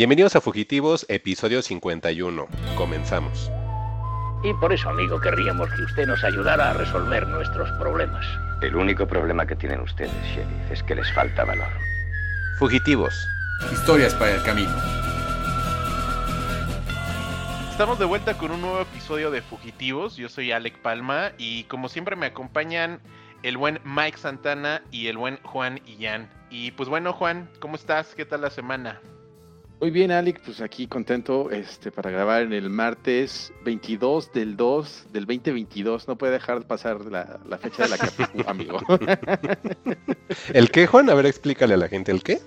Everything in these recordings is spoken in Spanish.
Bienvenidos a Fugitivos, episodio 51. Comenzamos. Y por eso, amigo, querríamos que usted nos ayudara a resolver nuestros problemas. El único problema que tienen ustedes, Sheriff, es que les falta valor. Fugitivos. Historias para el camino. Estamos de vuelta con un nuevo episodio de Fugitivos. Yo soy Alec Palma y como siempre me acompañan el buen Mike Santana y el buen Juan Illán. Y pues bueno, Juan, ¿cómo estás? ¿Qué tal la semana? Muy bien, Alec, pues aquí contento este, para grabar en el martes 22 del 2 del 2022. No puede dejar de pasar la, la fecha de la Capicú, amigo. ¿El qué, Juan? A ver, explícale a la gente el qué.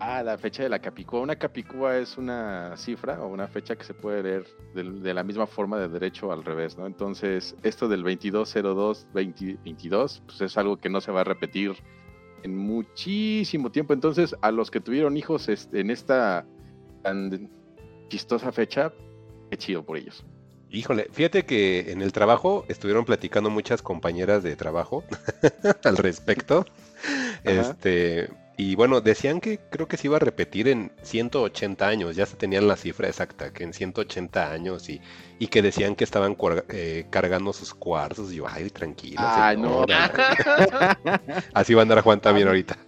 Ah, la fecha de la Capicúa. Una Capicúa es una cifra o una fecha que se puede leer de, de la misma forma de derecho al revés, ¿no? Entonces, esto del 2202-2022, pues es algo que no se va a repetir en muchísimo tiempo. Entonces, a los que tuvieron hijos este, en esta tan chistosa fecha, qué chido por ellos. Híjole, fíjate que en el trabajo estuvieron platicando muchas compañeras de trabajo al respecto. Ajá. Este, y bueno, decían que creo que se iba a repetir en 180 años, ya se tenían la cifra exacta, que en 180 años y, y que decían que estaban eh, cargando sus cuarzos. Y yo, ay, tranquilo. Ay, no. Así va a andar Juan también Ah, ahorita.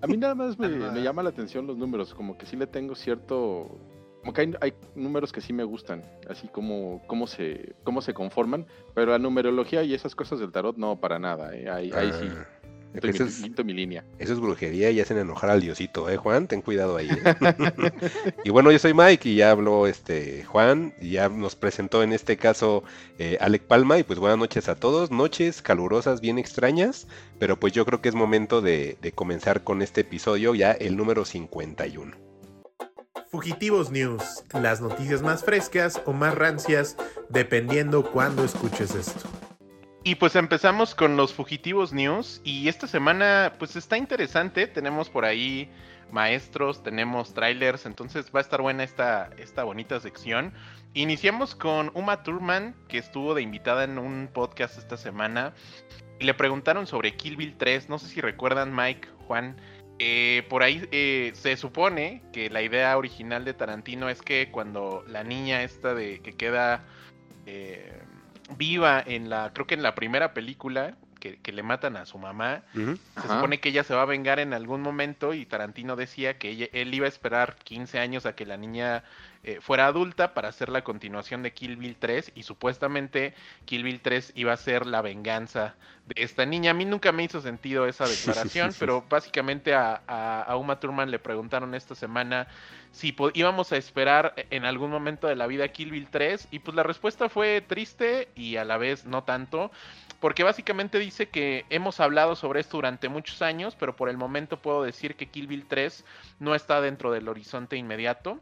A mí nada más me, me llama la atención los números, como que sí le tengo cierto... Como que hay, hay números que sí me gustan, así como cómo se, cómo se conforman, pero la numerología y esas cosas del tarot no, para nada. ¿eh? Ahí, ahí sí, Ah, estoy eso, mi- es, pinto mi línea. eso es brujería y hacen enojar al diosito, ¿eh, Juan? Ten cuidado ahí. ¿eh? y bueno, yo soy Mike y ya habló este Juan y ya nos presentó en este caso eh, Alec Palma y pues buenas noches a todos, noches calurosas, bien extrañas, pero pues yo creo que es momento de, de comenzar con este episodio, ya el número 51. Fugitivos News, las noticias más frescas o más rancias, dependiendo cuándo escuches esto. Y pues empezamos con los Fugitivos News. Y esta semana, pues está interesante. Tenemos por ahí maestros, tenemos trailers. Entonces va a estar buena esta, esta bonita sección. Iniciamos con Uma Thurman, que estuvo de invitada en un podcast esta semana. Y le preguntaron sobre Kill Bill 3. No sé si recuerdan, Mike, Juan. eh, por ahí eh, se supone que la idea original de Tarantino es que cuando la niña esta de que queda eh, viva en la, creo que en la primera película, que, que le matan a su mamá, se Ajá. supone que ella se va a vengar en algún momento y Tarantino decía que ella- él iba a esperar 15 años a que la niña eh, fuera adulta para hacer la continuación de Kill Bill 3 y supuestamente Kill Bill 3 iba a ser la venganza de esta niña. A mí nunca me hizo sentido esa declaración, pero básicamente a, a, a Uma Thurman le preguntaron esta semana si íbamos a esperar en algún momento de la vida Kill Bill 3 y pues la respuesta fue triste y a la vez no tanto porque básicamente dice que hemos hablado sobre esto durante muchos años, pero por el momento puedo decir que Kill Bill 3 no está dentro del horizonte inmediato.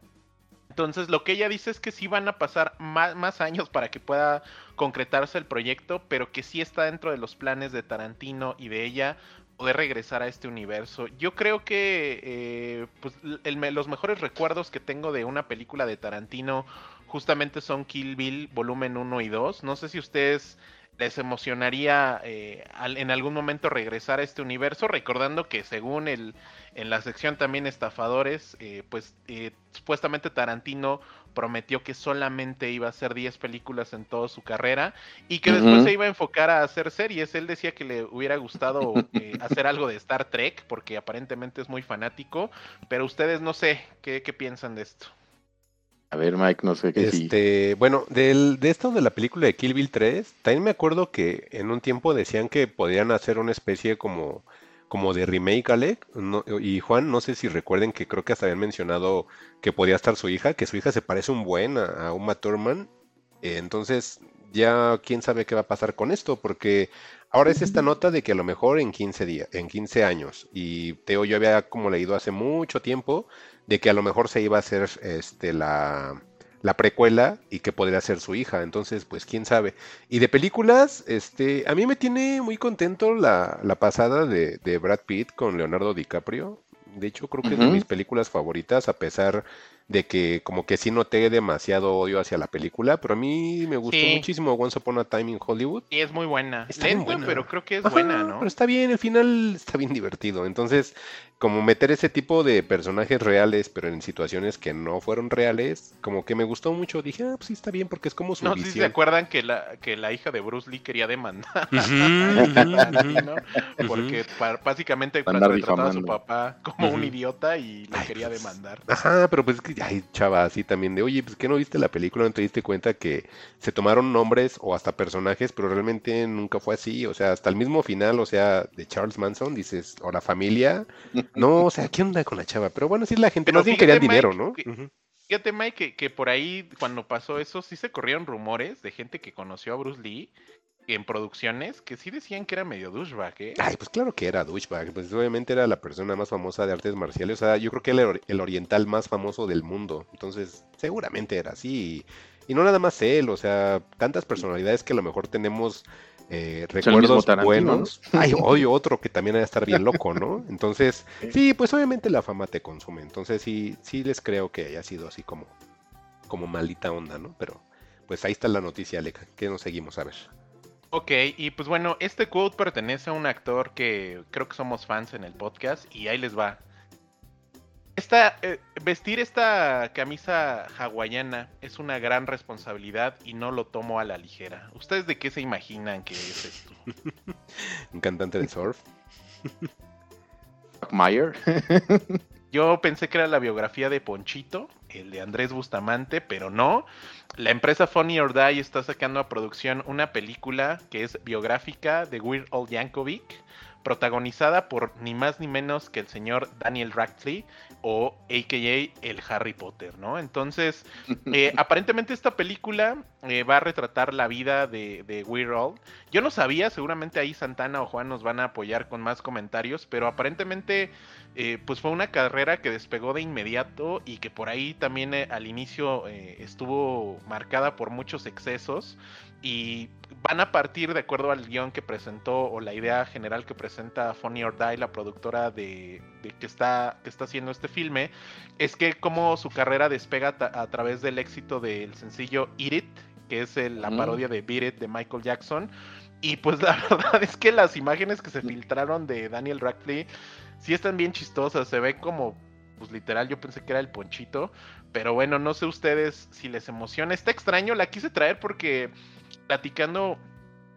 Entonces lo que ella dice es que sí van a pasar más, años para que pueda concretarse el proyecto, pero que sí está dentro de los planes de Tarantino y de ella poder regresar a este universo. Yo creo que eh, pues, los mejores recuerdos que tengo de una película de Tarantino justamente son Kill Bill volumen 1 y 2. No sé si ustedes les emocionaría eh, al- en algún momento regresar a este universo, recordando que según el en la sección también estafadores, eh, pues eh, supuestamente Tarantino prometió que solamente iba a hacer 10 películas en toda su carrera y que después se iba a enfocar a hacer series. Él decía que le hubiera gustado eh, hacer algo de Star Trek porque aparentemente es muy fanático, pero ustedes no sé qué, qué piensan de esto. A ver, Mike, no sé qué. Este, bueno, de esto de la película de Kill Bill 3, también me acuerdo que en un tiempo decían que podían hacer una especie como, como de remake, Alec. Y Juan, no sé si recuerden que creo que hasta habían mencionado que podía estar su hija, que su hija se parece un buen a, a Uma Thurman. Eh, entonces, ya quién sabe qué va a pasar con esto, porque ahora es esta nota de que a lo mejor en 15 días, en 15 años, y Teo, yo había como leído hace mucho tiempo de que a lo mejor se iba a hacer este la, la precuela y que podría ser su hija. Entonces, pues quién sabe. Y de películas, este, a mí me tiene muy contento la, la pasada de, de Brad Pitt con Leonardo DiCaprio. De hecho, creo que es de mis películas favoritas, a pesar de que como que sí noté demasiado odio hacia la película, pero a mí me gustó Sí. muchísimo Once Upon a Time in Hollywood. Y es muy buena. Está Lenta, buena. pero creo que es Ajá, buena, ¿no? Pero está bien, el final está bien divertido. Entonces, como meter ese tipo de personajes reales, pero en situaciones que no fueron reales, como que me gustó mucho. Dije, ah, pues sí está bien, porque es como su No, sí se visión. acuerdan que la, que la hija de Bruce Lee quería demandar ujú, Tarantino, ujú. porque básicamente Andar retrataba a su papá como un idiota y lo Ay, quería pues, demandar. Ajá, pero pues es que, ay, chava, así también de, oye, pues que no viste la película, no te diste cuenta que se tomaron nombres o hasta personajes, pero realmente nunca fue así, o sea, hasta el mismo final, o sea, de Charles Manson, dices, o la familia, no, o sea, ¿qué onda con la chava? Pero bueno, sí, la gente Pero más bien quería dinero, ¿no? que- Ujú. Fíjate, Mike, que, que por ahí, cuando pasó eso, sí se corrieron rumores de gente que conoció a Bruce Lee en producciones que sí decían que era medio douchebag, ¿eh? Ay, pues claro que era douchebag, pues obviamente era la persona más famosa de artes marciales, o sea, yo creo que or- el oriental más famoso del mundo, entonces seguramente era así, y no nada más él, o sea, tantas personalidades que a lo mejor tenemos eh, recuerdos buenos. Ay, odio otro que también ha de estar bien loco, ¿no? Entonces, sí, pues obviamente la fama te consume, entonces sí, sí les creo que haya sido así como, como maldita onda, ¿no? Pero, pues ahí está la noticia, Aleca, que nos seguimos a ver. Ok, y pues bueno, este quote pertenece a un actor que creo que somos fans en el podcast y ahí les va. Esta, eh, vestir esta camisa hawaiana es una gran responsabilidad y no lo tomo a la ligera. ¿Ustedes de qué se imaginan que es esto? Un cantante de surf. Mayer. Yo pensé que era la biografía de Ponchito, el de Andrés Bustamante, pero no. La empresa Funny or Die está sacando a producción una película que es biográfica de Weird Al Yankovic, protagonizada por ni más ni menos que el señor Daniel Radcliffe o AKA el Harry Potter, ¿no? Entonces, eh, aparentemente esta película eh, va a retratar la vida de, de Weird Al. Yo no sabía, seguramente ahí Santana o Juan nos van a apoyar con más comentarios, pero aparentemente eh, pues fue una carrera que despegó de inmediato y que por ahí también eh, al inicio estuvo marcada por muchos excesos y van a partir de acuerdo al guion que presentó o la idea general que presenta Funny or Die, la productora de, de que, está, que está haciendo este filme, es que como su carrera despega ta- a través del éxito del sencillo Eat It, que es el- la parodia de Beat It de Michael Jackson. Y pues la verdad es que las imágenes que se filtraron de Daniel Radcliffe sí están bien chistosas, se ve como, pues literal, yo pensé que era el ponchito, pero bueno, no sé ustedes si les emociona. Está extraño, la quise traer porque platicando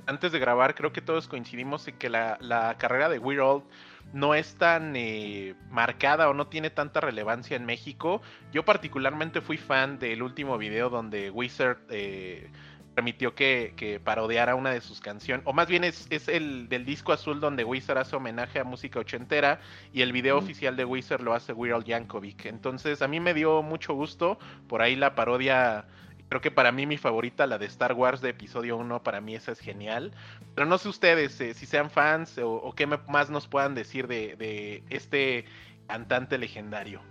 antes de grabar, creo que todos coincidimos en que la, la carrera de Weird Al no es tan eh, marcada o no tiene tanta relevancia en México. Yo particularmente fui fan del último video donde Wizard eh, permitió que, que parodiara una de sus canciones, o más bien es, es el del disco azul donde Wizard hace homenaje a música ochentera y el video Mm. oficial de Wizard lo hace Weird Yankovic. Entonces a mí me dio mucho gusto, por ahí la parodia Creo que para mí mi favorita, la de Star Wars de episodio 1, para mí esa es genial. Pero no sé ustedes eh, si sean fans o, qué más nos puedan decir de, de este cantante legendario.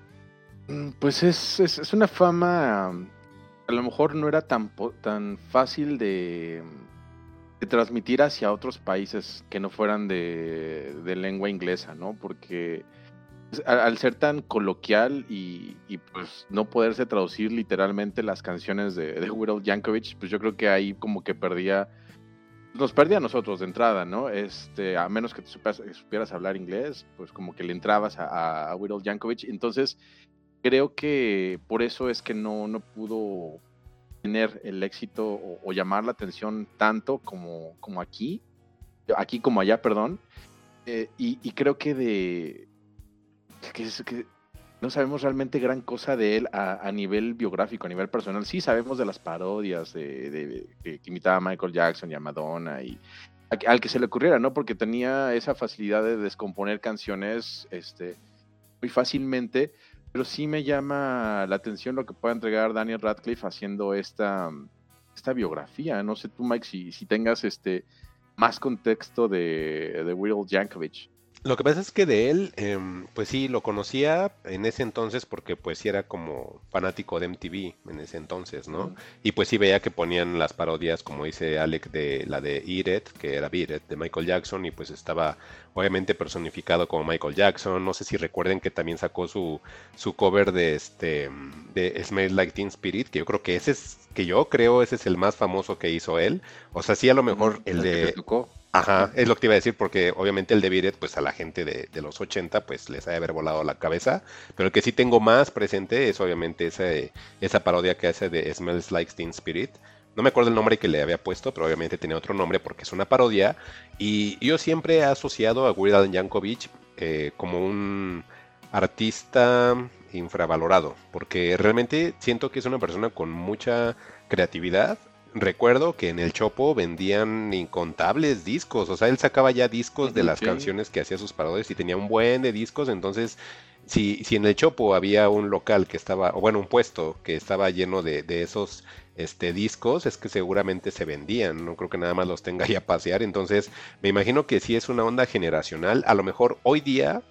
Mm, Pues es, es, es una fama, um, a lo mejor no era tan, tan fácil de, de transmitir hacia otros países que no fueran de, de lengua inglesa, ¿no? Porque al, ser tan coloquial y, pues no poderse traducir literalmente las canciones de, de Weird Yankovic, pues yo creo que ahí como que perdía, nos perdía a nosotros de entrada, ¿no? Este, a menos que tú supieras, hablar inglés, pues como que le entrabas a, a, Weird Yankovic. Entonces, creo que por eso es que no, no pudo tener el éxito o, llamar la atención tanto como, como aquí, aquí como allá, perdón. Eh, y creo que de que, no sabemos realmente gran cosa de él a, nivel biográfico, a nivel personal. Sí sabemos de las parodias de, que imitaba a Michael Jackson y a Madonna y al que se le ocurriera, ¿no? Porque tenía esa facilidad de descomponer canciones este, muy fácilmente, pero sí me llama la atención lo que pueda entregar Daniel Radcliffe haciendo esta, esta biografía. No sé tú, Mike, si, si tengas este más contexto de, de Will Jankovic. Lo que pasa es que de él, em, pues sí, lo conocía en ese entonces porque pues sí era como fanático de MTV en ese entonces, ¿no? Y pues sí veía que ponían las parodias, como dice Alec, de la de It, que era It, de Michael Jackson, y pues estaba obviamente personificado como Michael Jackson. No sé si recuerden que también sacó su, su cover de este de Smell Like Teen Spirit, que yo creo que ese es, que yo creo ese es el más famoso que hizo él. O sea, sí a lo mejor el de. Ajá, es lo que te iba a decir, porque obviamente el de It, pues a la gente de, de los 80, pues les ha de haber volado la cabeza. Pero el que sí tengo más presente es obviamente ese, esa parodia que hace de Smells Like Teen Spirit. No me acuerdo el nombre que le había puesto, pero obviamente tenía otro nombre porque es una parodia. Y yo siempre he asociado a Weird Al Yankovic eh, como un artista infravalorado, porque realmente siento que es una persona con mucha creatividad. Recuerdo que en el Chopo vendían incontables discos, o sea, él sacaba ya discos de las canciones que hacía sus parodias y tenía un buen de discos, entonces si, si en el Chopo había un local que estaba, o bueno, un puesto que estaba lleno de, de esos este, discos, es que seguramente se vendían, no creo que nada más los tenga ahí a pasear, entonces me imagino que sí es una onda generacional, a lo mejor hoy día,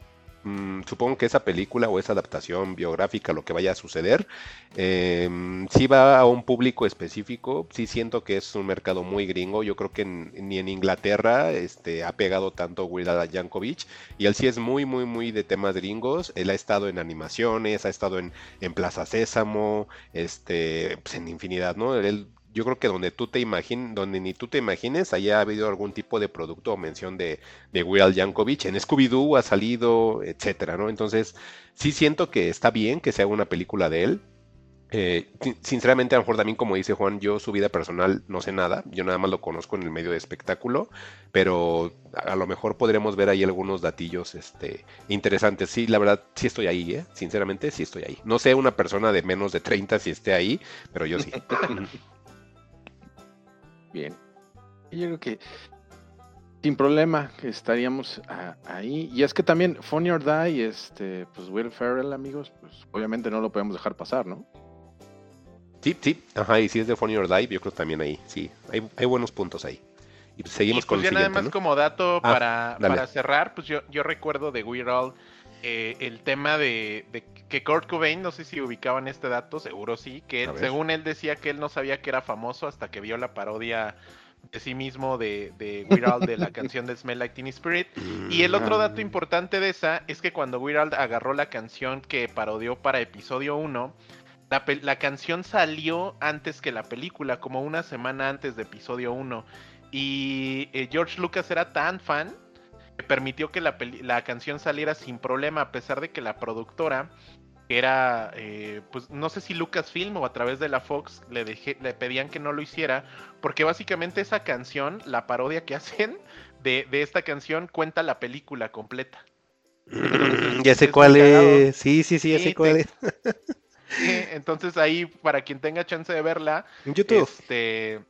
mm, supongo que esa película o esa adaptación biográfica, lo que vaya a suceder, eh, sí va a un público específico, sí siento que es un mercado muy gringo, yo creo que ni en Inglaterra este, ha pegado tanto Weird Al Yankovic, y él sí es muy, muy, muy de temas gringos. Él ha estado en animaciones, ha estado en, en Plaza Sésamo, este, pues en infinidad, ¿no? Él, yo creo que donde tú te imagines, donde ni tú te imagines, haya habido algún tipo de producto o mención de, de Al Yankovic. En Scooby-Doo ha salido, etcétera, ¿no? Entonces, sí siento que está bien que se haga una película de él. Eh, sin- sinceramente, a lo mejor también, como dice Juan, yo su vida personal no sé nada, yo nada más lo conozco en el medio de espectáculo, pero a lo mejor podremos ver ahí algunos datillos este, interesantes. Sí, la verdad, sí estoy ahí, ¿eh? Sinceramente, sí estoy ahí. No sé una persona de menos de 30 si esté ahí, pero yo sí. Bien. Y Yo creo que sin problema que estaríamos a- ahí. Y es que también Funny or Die, este, pues Will Ferrell, amigos, pues obviamente no lo podemos dejar pasar, ¿no? Sí, sí, ajá, y si es de Funny or Die, yo creo también ahí, sí, hay, hay buenos puntos ahí. Y pues seguimos Y con pues el ya nada siguiente, más ¿no? como dato Ah, para, cerrar, pues yo, yo recuerdo de Weird Al eh, el tema de, de que Kurt Cobain, no sé si ubicaban este dato, seguro sí, que él- según él decía que él no sabía que era famoso hasta que vio la parodia de sí mismo de, de Weird Al de la canción de Smell Like Teen Spirit. Y el otro dato importante de esa es que cuando Weird Al agarró la canción que parodió para episodio 1, la, la canción salió antes que la película, como una semana antes de episodio 1. Y eh, George Lucas era tan fan que permitió que la, peli- la canción saliera sin problema, a pesar de que la productora, que era, eh, pues no sé si Lucasfilm o a través de la Fox, le, dejé- le pedían que no lo hiciera, porque básicamente esa canción, la parodia que hacen de, de esta canción, cuenta la película completa. Ya sé es cuál es, sí, sí, sí, ya Sí, sé cuál es. Sí, Entonces ahí, para quien tenga chance de verla, En YouTube. este,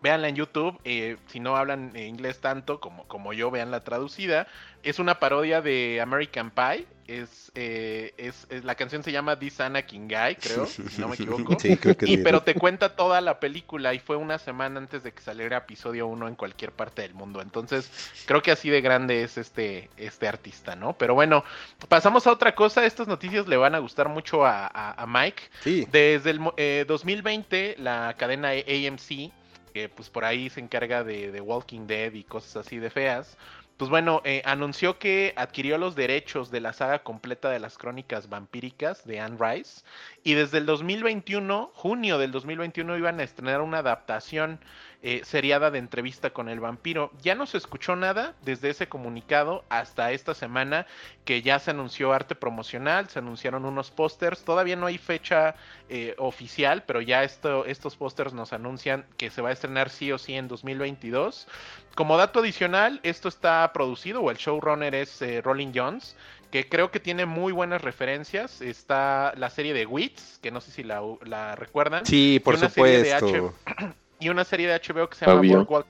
véanla en YouTube. eh, si no hablan eh, inglés tanto como, como yo, veanla traducida. Es una parodia de American Pie. Es, eh, es, es- la canción se llama This Anakin Guy, creo, si no me equivoco. Sí, creo que Y sí. pero te cuenta toda la película y fue una semana antes de que saliera episodio 1 en cualquier parte del mundo. Entonces, creo que así de grande es este, este artista, ¿no? Pero bueno, pasamos a otra cosa. Estas noticias le van a gustar mucho a, a- a Mike. Sí, Desde el mo- eh, 2020, la cadena AMC, que pues por ahí se encarga de, Walking Dead y cosas así de feas, pues bueno, eh, anunció que adquirió los derechos de la saga completa de las crónicas vampíricas de Anne Rice. Y desde el 2021, junio del 2021, iban a estrenar una adaptación eh, seriada de entrevista con el vampiro. Ya no se escuchó nada desde ese comunicado hasta esta semana que ya se anunció arte promocional, se anunciaron unos pósters, todavía no hay fecha eh, oficial, pero ya esto, estos pósters nos anuncian que se va a estrenar sí o sí en 2022. Como dato adicional, esto está producido, o el showrunner es eh, Rolling Jones, que creo que tiene muy buenas referencias. Está la serie de Wits, que no sé si la, la recuerdan. sí, por y una serie de supuesto. Y una serie de HBO que se llama. Boardwalk,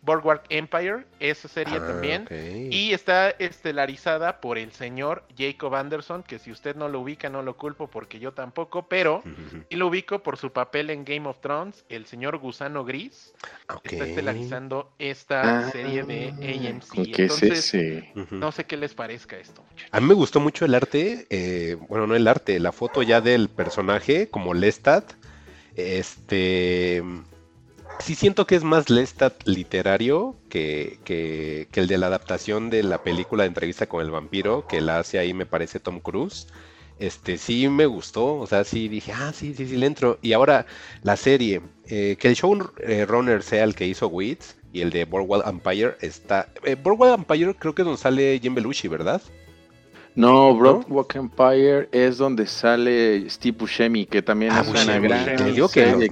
Boardwalk Empire, esa serie Ah, también. Y está estelarizada por el señor Jacob Anderson, que si usted no lo ubica, no lo culpo porque yo tampoco, pero y lo ubico por su papel en Game of Thrones, el señor Gusano Gris, Ok. está estelarizando esta Ah, serie de AMC. ¿con ¿Qué es Entonces, ese? Ujú. no sé qué les parezca esto, muchachos. A mí me gustó mucho el arte, eh, bueno, no el arte, la foto ya del personaje como Lestat. Este, sí siento que es más Lestat literario que, que, el de la adaptación de la película de entrevista con el vampiro, que la hace ahí me parece Tom Cruise. este sí me gustó, o sea, sí dije, ah, sí, sí, sí, le entro. Y ahora la serie, eh, que el showrunner sea el que hizo Wits y el de Boardwalk Empire está... Eh, Empire creo que es donde sale Jim Belushi, ¿verdad? No, Broadwalk Empire es donde sale Steve Buscemi, que también Ah, es una gran Te digo que serie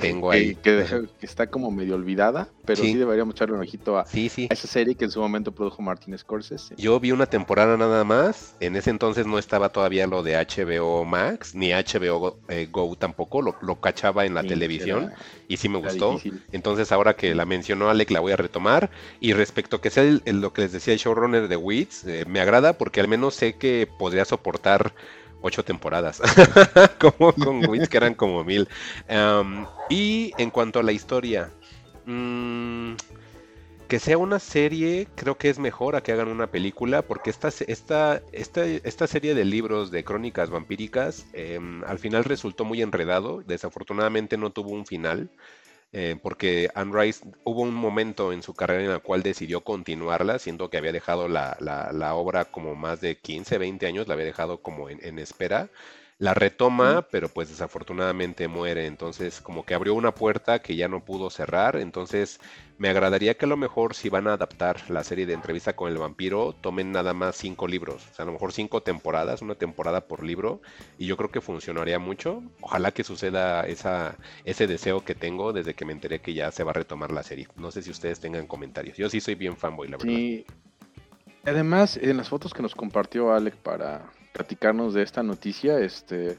tengo ahí. Que, que está como medio olvidada, pero Sí. sí, deberíamos echarle un ojito a, Sí, sí. a esa serie que en su momento produjo Martin Scorsese. Yo vi una temporada nada más. En ese entonces no estaba todavía lo de HBO Max, ni HBO Go, eh, Go tampoco. Lo, lo cachaba en la televisión era- y sí me gustó. difícil. Entonces ahora que la mencionó Alec la voy a retomar. Y respecto a que sea el- el- lo que les decía el showrunner de Wits, eh, me agrada porque al menos sé que podría soportar ocho temporadas. como con Wits que eran como mil. Am, y en cuanto a la historia, mm, que sea una serie, creo que es mejor a que hagan una película, porque esta, esta, esta, esta serie de libros de crónicas vampíricas em, al final resultó muy enredado. Desafortunadamente no tuvo un final eh, porque Anne Rice hubo un momento en su carrera en el cual decidió continuarla, siendo que había dejado la, la- la obra como más de 15, 20 años, la había dejado como en, en espera. La retoma, pero pues desafortunadamente muere, entonces como que abrió una puerta que ya no pudo cerrar, entonces me agradaría que a lo mejor si van a adaptar la serie de entrevista con el vampiro, tomen nada más cinco libros, o sea, a lo mejor cinco temporadas, una temporada por libro, y yo creo que funcionaría mucho. Ojalá que suceda esa, ese deseo que tengo desde que me enteré que ya se va a retomar la serie. No sé si ustedes tengan comentarios. Yo sí soy bien fanboy, la verdad. Sí. Además, en las fotos que nos compartió Alec para platicarnos de esta noticia, este,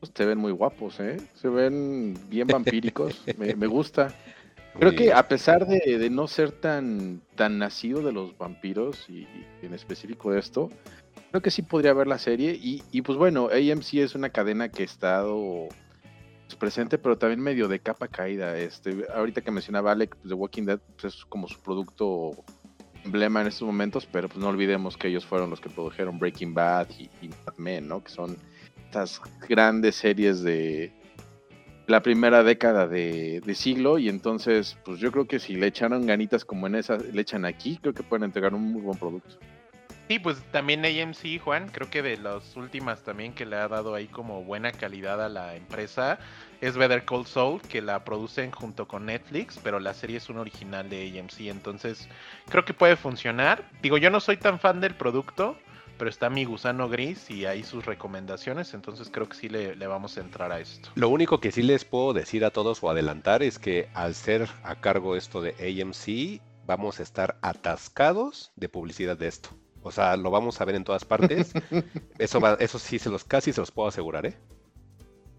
pues, se ven muy guapos, ¿eh? Se ven bien vampíricos. me, me gusta. Creo que a pesar de, de no ser tan, tan nacido de los vampiros y, y en específico de esto, creo que sí podría ver la serie. Y, y, pues bueno, AMC es una cadena que ha estado pues, presente, pero también medio de capa caída. Este, ahorita que mencionaba Alec, pues, The Walking Dead pues, es como su producto emblema en estos momentos, pero pues no olvidemos que ellos fueron los que produjeron Breaking Bad y, y Mad Men, ¿no? Que son estas grandes series de la primera década de, de siglo y entonces pues yo creo que si le echaron ganitas como en esa le echan aquí, creo que pueden entregar un muy buen producto. Sí, pues también AMC, Juan, creo que de las últimas también que le ha dado ahí como buena calidad a la empresa es Better Call Saul, que la producen junto con Netflix, pero la serie es un original de AMC, entonces creo que puede funcionar. Digo, yo no soy tan fan del producto, pero está mi gusano gris y ahí sus recomendaciones, entonces creo que sí le, le vamos a entrar a esto. Lo único que sí les puedo decir a todos o adelantar es que al ser a cargo esto de AMC, vamos a estar atascados de publicidad de esto. O sea, lo vamos a ver en todas partes. Eso va, eso sí se los casi se los puedo asegurar, ¿eh?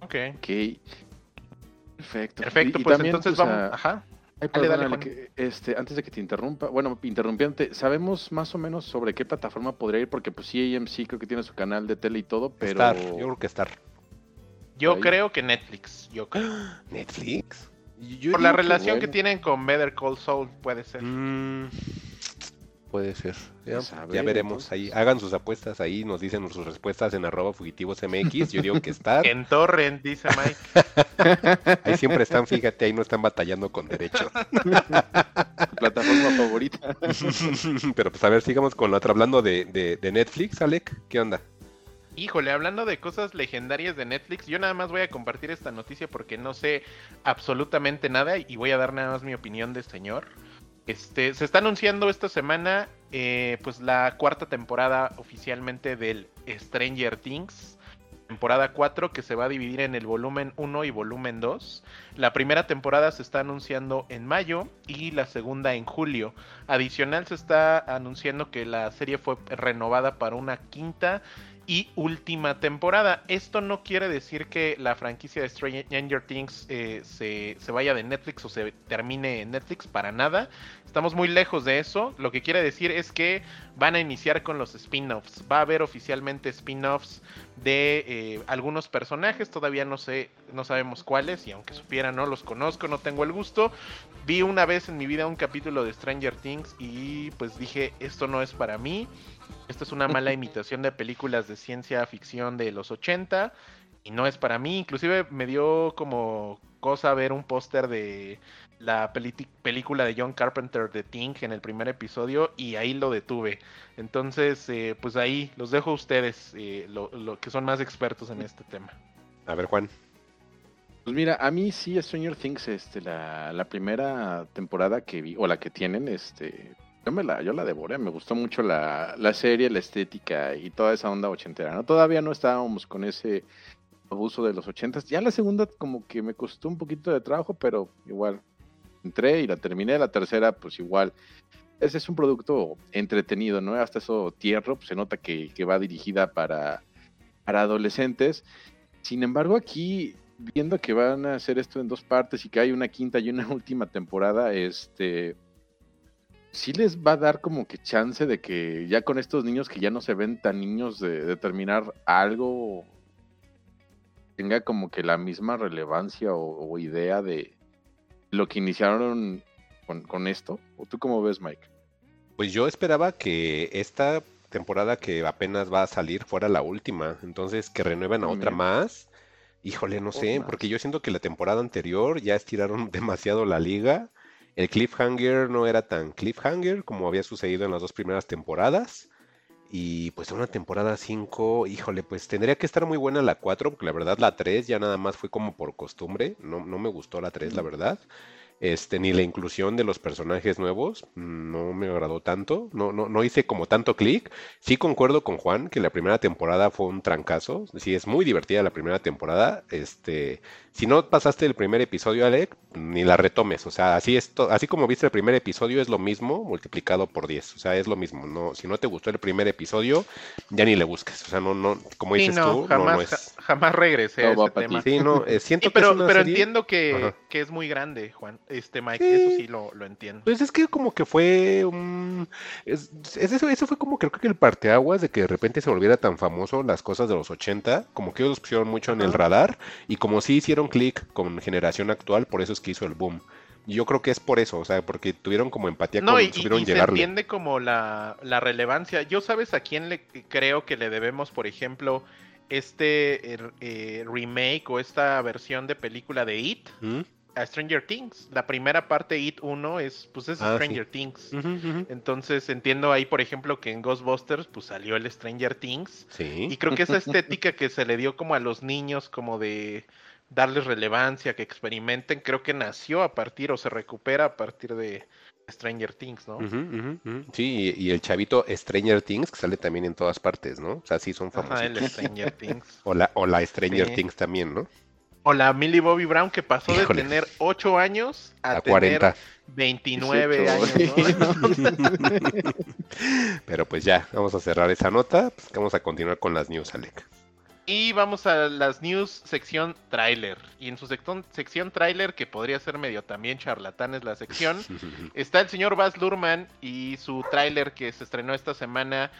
Ok. Ok. Perfecto. Perfecto, Y- y pues también, entonces pues, vamos. a- Ajá. Ay, Dale, dale, que, este, antes de que te interrumpa, bueno, interrumpiente, ¿sabemos más o menos sobre qué plataforma podría ir? Porque pues sí, AMC creo que tiene su canal de tele y todo, pero... Star, yo creo que Star. Yo Ahí. creo que Netflix. Yo creo. Netflix. Yo Por la que relación que tienen con Better Call Saul, puede ser. Mm, puede ser. Ya, Pues, ya veremos entonces. ahí. Hagan sus apuestas ahí, nos dicen sus respuestas en arroba fugitivos MX. Yo digo que Star. En Torrent, dice Mike. Ahí siempre están, fíjate, ahí no están batallando con derechos. tu plataforma favorita. Pero pues a ver, sigamos con la otra. Hablando de, de- de Netflix, Alec, ¿qué onda? Híjole, hablando de cosas legendarias de Netflix, yo nada más voy a compartir esta noticia porque no sé absolutamente nada y voy a dar nada más mi opinión de señor. Este, se está anunciando esta semana eh, pues la cuarta temporada oficialmente del Stranger Things, temporada 4 que se va a dividir en el volumen 1 y volumen 2. La primera temporada se está anunciando en mayo y la segunda en julio. Adicional se está anunciando que la serie fue renovada para una quinta y última temporada. Esto no quiere decir que la franquicia de Stranger Things eh, se, se vaya de Netflix o se termine en Netflix para nada. Estamos muy lejos de eso. Lo que quiere decir es que van a iniciar con los spin-offs. Va a haber oficialmente spin-offs de eh, algunos personajes. Todavía no sé, no sabemos cuáles. Y aunque supiera, no los conozco, no tengo el gusto. Vi una vez en mi vida un capítulo de Stranger Things y pues dije, esto no es para mí. Esta es una mala imitación de películas de ciencia ficción de los 80. y no es para mí. Inclusive me dio como cosa ver un póster de la película de John Carpenter de Thing en el primer episodio y ahí lo detuve. Entonces, eh, pues ahí los dejo a ustedes, eh, lo, que son más expertos en este tema. A ver, Juan. Pues mira, a mí sí Stranger Things, este, la, la primera temporada que vi, o la que tienen, este, yo me la, yo la devoré, me gustó mucho la, la serie, la estética y toda esa onda ochentera, ¿no? Todavía no estábamos con ese abuso de los ochentas. Ya la segunda como que me costó un poquito de trabajo, pero igual entré y la terminé. La tercera, pues igual. Ese es un producto entretenido, ¿no? Hasta eso tierno, pues se nota que, va dirigida para, para adolescentes. Sin embargo, aquí, viendo que van a hacer esto en dos partes y que hay una quinta y una última temporada, este sí les va a dar como que chance de que ya con estos niños que ya no se ven tan niños de, de terminar algo tenga como que la misma relevancia o, idea de lo que iniciaron con, esto? ¿O tú cómo ves, Mike? Pues yo esperaba que esta temporada que apenas va a salir fuera la última, entonces que renueven a otra más. Híjole, no sé, porque yo siento que la temporada anterior ya estiraron demasiado la liga. El cliffhanger no era tan cliffhanger como había sucedido en las dos primeras temporadas. Y pues una temporada 5, híjole, pues tendría que estar muy buena la 4, porque la verdad la 3 ya nada más fue como por costumbre, no, no me gustó la 3, la verdad. Este, ni la inclusión de los personajes nuevos no me agradó tanto, no, no, no hice como tanto clic. Sí concuerdo con Juan que la primera temporada fue un trancazo, sí es muy divertida la primera temporada. Este, si no pasaste el primer episodio, Alec, ni la retomes, o sea, así es así como viste el primer episodio es lo mismo multiplicado por 10, o sea, es lo mismo. No, si no te gustó el primer episodio, ya ni le busques, o sea, no, no, como dices tú, jamás, no, es... jamás regresé a ese tema. Sí, no, eh, siento pero, que pero entiendo que, que, es muy grande, Juan este Mike, eso sí lo, entiendo. Pues es que como que fue un... Es, eso, eso fue como creo que el parteaguas de que de repente se volviera tan famoso las cosas de los 80, como que ellos pusieron mucho en el radar y como si hicieron clic con generación actual, por eso es que hizo el boom. Yo creo que es por eso, o sea, porque tuvieron como empatía no, con y, y se entiende como la, la relevancia. Yo sabes a quién le creo que le debemos, por ejemplo, este er, eh, remake o esta versión de película de It. ¿Mm? A Stranger Things. La primera parte It 1 es pues es ah, Stranger Things. Entonces entiendo ahí, por ejemplo, que en Ghostbusters pues salió el Stranger Things. Y creo que esa estética que se le dio como a los niños como de darles relevancia, que experimenten, creo que nació a partir o se recupera a partir de Stranger Things, ¿no? Sí, y, el chavito Stranger Things que sale también en todas partes, ¿no? O sea, sí son famosos. el Stranger Things. o la, o la Stranger Things también, ¿no? O la Millie Bobby Brown que pasó de tener 8 años a, 40. 29 años. Pero pues ya, vamos a cerrar esa nota. Pues vamos a continuar con las news, Alec. Y vamos a las news sección trailer. Y en su sección, sección trailer, que podría ser medio también charlatanes la sección, está el señor Baz Luhrmann y su trailer que se estrenó esta semana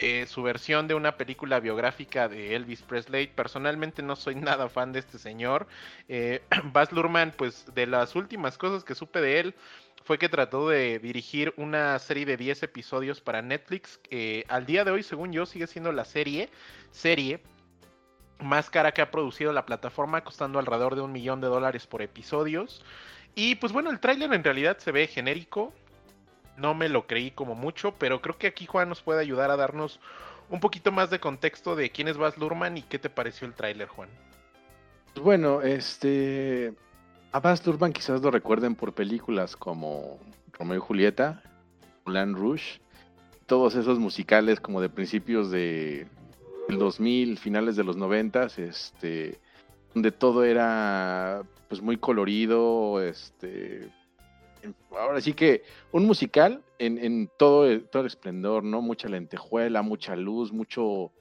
eh, su versión de una película biográfica de Elvis Presley. Personalmente no soy nada fan de este señor. Eh, Baz Luhrmann, pues de las últimas cosas que supe de él fue que trató de dirigir una serie de 10 episodios para Netflix. al día de hoy, según yo, sigue siendo la serie, serie más cara que ha producido la plataforma, costando alrededor de un millón de dólares por episodios. Y pues bueno, el tráiler en realidad se ve genérico, no me lo creí como mucho, pero creo que aquí Juan nos puede ayudar a darnos un poquito más de contexto de quién es Baz Luhrmann y qué te pareció el tráiler, Juan. Pues bueno, este a Baz Luhrmann quizás lo recuerden por películas como Romeo y Julieta, Moulin Rouge, todos esos musicales como de principios de el 2000, finales de los 90, este donde todo era pues muy colorido, este ahora sí que un musical en, todo, el, todo esplendor, ¿no? Mucha lentejuela, mucha luz, mucho,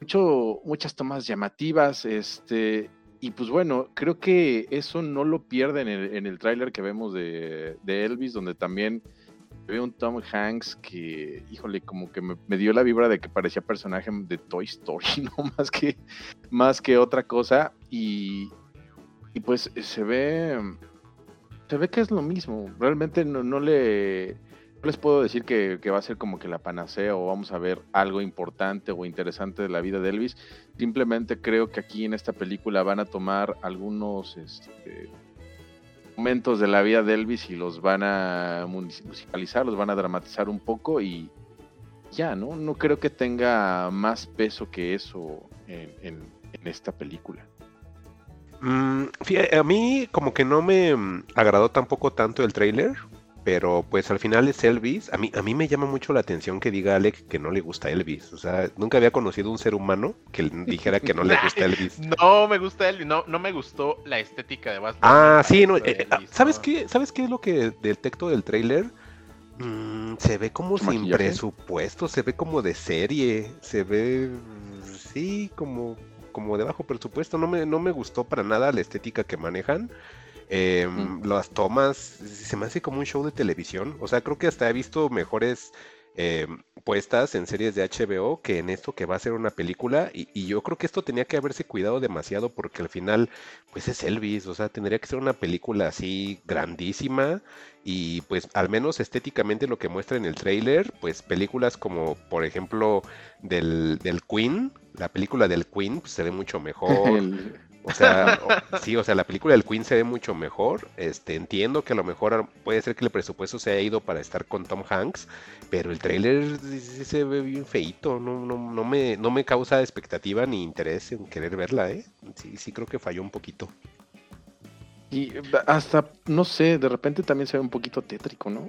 mucho, muchas tomas llamativas, este, y pues bueno, creo que eso no lo pierde en el, en el tráiler que vemos de, Elvis, donde también veo un Tom Hanks que, híjole, como que me, dio la vibra de que parecía personaje de Toy Story, ¿no? Más que, más que otra cosa, y, y pues se ve se ve que es lo mismo. Realmente no, le no les puedo decir que, que va a ser como que la panacea o vamos a ver algo importante o interesante de la vida de Elvis. Simplemente creo que aquí en esta película van a tomar algunos este, momentos de la vida de Elvis y los van a musicalizar, los van a dramatizar un poco y ya, ¿no? No creo que tenga más peso que eso en, esta película. Mm, a mí como que no me agradó tampoco tanto el tráiler, pero pues al final es Elvis. A mí, a mí me llama mucho la atención que diga Alec que no le gusta Elvis. O sea, nunca había conocido un ser humano que le dijera que no le gusta Elvis. No me gusta Elvis, no, no me gustó la estética de Baz Ah, sí, no, eh, ah, ¿sabes ¿no? qué? ¿Sabes qué es lo que detecto del tráiler? Mm, se ve como ¿Su sin maquillaje? presupuesto, se ve como de serie, se ve, sí, como, como de bajo presupuesto. No me, no me gustó para nada la estética que manejan. Eh, Mm. Las tomas, se me hace como un show de televisión. O sea, creo que hasta he visto mejores eh, puestas en series de HBO que en esto que va a ser una película. Y, y yo creo que esto tenía que haberse cuidado demasiado porque al final, pues es Elvis. O sea, tendría que ser una película así grandísima. Y pues al menos estéticamente lo que muestra en el tráiler, pues películas como por ejemplo del, del Queen, la película del Queen pues, se ve mucho mejor. O sea, sí, o sea, la película del Queen se ve mucho mejor. Este, entiendo que a lo mejor puede ser que el presupuesto se haya ido para estar con Tom Hanks, pero el tráiler se ve bien feíto. No, no, no me, no me causa expectativa ni interés en querer verla, ¿eh? Sí, sí creo que falló un poquito. y hasta, no sé, de repente también se ve un poquito tétrico, ¿no?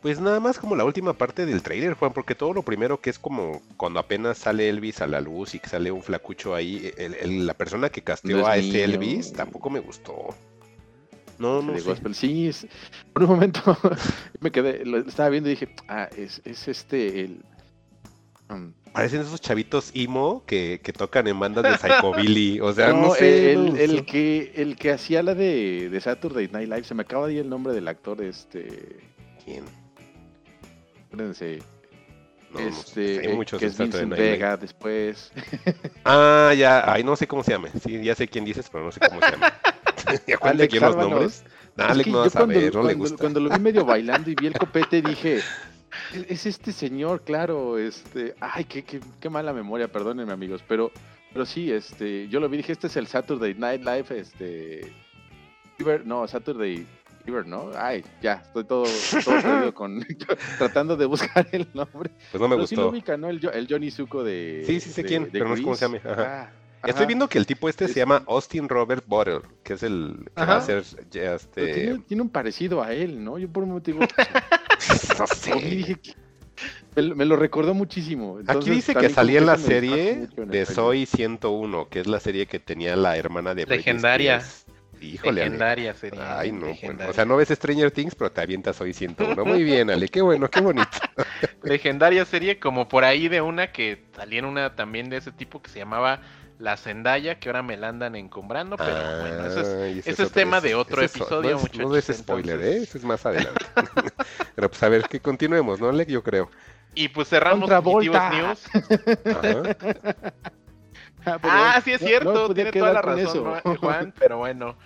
Pues nada más como la última parte del tráiler, Juan, porque todo lo primero que es como cuando apenas sale Elvis a la luz y que sale un flacucho ahí, el- el- la persona que casteó No es a este. Elvis tampoco me gustó. No, no sé. gospel. Sí, es- por un momento me quedé, lo estaba viendo y dije, ah, es, es este el. um, Parecen esos chavitos emo que, que tocan en bandas de psychobilly. O sea, no, no, sé. el, no el sé. que el que hacía la de, de Saturday Night Live, se me acaba de ir el nombre del actor, este, ¿Quién? Acuérdense, No, este, Hay muchos que es Vincent. Vega, después, Ah, ya. Ay, no sé cómo se llama. Sí, ya sé quién dices, pero no sé cómo se llama. Acuérdate Alex quién los nombres. No, que no va a saber, cuando, no le cuando- gusta. cuando lo vi medio bailando y vi el copete dije, "Es- es este señor, claro, este, ay, qué, qué, qué mala memoria, perdónenme amigos, pero, pero sí, este, yo lo vi, dije, este es el Saturday Night Live, este, no, Saturday Fever, ¿no? Ay, ya, estoy todo, todo con, tratando de buscar el nombre. Pues no me pero sí lo gustó. ubica, ¿no? El, Jo- el Johnny Zuko de... Sí, sí sé de- quién, de pero no sé cómo se llama, ajá. Ah, Estoy viendo que el tipo este Es- se llama Austin Robert Butler, que es el que va a ser este. tiene, tiene un parecido a él, ¿no? Yo por un motivo No "¿Qué?". me, lo- me lo recordó muchísimo. Aquí dice que salía en la serie en de. Soy 101, que es la serie que tenía la hermana de Britney Legendaria. Spears. Híjole, Ale. Legendaria sería. Ay, no, bueno, legendaria. o sea, no ves Stranger Things, pero te avientas Soy 101. Muy bien, Ale, qué bueno, qué bonito. Legendaria serie como por ahí de una que salía en una también de ese tipo que se llamaba La Zendaya, que ahora me la andan encombrando, pero bueno, eso es, ese es otro- tema de otro es- episodio, no es, No des spoiler, entonces- ¿eh? Ese es más adelante. pero pues a ver, que continuemos, ¿no, Alec? Yo creo. Y pues cerramos News. Ajá. Ah, Ah, sí es cierto, no tiene toda la razón, eso. ¿no, Juan, pero bueno.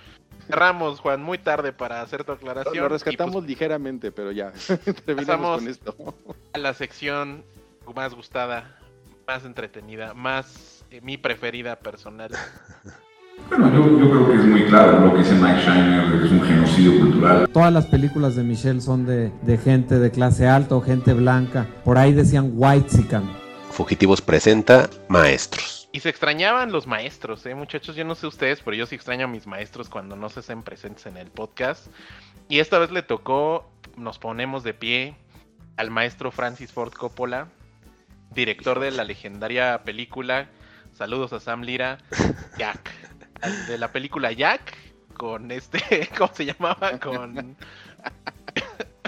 Cerramos, Juan, muy tarde para hacer tu aclaración. lo y, rescatamos pues, ligeramente, pero ya. Terminamos con esto. a la sección más gustada, más entretenida, más eh, mi preferida personal. Bueno, yo, yo creo que es muy claro lo que dice Mike Shiner, de que es un genocidio cultural. Todas las películas de Michelle son de, de gente de clase alta o gente blanca. Por ahí decían white Fugitivos presenta Maestros. Y se extrañaban los maestros, ¿eh, muchachos? Yo no sé ustedes, pero yo sí extraño a mis maestros cuando no se hacen presentes en el podcast. Y esta vez le tocó, nos ponemos de pie al maestro Francis Ford Coppola, director de la legendaria película, saludos a Sam Lira, Jack. De la película Jack, con este, ¿cómo se llamaba? Con...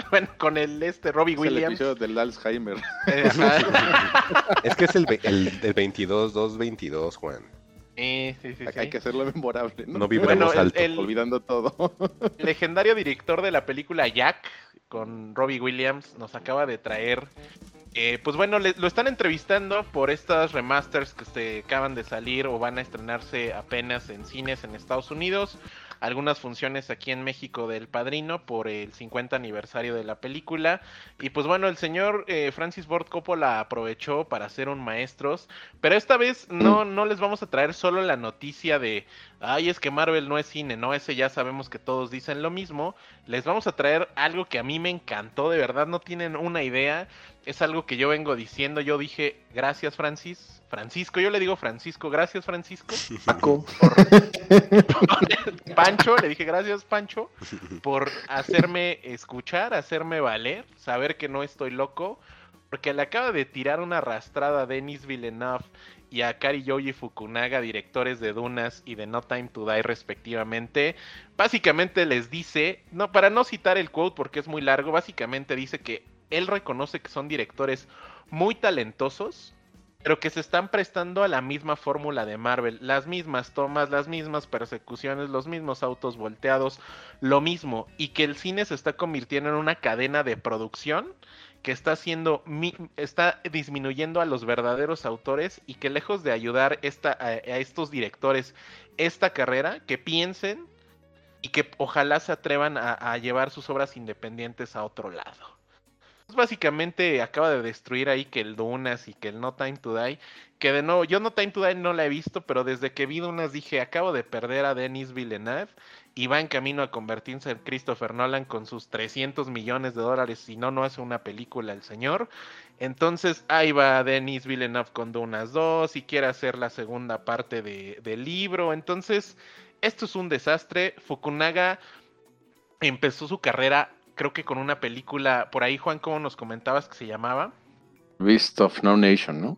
Bueno, con el este Robbie Es el Williams. episodio del Alzheimer. Eh. Es que es el, el, del 22, 222, Juan. Eh, sí, sí, sí. Hay que hacerlo memorable, ¿no? No vibremos Bueno, el- alto. el- Olvidando todo. legendario director de la película Jack con Robbie Williams nos acaba de traer eh, pues bueno le- lo están entrevistando por estas remasters que se acaban de salir o van a estrenarse apenas en cines en Estados Unidos algunas funciones aquí en México del Padrino por el 50 aniversario de la película. Y pues bueno, el señor eh, Francis Ford Coppola aprovechó para hacer un maestros, pero esta vez no, no les vamos a traer solo la noticia de, ay, es que Marvel no es cine, no, ese ya sabemos que todos dicen lo mismo. Les vamos a traer algo que a mí me encantó, de verdad no tienen una idea. Es algo que yo vengo diciendo, yo dije, gracias Francis, Francisco, yo le digo Francisco, gracias Francisco. Paco. Pancho, le dije gracias Pancho por hacerme escuchar, hacerme valer, saber que no estoy loco, porque le acaba de tirar una arrastrada a Denis Villeneuve y a Kari Yoji Fukunaga, directores de Dunas y de No Time to Die respectivamente. Básicamente les dice, no para no citar el quote porque es muy largo, básicamente dice que él reconoce que son directores muy talentosos, pero que se están prestando a la misma fórmula de Marvel, las mismas tomas, las mismas persecuciones, los mismos autos volteados, lo mismo, y que el cine se está convirtiendo en una cadena de producción que está haciendo está disminuyendo a los verdaderos autores y que lejos de ayudar esta, a, estos directores esta carrera, que piensen y que ojalá se atrevan a llevar sus obras independientes a otro lado. Pues, básicamente acaba de destruir ahí que el Dunas y que el No Time to Die. Que de nuevo, yo No Time to Die no la he visto, pero desde que vi Dunas dije, acabo de perder a Denis Villeneuve y va en camino a convertirse en Christopher Nolan con sus 300 millones de dólares, si no, no hace una película el señor. Entonces ahí va Denis Villeneuve con Dunas 2 y quiere hacer la segunda parte de, del libro. Entonces, esto es un desastre. Fukunaga empezó su carrera creo que con una película, por ahí Juan, ¿cómo nos comentabas que se llamaba? Beast of No Nation, ¿no?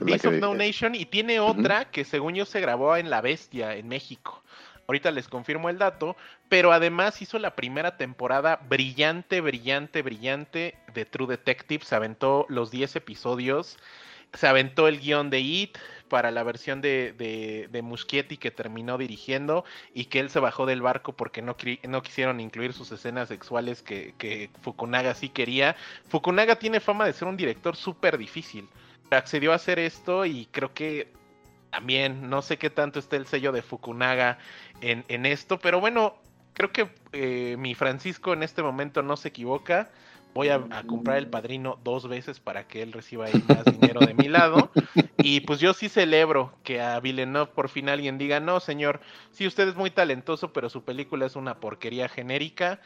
Beast of No Nation y tiene otra que según yo se grabó en La Bestia, en México. Ahorita les confirmo el dato, pero además hizo la primera temporada brillante, brillante, brillante de True Detective. Se aventó los 10 episodios, se aventó el guion de It, para la versión de, de, Muschietti que terminó dirigiendo y que él se bajó del barco porque no, no quisieron incluir sus escenas sexuales que, que Fukunaga sí quería. Fukunaga tiene fama de ser un director súper difícil. Accedió a hacer esto y creo que también no sé qué tanto está el sello de Fukunaga en, en esto, pero bueno, creo que eh, mi Francisco en este momento no se equivoca voy a, comprar el padrino dos veces para que él reciba ahí más dinero de mi lado. Y pues yo sí celebro que a Villeneuve por fin alguien diga, no, señor, sí, usted es muy talentoso, pero su película es una porquería genérica.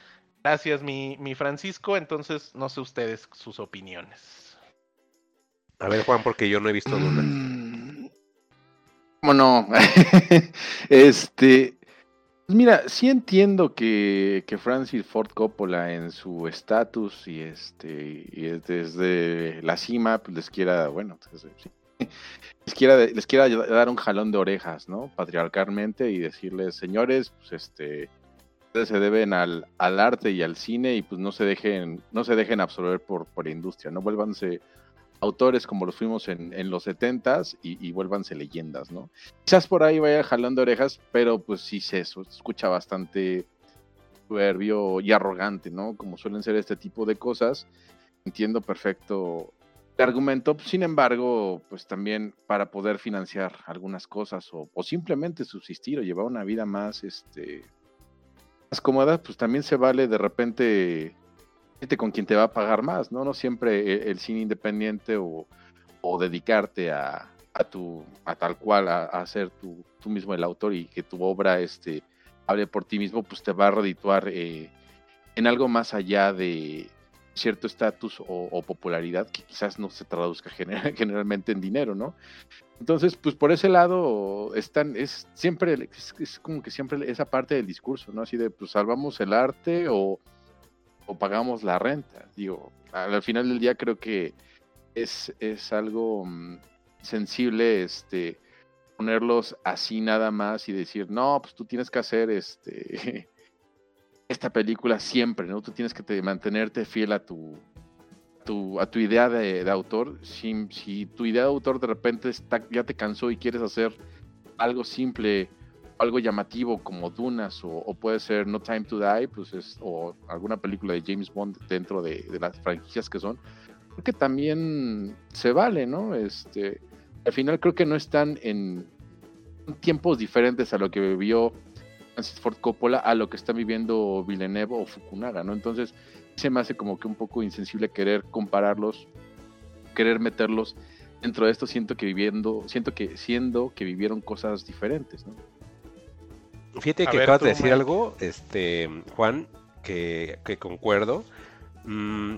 Gracias, mi, mi Francisco. Entonces, no sé ustedes sus opiniones. A ver, Juan, porque yo no he visto ninguna. ¿Cómo no? este, pues mira, sí entiendo que, Francis Ford Coppola en su estatus y este y desde la cima pues les quiera, bueno, pues, les quiera les quiera dar un jalón de orejas, ¿no? Patriarcalmente y decirles, señores, pues este se deben al, al arte y al cine y pues no se dejen no se dejen absorber por por la industria, no vuélvanse autores como los fuimos en, en los 70s y, y, vuélvanse leyendas, ¿no? Quizás por ahí vaya jalando orejas, pero pues sí se escucha bastante soberbio y arrogante, ¿no? Como suelen ser este tipo de cosas. Entiendo perfecto el argumento, sin embargo, pues también para poder financiar algunas cosas o, o simplemente subsistir o llevar una vida más, este, más cómoda, pues también se vale de repente con quien te va a pagar más, ¿no? No siempre e, el, cine independiente o, dedicarte a, tu, a tal cual, a, ser tú, mismo el autor y que tu obra este, hable por ti mismo, pues te va a redituar eh, en algo más allá de cierto estatus o, popularidad que quizás no se traduzca generalmente en dinero, ¿no? Entonces, pues por ese lado están, es siempre, es como que siempre esa parte del discurso, ¿no? Así de, pues salvamos el arte o o pagamos la renta. Digo, al final del día creo que es, es algo mm, sensible este ponerlos así nada más y decir, no, pues tú tienes que hacer este esta película siempre, ¿no? Tú tienes que mantenerte fiel a tu, tu, a tu idea de, autor. Si, si, tu idea de autor de repente está, ya te cansó y quieres hacer algo simple algo llamativo como Dunas o, puede ser No Time to Die, pues es, o alguna película de James Bond dentro de, las franquicias que son, creo que también se vale, ¿no? Este, al final creo que no están en tiempos diferentes a lo que vivió Francis Ford Coppola a lo que está viviendo Villeneuve o Fukunaga, ¿no? Entonces se me hace como que un poco insensible querer compararlos, querer meterlos dentro de esto, siento que viviendo, siento que siendo que vivieron cosas diferentes, ¿no? Fíjate A que acabas de decir algo, este, Juan, que, que concuerdo. Mm,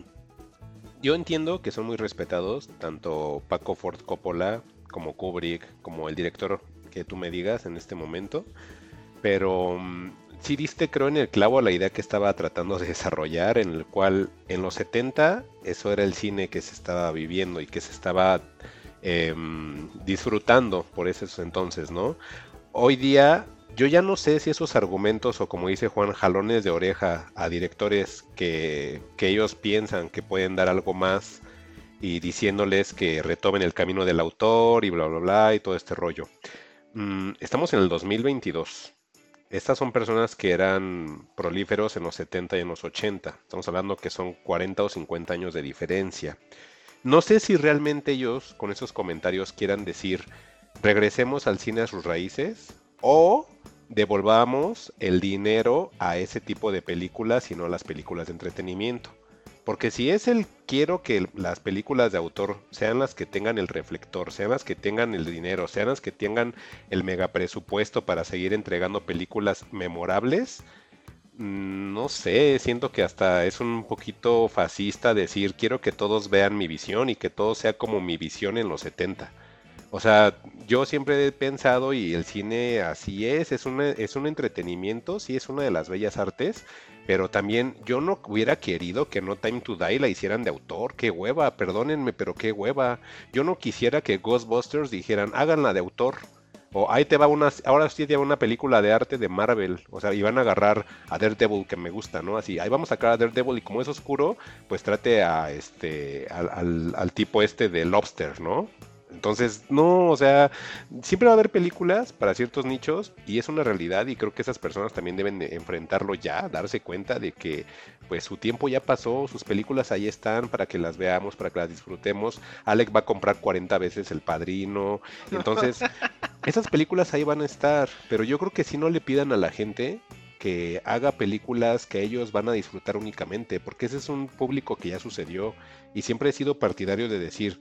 yo entiendo que son muy respetados, tanto Paco Ford Coppola como Kubrick, como el director que tú me digas en este momento. Pero mm, sí diste, creo, en el clavo la idea que estaba tratando de desarrollar, en el cual en los 70 eso era el cine que se estaba viviendo y que se estaba em, disfrutando por esos entonces, ¿no? Hoy día yo ya no sé si esos argumentos o como dice Juan, jalones de oreja a directores que, que ellos piensan que pueden dar algo más y diciéndoles que retomen el camino del autor y bla, bla, bla y todo este rollo. Mm, estamos en el 2022. Estas son personas que eran prolíferos en los 70 y en los 80. Estamos hablando que son 40 o 50 años de diferencia. No sé si realmente ellos con esos comentarios quieran decir regresemos al cine a sus raíces o devolvamos el dinero a ese tipo de películas y no a las películas de entretenimiento. Porque si es el quiero que las películas de autor sean las que tengan el reflector, sean las que tengan el dinero, sean las que tengan el mega presupuesto para seguir entregando películas memorables, mm, no sé, siento que hasta es un poquito fascista decir quiero que todos vean mi visión y que todo sea como mi visión en los 70. O sea, yo siempre he pensado y el cine así es, es un, es un entretenimiento, sí es una de las bellas artes, pero también yo no hubiera querido que No Time to Die la hicieran de autor, qué hueva, perdónenme, pero qué hueva. Yo no quisiera que Ghostbusters dijeran, háganla de autor. O ahí te va una, ahora sí te va una película de arte de Marvel. O sea, y van a agarrar a Daredevil que me gusta, ¿no? Así, ahí vamos a sacar a Daredevil y como es oscuro, pues trate a este, al, al- al tipo este de Lobster, ¿no? Entonces, no, o sea, siempre va a haber películas para ciertos nichos y es una realidad y creo que esas personas también deben de enfrentarlo ya, darse cuenta de que pues su tiempo ya pasó, sus películas ahí están para que las veamos, para que las disfrutemos. Alex va a comprar 40 veces El Padrino, entonces esas películas ahí van a estar, pero yo creo que si no le pidan a la gente que haga películas que ellos van a disfrutar únicamente, porque ese es un público que ya sucedió y siempre he sido partidario de decir,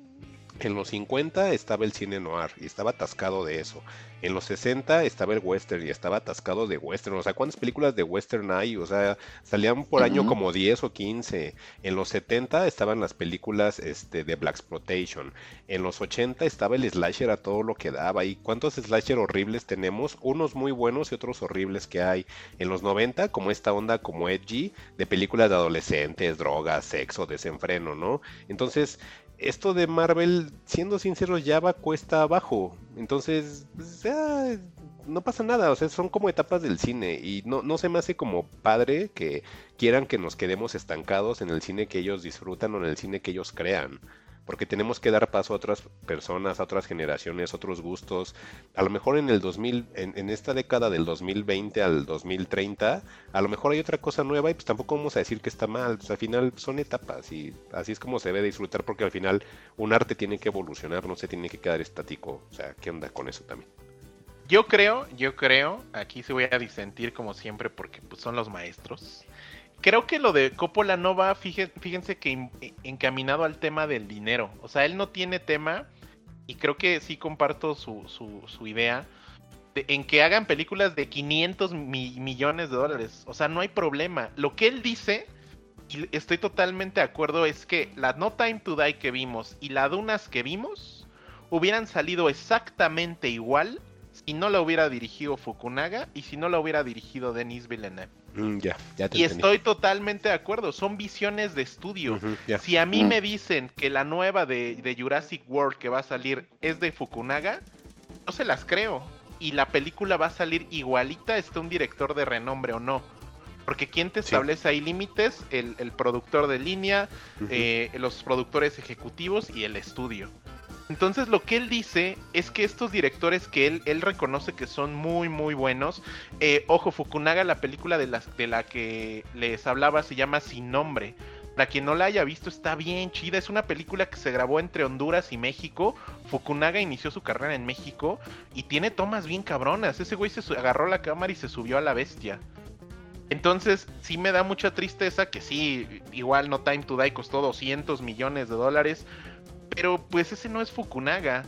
en los 50 estaba el cine noir y estaba atascado de eso. En los 60 estaba el western y estaba atascado de western. O sea, ¿cuántas películas de western hay? O sea, salían por año como 10 o 15. En los 70 estaban las películas este, de Black Exploitation. En los 80 estaba el slasher a todo lo que daba. ¿Y cuántos slasher horribles tenemos? Unos muy buenos y otros horribles que hay. En los 90, como esta onda como edgy, de películas de adolescentes, drogas, sexo, desenfreno, ¿no? Entonces, esto de Marvel, siendo sinceros, ya va cuesta abajo. Entonces, pues, no pasa nada. O sea, son como etapas del cine. Y no, no se me hace como padre que quieran que nos quedemos estancados en el cine que ellos disfrutan o en el cine que ellos crean. Porque tenemos que dar paso a otras personas, a otras generaciones, otros gustos. A lo mejor en el 2000, en, en esta década del 2020 al 2030, a lo mejor hay otra cosa nueva y pues tampoco vamos a decir que está mal. Pues al final son etapas y así es como se debe disfrutar porque al final un arte tiene que evolucionar, no se tiene que quedar estático. O sea, ¿qué onda con eso también? Yo creo, yo creo, aquí se voy a disentir como siempre porque pues, son los maestros. Creo que lo de Coppola no va, fíjense, que en- encaminado al tema del dinero. O sea, él no tiene tema y creo que sí comparto su, su, idea de- en que hagan películas de 500 mi- millones de dólares. O sea, no hay problema. Lo que él dice, y estoy totalmente de acuerdo, es que la No Time to Die que vimos y la Dunas que vimos hubieran salido exactamente igual si no la hubiera dirigido Fukunaga y si no la hubiera dirigido Denis Villeneuve. Mm, ya, ya te Y entendí. estoy totalmente de acuerdo, son visiones de estudio. Si a mí Mm. me dicen que la nueva de, de Jurassic World que va a salir es de Fukunaga, no se las creo. Y la película va a salir igualita, esté un director de renombre o no. Porque ¿quién te Sí. establece ahí límites? El, el productor de línea, eh, los productores ejecutivos y el estudio. Entonces lo que él dice es que estos directores que él, reconoce que son muy muy buenos, eh, ojo, Fukunaga, la película de, de la que les hablaba se llama Sin Nombre, Para quien no la haya visto, está bien chida. Es una película que se grabó entre Honduras y México. Fukunaga inició su carrera en México y tiene tomas bien cabronas. Ese güey se agarró la cámara y se subió a la bestia. Entonces, sí me da mucha tristeza que sí, igual No Time to Die costó 200 millones de dólares, pero pues ese no es Fukunaga.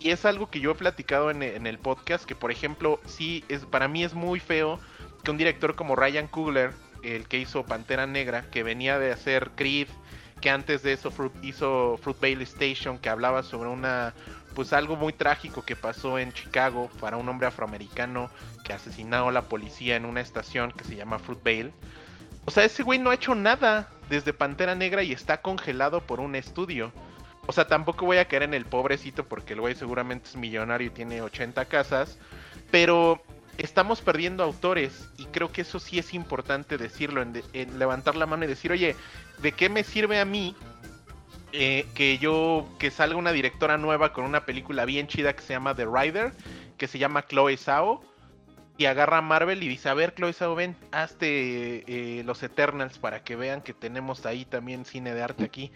Y es algo que yo he platicado en, el podcast, que por ejemplo, sí, es, para mí es muy feo que un director como Ryan Coogler, el que hizo Pantera Negra, que venía de hacer Creed, que antes de eso hizo Fruitvale Station, que hablaba sobre una, pues algo muy trágico que pasó en Chicago para un hombre afroamericano que asesinó a la policía en una estación que se llama Fruitvale. O sea, ese güey no ha hecho nada desde Pantera Negra y está congelado por un estudio. O sea, tampoco voy a caer en el pobrecito porque el güey seguramente es millonario y tiene 80 casas. Pero estamos perdiendo autores y creo que eso sí es importante decirlo, en, levantar la mano y decir, oye, ¿de qué me sirve a mí eh, que yo, que salga una directora nueva con una película bien chida que se llama The Rider, que se llama Chloe Zhao? Y agarra a Marvel y dice, a ver, Chloe Zhao, ven, hazte eh, los Eternals para que vean que tenemos ahí también cine de arte aquí.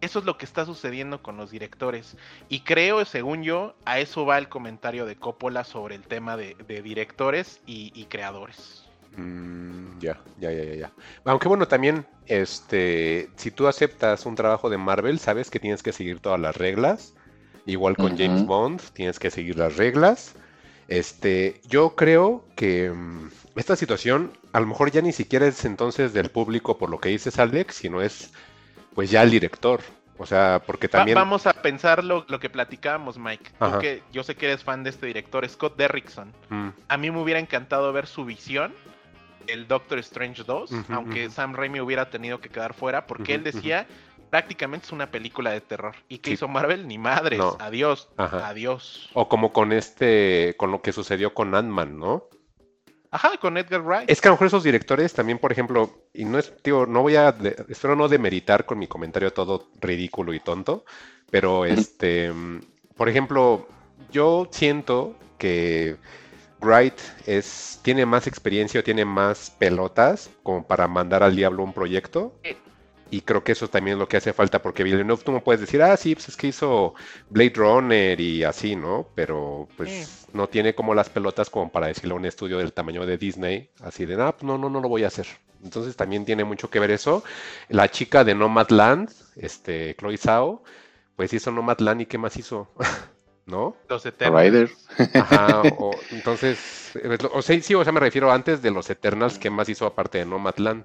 Eso es lo que está sucediendo con los directores. Y creo, según yo, a eso va el comentario de Coppola sobre el tema de, de directores y, y creadores. Mm, ya, ya, ya, ya, ya. Aunque bueno, también, este, si tú aceptas un trabajo de Marvel, sabes que tienes que seguir todas las reglas. Igual con James. Bond, tienes que seguir las reglas. Este, yo creo que mm, esta situación, a lo mejor ya ni siquiera es entonces del público por lo que dices, Alex, sino es, pues ya el director. O sea, porque Va- también. vamos a pensar lo, lo que platicábamos, Mike. Tú Ajá. que yo sé que eres fan de este director, Scott Derrickson. Mm, A mí me hubiera encantado ver su visión, el Doctor Strange 2, Ujú, aunque. Sam Raimi hubiera tenido que quedar fuera, porque él decía, prácticamente es una película de terror. ¿Y qué Sí. hizo Marvel? Ni madres. No. Adiós. Ajá. Adiós. O como con este, con lo que sucedió con Ant-Man, ¿no? Ajá, con Edgar Wright. Es que a lo mejor esos directores también, por ejemplo, y no es, tío, no voy a, de- espero no demeritar con mi comentario todo ridículo y tonto, pero este, por ejemplo, yo siento que Wright es, tiene más experiencia o tiene más pelotas como para mandar al diablo un proyecto. Y creo que eso también es lo que hace falta, porque Villeneuve tú no puedes decir, ah, sí, pues es que hizo Blade Runner y así, ¿no? Pero pues no tiene como las pelotas como para decirle a un estudio del tamaño de Disney, así de, ah, pues no, no, no lo voy a hacer. Entonces también tiene mucho que ver eso. La chica de Nomadland, este, Chloe Zhao, pues hizo Nomadland y ¿qué más hizo? ¿No? Los Eternals. Rider. Ajá, o- entonces, o sea, sí, o sea, me refiero antes de los Eternals, ¿qué más hizo aparte de Nomadland?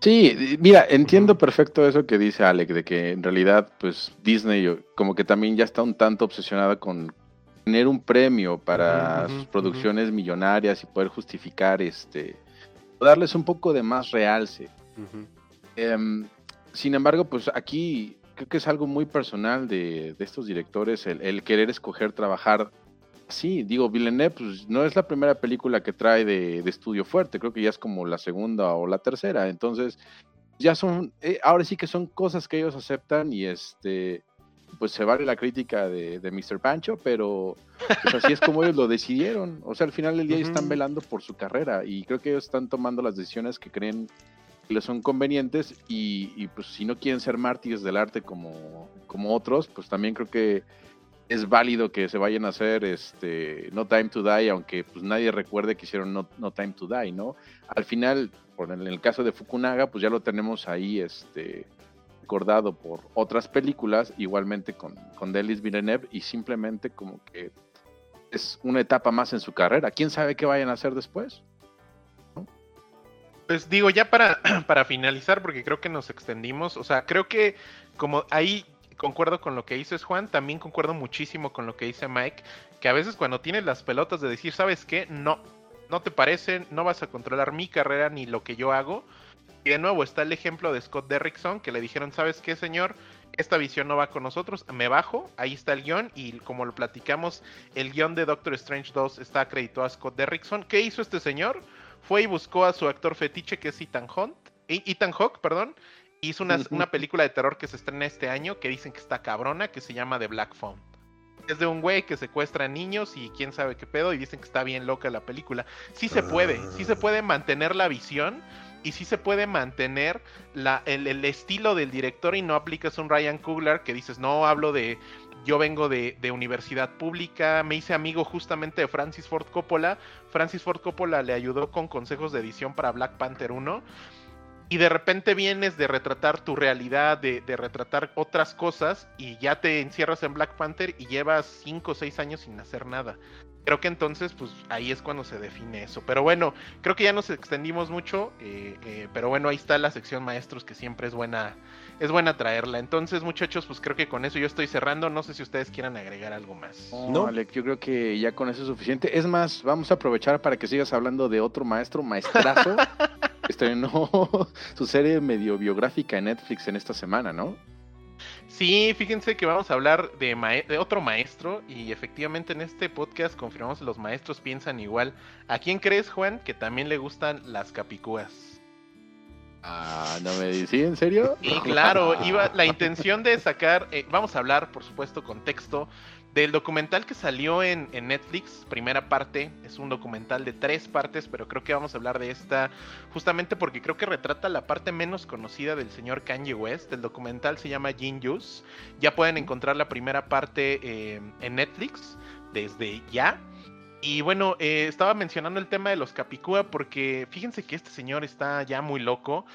Sí, mira, entiendo perfecto eso que dice Alec, de que en realidad, pues Disney como que también ya está un tanto obsesionada con tener un premio para sus producciones millonarias y poder justificar, este, darles un poco de más realce. Em, sin embargo, pues aquí creo que es algo muy personal de, de estos directores, el, el querer escoger trabajar. Sí, digo, Villeneuve pues, no es la primera película que trae de, de estudio fuerte, creo que ya es como la segunda o la tercera, entonces ya son, eh, ahora sí que son cosas que ellos aceptan y este, pues se vale la crítica de, de Mr. Pancho, pero pues, así es como ellos lo decidieron, o sea, al final del día ellos están velando por su carrera y creo que ellos están tomando las decisiones que creen que les son convenientes y, y, pues si no quieren ser mártires del arte como, como otros, pues también creo que es válido que se vayan a hacer este No Time to Die, aunque pues nadie recuerde que hicieron No, No Time to Die, ¿no? Al final, por en el caso de Fukunaga, pues ya lo tenemos ahí este recordado por otras películas, igualmente con, con Delis Villeneuve, y simplemente como que es una etapa más en su carrera. ¿Quién sabe qué vayan a hacer después? Pues digo, ya para, para finalizar, porque creo que nos extendimos, o sea, creo que como ahí concuerdo con lo que dices Juan, también concuerdo muchísimo con lo que dice Mike, que a veces cuando tienes las pelotas de decir, ¿sabes qué? No, no te parece, no vas a controlar mi carrera ni lo que yo hago. Y de nuevo está el ejemplo de Scott Derrickson, que le dijeron, ¿sabes qué, señor? Esta visión no va con nosotros, me bajo, ahí está el guion, y como lo platicamos, el guion de Doctor Strange 2 está acreditado a Scott Derrickson. ¿Qué hizo este señor? Fue y buscó a su actor fetiche, que es Ethan Hunt, Ethan perdón, hizo una, una película de terror que se estrena este año, que dicen que está cabrona, que se llama The Black Phone. Es de un güey que secuestra niños y quién sabe qué pedo, y dicen que está bien loca la película. Sí se puede, sí se puede mantener la visión y sí se puede mantener la, el, el estilo del director y no aplicas un Ryan Coogler que dices, no hablo de yo vengo de, de, universidad pública, me hice amigo justamente de Francis Ford Coppola. Francis Ford Coppola le ayudó con consejos de edición para Black Panther 1. Y de repente vienes de retratar tu realidad, de, de retratar otras cosas, y ya te encierras en Black Panther y llevas 5 o 6 años sin hacer nada creo que entonces, pues ahí es cuando se define eso. Pero bueno, creo que ya nos extendimos mucho, eh, eh, pero bueno, ahí está la sección maestros que siempre es buena, es buena traerla. Entonces, muchachos, pues creo que con eso yo estoy cerrando. No sé si ustedes quieran agregar algo más. No, Alec, yo creo que ya con eso es suficiente. Es más, vamos a aprovechar para que sigas hablando de otro maestro, maestrazo. Estrenó su serie medio biográfica en Netflix en esta semana, ¿no? Sí, fíjense que vamos a hablar de, de, otro maestro y efectivamente en este podcast confirmamos que los maestros piensan igual. ¿A quién crees, Juan, que también le gustan las capicúas? Ah, no me decís, ¿en serio? Y claro, iba la intención de sacar, eh, vamos a hablar, por supuesto, contexto del documental que salió en, en, Netflix, primera parte, es un documental de tres partes, pero creo que vamos a hablar de esta justamente porque creo que retrata la parte menos conocida del señor Kanye West. El documental se llama Genius. Ya pueden encontrar la primera parte eh, en Netflix desde ya. Y bueno, eh, estaba mencionando el tema de los Capicúa porque fíjense que este señor está ya muy loco.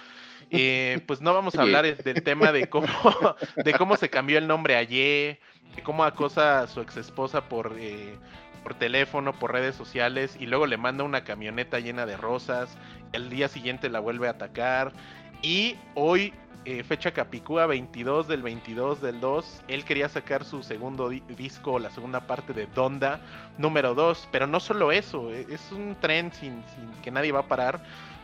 Eh, pues no vamos a hablar del tema de cómo, de cómo se cambió el nombre ayer de cómo acosa a su ex esposa por, eh, por teléfono, por redes sociales, y luego le manda una camioneta llena de rosas, el día siguiente la vuelve a atacar, y hoy, eh, fecha Capicúa 22 del 22 del 2, él quería sacar su segundo di disco, la segunda parte de Donda, número 2, pero no solo eso, e, es un tren sin, sin que nadie va a parar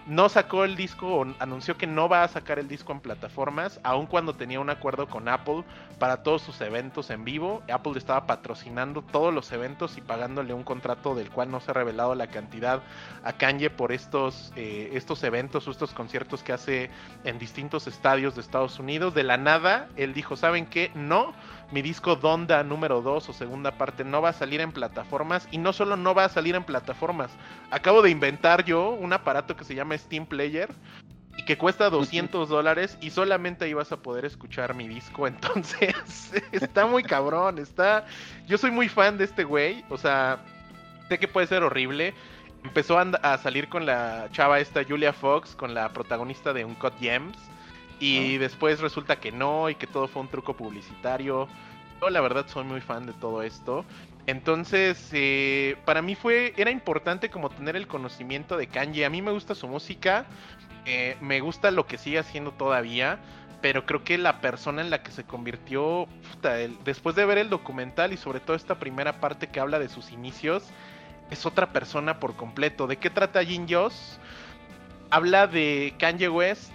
no sacó el disco o anunció que no va a sacar el disco en plataformas, aun cuando tenía un acuerdo con Apple para todos sus eventos en vivo. Apple estaba patrocinando todos los eventos y pagándole un contrato del cual no se ha revelado la cantidad a Kanye por estos, eh, estos eventos o estos conciertos que hace en distintos estadios de Estados Unidos. De la nada, él dijo, ¿saben qué? No mi disco Donda número 2 o segunda parte no va a salir en plataformas y no solo no va a salir en plataformas, acabo de inventar yo un aparato que se llama Steam Player y que cuesta 200 dólares y solamente ahí vas a poder escuchar mi disco, entonces está muy cabrón, está... Yo soy muy fan de este güey, o sea, sé que puede ser horrible. Empezó a, a salir con la chava esta Julia Fox, con la protagonista de Uncut Gems y después resulta que no y que todo fue un truco publicitario. Yo la verdad soy muy fan de todo esto. Entonces, eh, para mí fue, era importante como tener el conocimiento de Kanye. A mí me gusta su música, eh, me gusta lo que sigue haciendo todavía, pero creo que la persona en la que se convirtió, puta, el, después de ver el documental y sobre todo esta primera parte que habla de sus inicios, es otra persona por completo. ¿De qué trata Jin Joss? Habla de Kanye West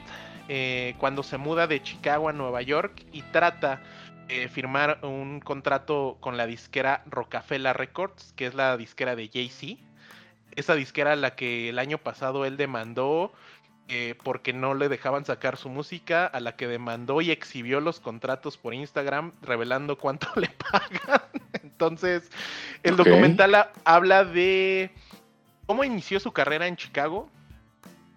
eh, cuando se muda de Chicago a Nueva York y trata de firmar un contrato con la disquera Rockefeller Records, que es la disquera de Jay-Z. Esa disquera a la que el año pasado él demandó eh, porque no le dejaban sacar su música, a la que demandó y exhibió los contratos por Instagram revelando cuánto le pagan. Entonces, el okay. documental habla de cómo inició su carrera en Chicago,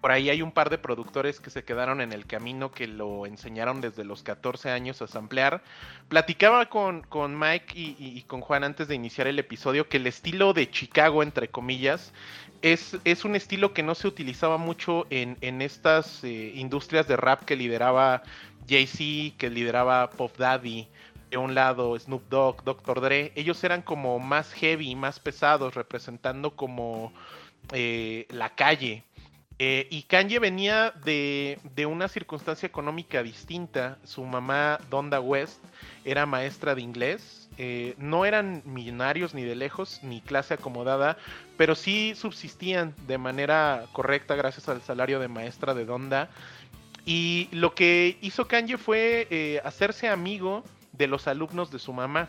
por ahí hay un par de productores que se quedaron en el camino que lo enseñaron desde los 14 años a samplear. Platicaba con, Mike y, con Juan antes de iniciar el episodio que el estilo de Chicago, entre comillas, es, es un estilo que no se utilizaba mucho en, en estas eh, industrias de rap que lideraba Jay-Z, que lideraba Pop Daddy, de un lado Snoop Dogg, Dr. Dre. Ellos eran como más heavy, más pesados, representando como eh, la calle. Eh, y Kanye venía de, de, una circunstancia económica distinta. Su mamá, Donda West, era maestra de inglés. Eh, no eran millonarios ni de lejos, ni clase acomodada, pero sí subsistían de manera correcta gracias al salario de maestra de Donda. Y lo que hizo Kanye fue eh, hacerse amigo de los alumnos de su mamá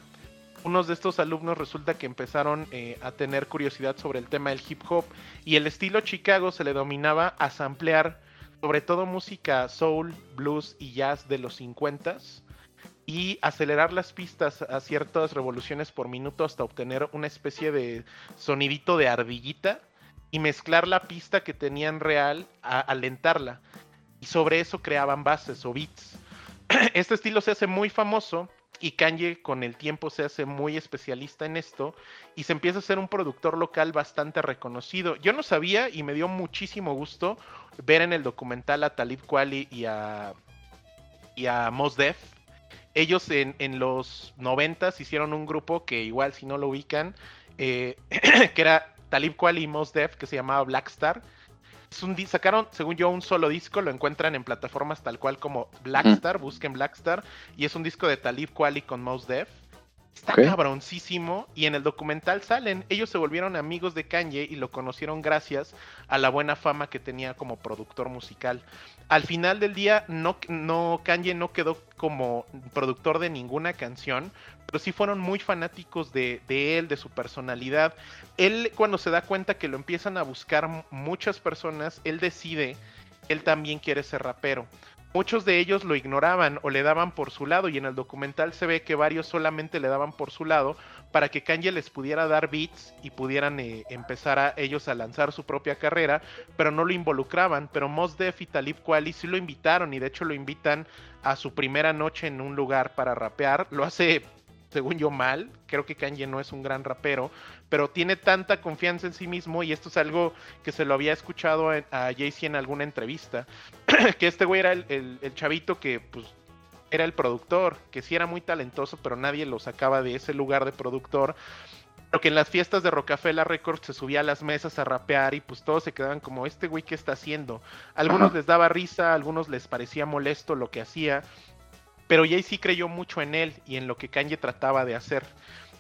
unos de estos alumnos resulta que empezaron eh, a tener curiosidad sobre el tema del hip hop y el estilo Chicago se le dominaba a samplear sobre todo música soul, blues y jazz de los 50s y acelerar las pistas a ciertas revoluciones por minuto hasta obtener una especie de sonidito de ardillita y mezclar la pista que tenían real a alentarla. y sobre eso creaban bases o beats. Este estilo se hace muy famoso y Kanye con el tiempo se hace muy especialista en esto y se empieza a ser un productor local bastante reconocido. Yo no sabía y me dio muchísimo gusto ver en el documental a Talib Kweli y a, y a Mos Def. Ellos en, en los noventas hicieron un grupo que igual si no lo ubican, eh, que era Talib Kweli y Mos Def, que se llamaba Blackstar sacaron, según yo, un solo disco, lo encuentran en plataformas tal cual como Blackstar, busquen Blackstar, y es un disco de Talib Kweli con Mouse Def. Está cabroncísimo y en el documental salen, ellos se volvieron amigos de Kanye y lo conocieron gracias a la buena fama que tenía como productor musical. Al final del día, no, no, Kanye no quedó como productor de ninguna canción, pero sí fueron muy fanáticos de, él, de su personalidad. Él cuando se da cuenta que lo empiezan a buscar muchas personas, él decide, él también quiere ser rapero. Muchos de ellos lo ignoraban o le daban por su lado y en el documental se ve que varios solamente le daban por su lado para que Kanye les pudiera dar beats y pudieran eh, empezar a ellos a lanzar su propia carrera, pero no lo involucraban. Pero Mos Def y Talib Kweli sí lo invitaron y de hecho lo invitan a su primera noche en un lugar para rapear. Lo hace según yo, mal. Creo que Kanye no es un gran rapero, pero tiene tanta confianza en sí mismo y esto es algo que se lo había escuchado a, Jay-Z en alguna entrevista, que este güey era el, chavito que pues era el productor, que sí era muy talentoso, pero nadie lo sacaba de ese lugar de productor. Pero que en las fiestas de Rockefeller Records se subía a las mesas a rapear y pues todos se quedaban como, este güey, ¿qué está haciendo? algunos les daba risa, a algunos les parecía molesto lo que hacía, pero Jay-Z creyó mucho en él y en lo que Kanye trataba de hacer.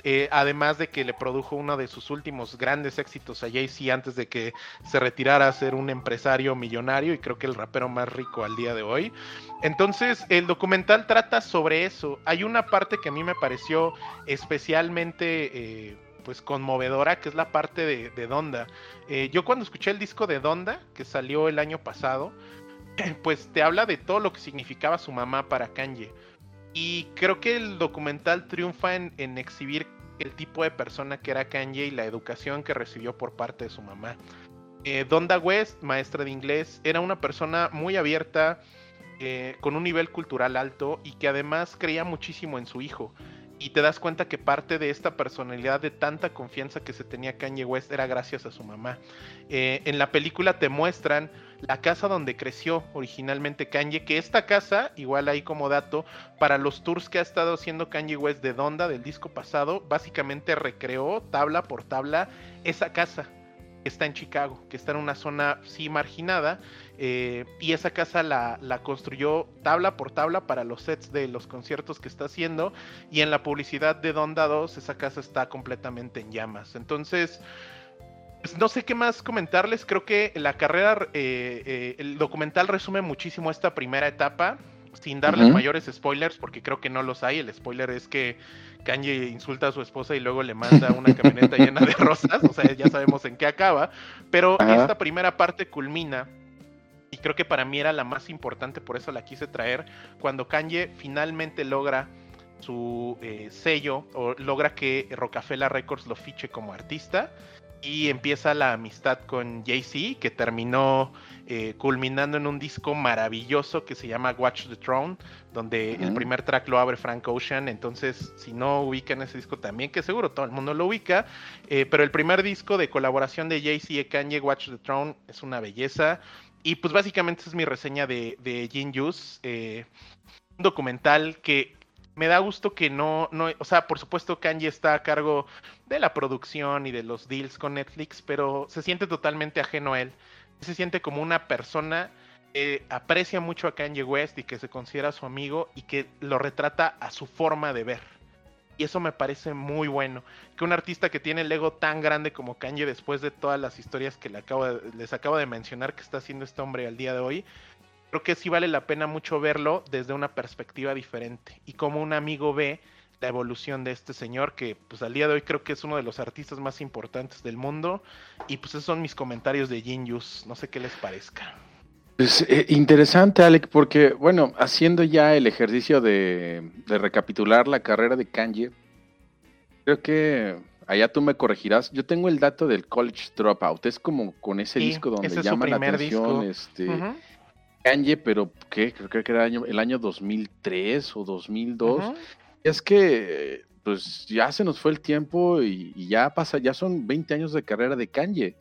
Eh, además de que le produjo uno de sus últimos grandes éxitos a Jay-Z antes de que se retirara a ser un empresario millonario y creo que el rapero más rico al día de hoy. Entonces, el documental trata sobre eso. Hay una parte que a mí me pareció especialmente... Eh, pues conmovedora, que es la parte de, Donda. Eh, yo cuando escuché el disco de Donda, que salió el año pasado, pues te habla de todo lo que significaba su mamá para Kanye. Y creo que el documental triunfa en, exhibir el tipo de persona que era Kanye y la educación que recibió por parte de su mamá. Eh, Donda West, maestra de inglés, era una persona muy abierta, eh, con un nivel cultural alto y que además creía muchísimo en su hijo. Y te das cuenta que parte de esta personalidad de tanta confianza que se tenía Kanye West era gracias a su mamá. Eh, en la película te muestran la casa donde creció originalmente Kanye, que esta casa, igual ahí como dato, para los tours que ha estado haciendo Kanye West de Donda del disco pasado, básicamente recreó tabla por tabla esa casa que está en Chicago, que está en una zona sí marginada, eh, y esa casa la, la, construyó tabla por tabla para los sets de los conciertos que está haciendo, y en la publicidad de Donda 2 esa casa está completamente en llamas. Entonces, pues, no sé qué más comentarles. Creo que la carrera, eh, eh, el documental resume muchísimo esta primera etapa, sin darles mayores spoilers, porque creo que no los hay. El spoiler es que Kanye insulta a su esposa y luego le manda una camioneta llena de rosas. O sea, ya sabemos en qué acaba. Pero esta primera parte culmina. Y creo que para mí era la más importante, por eso la quise traer. Cuando Kanye finalmente logra su eh, sello o logra que Rockefeller Records lo fiche como artista y empieza la amistad con Jay-Z, que terminó eh, culminando en un disco maravilloso que se llama Watch the Throne, donde el primer track lo abre Frank Ocean. Entonces, si no ubican ese disco también, que seguro todo el mundo lo ubica, eh, pero el primer disco de colaboración de Jay-Z y Kanye, Watch the Throne, es una belleza. Y pues básicamente es mi reseña de, de Gin Juice. Eh, un documental que me da gusto que no, no, o sea, por supuesto Kanye está a cargo de la producción y de los deals con Netflix, pero se siente totalmente ajeno a él. Se siente como una persona que aprecia mucho a Kanye West y que se considera su amigo y que lo retrata a su forma de ver. Y eso me parece muy bueno. Que un artista que tiene el ego tan grande como Kanye, después de todas las historias que le acabo les acabo de mencionar que está haciendo este hombre al día de hoy, creo que sí vale la pena mucho verlo desde una perspectiva diferente y como un amigo ve la evolución de este señor que pues al día de hoy creo que es uno de los artistas más importantes del mundo y pues esos son mis comentarios de Yus, no sé qué les parezca. Pues eh, interesante Alec porque bueno, haciendo ya el ejercicio de, recapitular la carrera de Kanye, creo que allá tú me corregirás, yo tengo el dato del College Dropout, es como con ese disco donde llama la atención este Kanye, pero ¿qué? Creo que era el año, el año 2003 o 2002. Es que pues ya se nos fue el tiempo y, ya pasa, ya son 20 años de carrera de Kanye.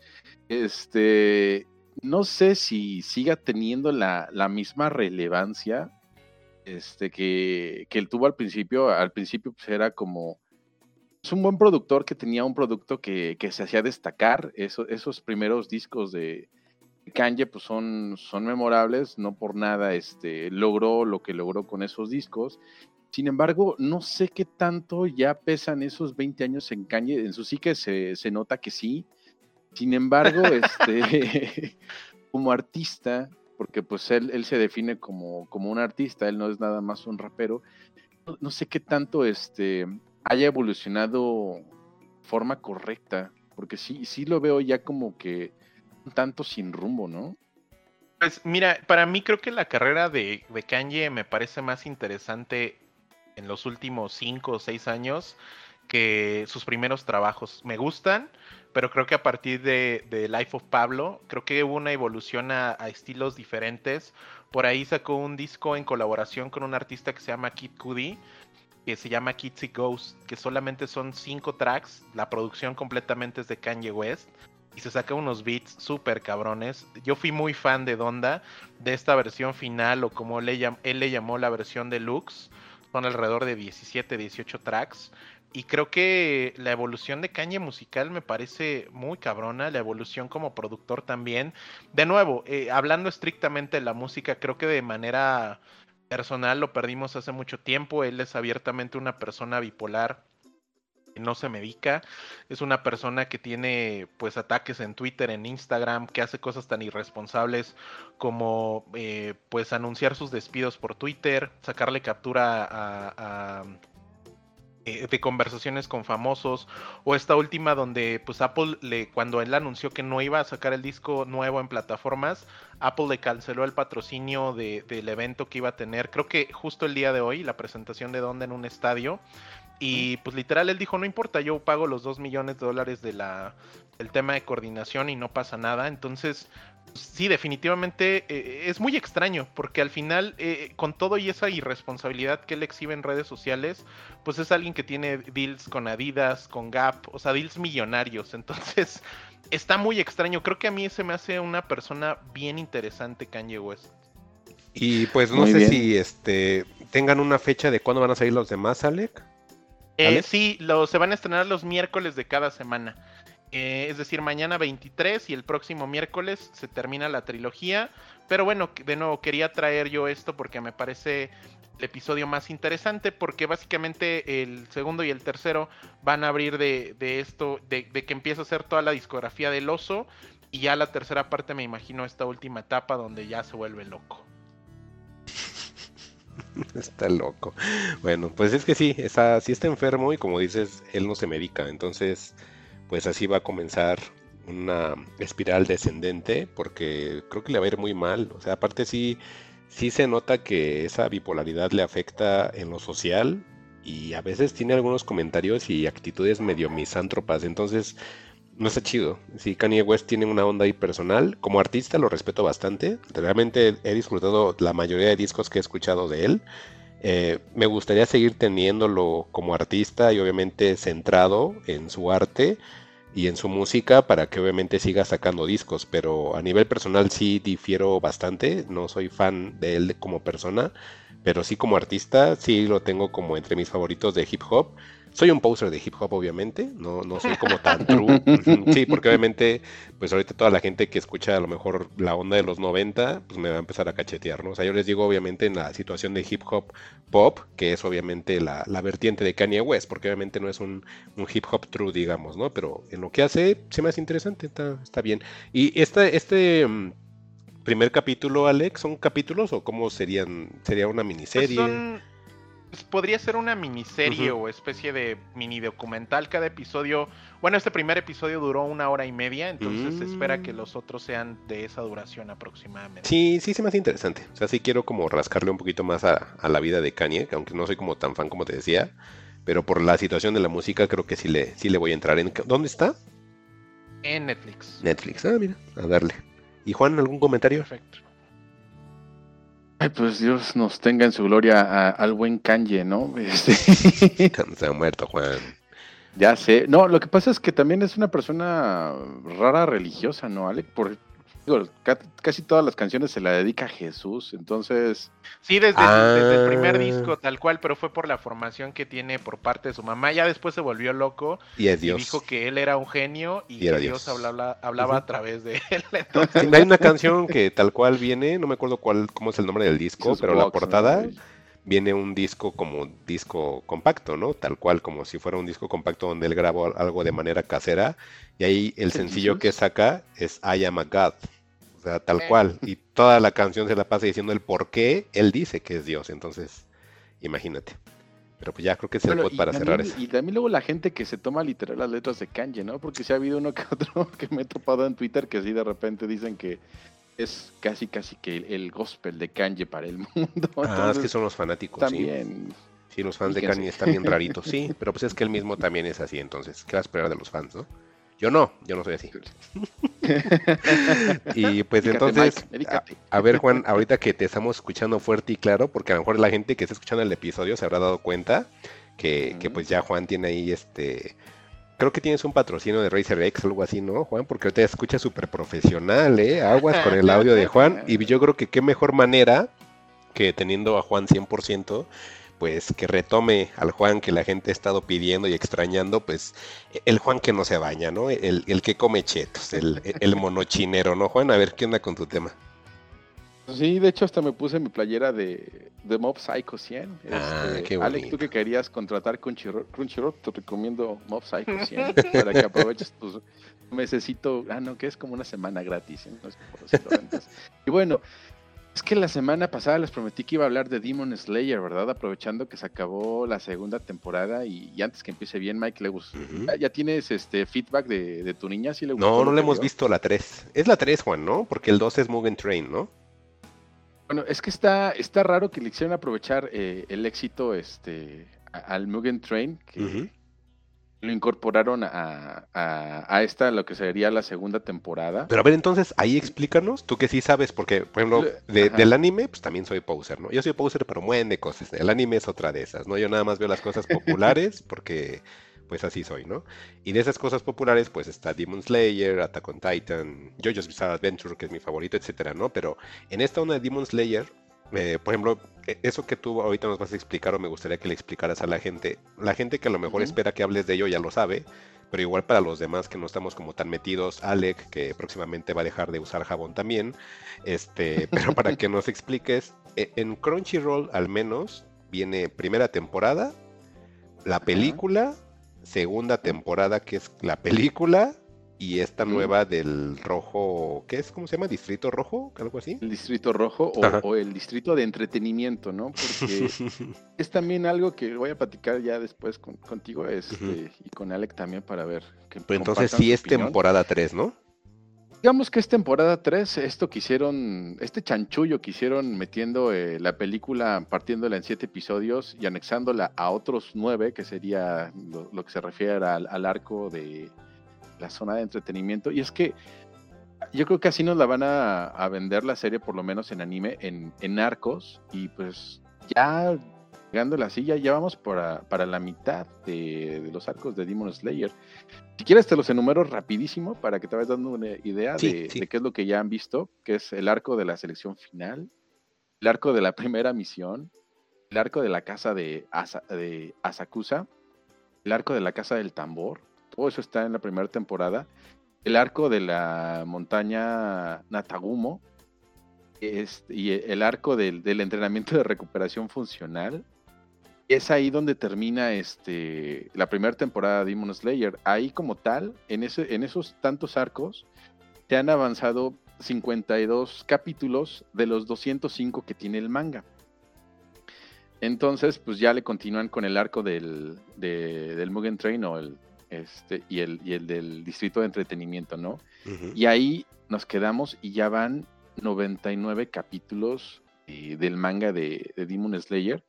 Este, no sé si siga teniendo la, misma relevancia este, que, él tuvo al principio. Al principio pues, era como es un buen productor que tenía un producto que, se hacía destacar. esos primeros discos de Kanye pues, son, son memorables, no por nada este, logró lo que logró con esos discos. Sin embargo, no sé qué tanto ya pesan esos 20 años en Kanye. En su psique se, se nota que sí. Sin embargo, este, como artista, porque pues él, él se define como, como un artista, él no es nada más un rapero. No, sé qué tanto este, haya evolucionado de forma correcta, porque sí, sí lo veo ya como que tanto sin rumbo, ¿no? Pues mira, para mí creo que la carrera de, Kanye me parece más interesante en los últimos cinco o seis años que sus primeros trabajos. Me gustan, pero creo que a partir de, Life of Pablo, creo que hubo una evolución a, estilos diferentes. Por ahí sacó un disco en colaboración con un artista que se llama Kid Cudi, que se llama Kitsy Ghost, que solamente son cinco tracks, la producción completamente es de Kanye West. Y se saca unos beats súper cabrones. Yo fui muy fan de Donda, de esta versión final, o como él le llamó la versión deluxe son alrededor de 17, 18 tracks. Y creo que la evolución de Kanye musical me parece muy cabrona, la evolución como productor también. De nuevo, eh, hablando estrictamente de la música, creo que de manera personal lo perdimos hace mucho tiempo. Él es abiertamente una persona bipolar no se medica, es una persona que tiene pues ataques en Twitter, en Instagram, que hace cosas tan irresponsables como eh, pues anunciar sus despidos por Twitter, sacarle captura a, eh, de conversaciones con famosos o esta última donde pues Apple le cuando él anunció que no iba a sacar el disco nuevo en plataformas Apple le canceló el patrocinio del evento que iba a tener creo que justo el día de hoy la presentación de Donda en un estadio y pues literal él dijo, no importa, yo pago los 2 millones de dólares de la, del tema de coordinación y no pasa nada. Entonces, sí, definitivamente eh, es muy extraño, porque al final, eh, con todo y esa irresponsabilidad que él exhibe en redes sociales, pues es alguien que tiene deals con Adidas, con Gap, o sea, deals millonarios. Entonces, está muy extraño. Creo que a mí se me hace una persona bien interesante Kanye West. Y pues no sé si este tengan una fecha de cuándo van a salir los demás, Alec. Eh, sí, lo, se van a estrenar los miércoles de cada semana. Eh, es decir, mañana 23 y el próximo miércoles se termina la trilogía. Pero bueno, de nuevo quería traer yo esto porque me parece el episodio más interesante porque básicamente el segundo y el tercero van a abrir de, esto, de, de, que empieza a ser toda la discografía del oso y ya la tercera parte me imagino esta última etapa donde ya se vuelve loco. está loco. Bueno, pues es que sí, está, sí está enfermo y como dices, él no se medica. Entonces, pues así va a comenzar una espiral descendente porque creo que le va a ir muy mal. O sea, aparte sí, sí se nota que esa bipolaridad le afecta en lo social y a veces tiene algunos comentarios y actitudes medio misántropas. Entonces, no está chido. Si Kanye West tiene una onda ahí personal. Como artista lo respeto bastante. Realmente he disfrutado la mayoría de discos que he escuchado de él. Eh, me gustaría seguir teniéndolo como artista y obviamente centrado en su arte y en su música para que obviamente siga sacando discos. Pero a nivel personal sí difiero bastante. No soy fan de él como persona. Pero sí como artista sí lo tengo como entre mis favoritos de hip hop. Soy un poser de hip hop, obviamente, no, no soy como tan true. sí, porque obviamente, pues ahorita toda la gente que escucha a lo mejor la onda de los 90, pues me va a empezar a cachetear, ¿no? O sea, yo les digo, obviamente, en la situación de hip hop pop, que es obviamente la, vertiente de Kanye West, porque obviamente no es un, hip hop true, digamos, ¿no? Pero en lo que hace, se me hace interesante, está, está bien. Y esta, este mm, primer capítulo, Alex, ¿son capítulos o cómo serían? ¿Sería una miniserie? Pues, podría ser una miniserie o especie de mini documental cada episodio. Bueno, este primer episodio duró una hora y media, entonces se espera que mm. los otros sean de esa duración aproximadamente. Sí, sí se me hace interesante. O sea, sí quiero como rascarle un poquito más a, la vida de Kanye, aunque no soy como tan fan como te decía, pero por la situación de la música creo que sí le, sí le voy a entrar. En, ¿Dónde está? En Netflix. Netflix, ah, mira, a darle. ¿Y Juan, algún comentario? Perfecto. Ay, pues Dios nos tenga en su gloria a- al buen Kanye, ¿no? Este, Se ha muerto, Juan. ya sé. No, lo que pasa es que también es una persona rara religiosa, ¿no, Alec? Por, digo, casi todas las canciones se la dedica a Jesús, entonces... Sí, desde, Ah. desde el primer disco, tal cual, pero fue por la formación que tiene por parte de su mamá. Ya después se volvió loco Y es y Dios. dijo que él era un genio y, que Dios, Dios. hablaba, hablaba a través de él. Entonces, Sí, Hay una canción que tal cual viene, no me acuerdo cuál, cómo es el nombre del disco, pero la portada viene un disco como disco compacto, ¿no? Tal cual, como si fuera un disco compacto donde él grabó algo de manera casera. Y ahí el ¿Qué sencillo que saca es I Am a God. O sea, tal cual. Y toda la canción se la pasa diciendo el por qué él dice que es Dios. Entonces, imagínate. Pero pues ya creo que es el Bueno, para cerrar eso. Y también luego la gente que se toma literal las letras de Kanye, ¿no? Porque si ha habido uno que otro que me he topado en Twitter que sí de repente dicen que es casi casi que el, el gospel de Kanye para el mundo. Ah, es que Entonces, son los fanáticos, sí. también. Sí, los fans de. Kanye están bien raritos, sí, pero pues es que él mismo también es así, entonces, ¿qué vas a esperar de los fans, no? Yo no, yo no soy así. Y pues entonces, a, a ver Juan, ahorita que te estamos escuchando fuerte y claro, porque a lo mejor la gente que está escuchando el episodio se habrá dado cuenta que, que pues ya Juan tiene ahí este... Creo que tienes un patrocinio de Razer X, algo así, ¿no, Juan? Porque ahorita escucha súper profesional, ¿eh? Aguas con el audio de Juan. Y yo creo que qué mejor manera que teniendo a Juan 100%, pues que retome al Juan que la gente ha estado pidiendo y extrañando, pues el Juan que no se baña, ¿no? El, el que come chetos, el, el monochinero, ¿no, Juan? A ver, ¿qué onda con tu tema? Sí, de hecho hasta me puse mi playera de, de Mob Psycho 100. Ah, Este, qué Alex, bonito. tú que querías contratar Crunchyroll, Crunchyroll, te recomiendo Mob Psycho 100 para que aproveches tu mesecito, ah no, que es como una semana gratis, ¿eh? no es por antes. Y bueno, es que la semana pasada les prometí que iba a hablar de Demon Slayer, ¿verdad? Aprovechando que se acabó la segunda temporada y, y antes que empiece bien, Mike, le gustó. ¿Ya, ya tienes este feedback de, de tu niña? ¿Sí le gustó No, no le hemos visto la 3. Es la 3, Juan, ¿no? Porque el 2 es Mugen Train, ¿no? Bueno, es que está, está raro que le hicieron aprovechar eh, el éxito este, al Mugen Train, que. Lo incorporaron a, a, a esta, lo que sería la segunda temporada. Pero a ver, entonces, ahí explícanos, tú que sí sabes, porque, por ejemplo, de- del anime, pues también soy poser, ¿no? Yo soy poser, pero buen de cosas. El anime es otra de esas, ¿no? Yo nada más veo las cosas populares porque, pues así soy, ¿no? Y de esas cosas populares, pues está Demon Slayer, Attack on Titan, JoJo's Bizarre Adventure, que es mi favorito, etcétera, ¿no? Pero en esta onda de Demon Slayer, eh, por ejemplo, eso que tú ahorita nos vas a explicar o me gustaría que le explicaras a la gente, la gente que a lo mejor espera que hables de ello ya lo sabe, pero igual para los demás que no estamos como tan metidos, Alec, que próximamente va a dejar de usar jabón también, este, pero para que nos expliques, e- en Crunchyroll al menos viene primera temporada, la película, segunda temporada que es la película y esta nueva del rojo, ¿qué es? ¿Cómo se llama? Distrito Rojo, algo así. El Distrito Rojo o, el Distrito de Entretenimiento, ¿no? Porque es también algo que voy a platicar ya después con- contigo este, y con Alec también para ver. Que Pues entonces sí es opinión. temporada 3, ¿no? Digamos que es temporada 3, esto que hicieron, este chanchullo que hicieron metiendo eh, la película, partiéndola en siete episodios y anexándola a otros nueve, que sería lo, lo que se refiere al, al arco de la zona de entretenimiento. Y es que yo creo que así nos la van a, a vender la serie, por lo menos en anime, en, en arcos. Y pues ya llegando a la silla, ya vamos para, para la mitad de, de los arcos de Demon Slayer. Si quieres te los enumero rapidísimo para que te vayas dando una idea Sí, de, sí. de qué es lo que ya han visto, que es el arco de la selección final, el arco de la primera misión, el arco de la casa de, Asa- de Asakusa, el arco de la casa del tambor, todo eso está en la primera temporada, el arco de la montaña Natagumo, y el arco del, entrenamiento de recuperación funcional, es ahí donde termina este, la primera temporada de Demon Slayer. Ahí como tal, en, esos tantos arcos, se han avanzado 52 capítulos de los 205 que tiene el manga. Entonces, pues ya le continúan con el arco del, de- del Mugen Train o el, este, y, el, y el del Distrito de Entretenimiento, ¿no? Y ahí nos quedamos y ya van 99 capítulos eh, del manga de, de Demon Slayer.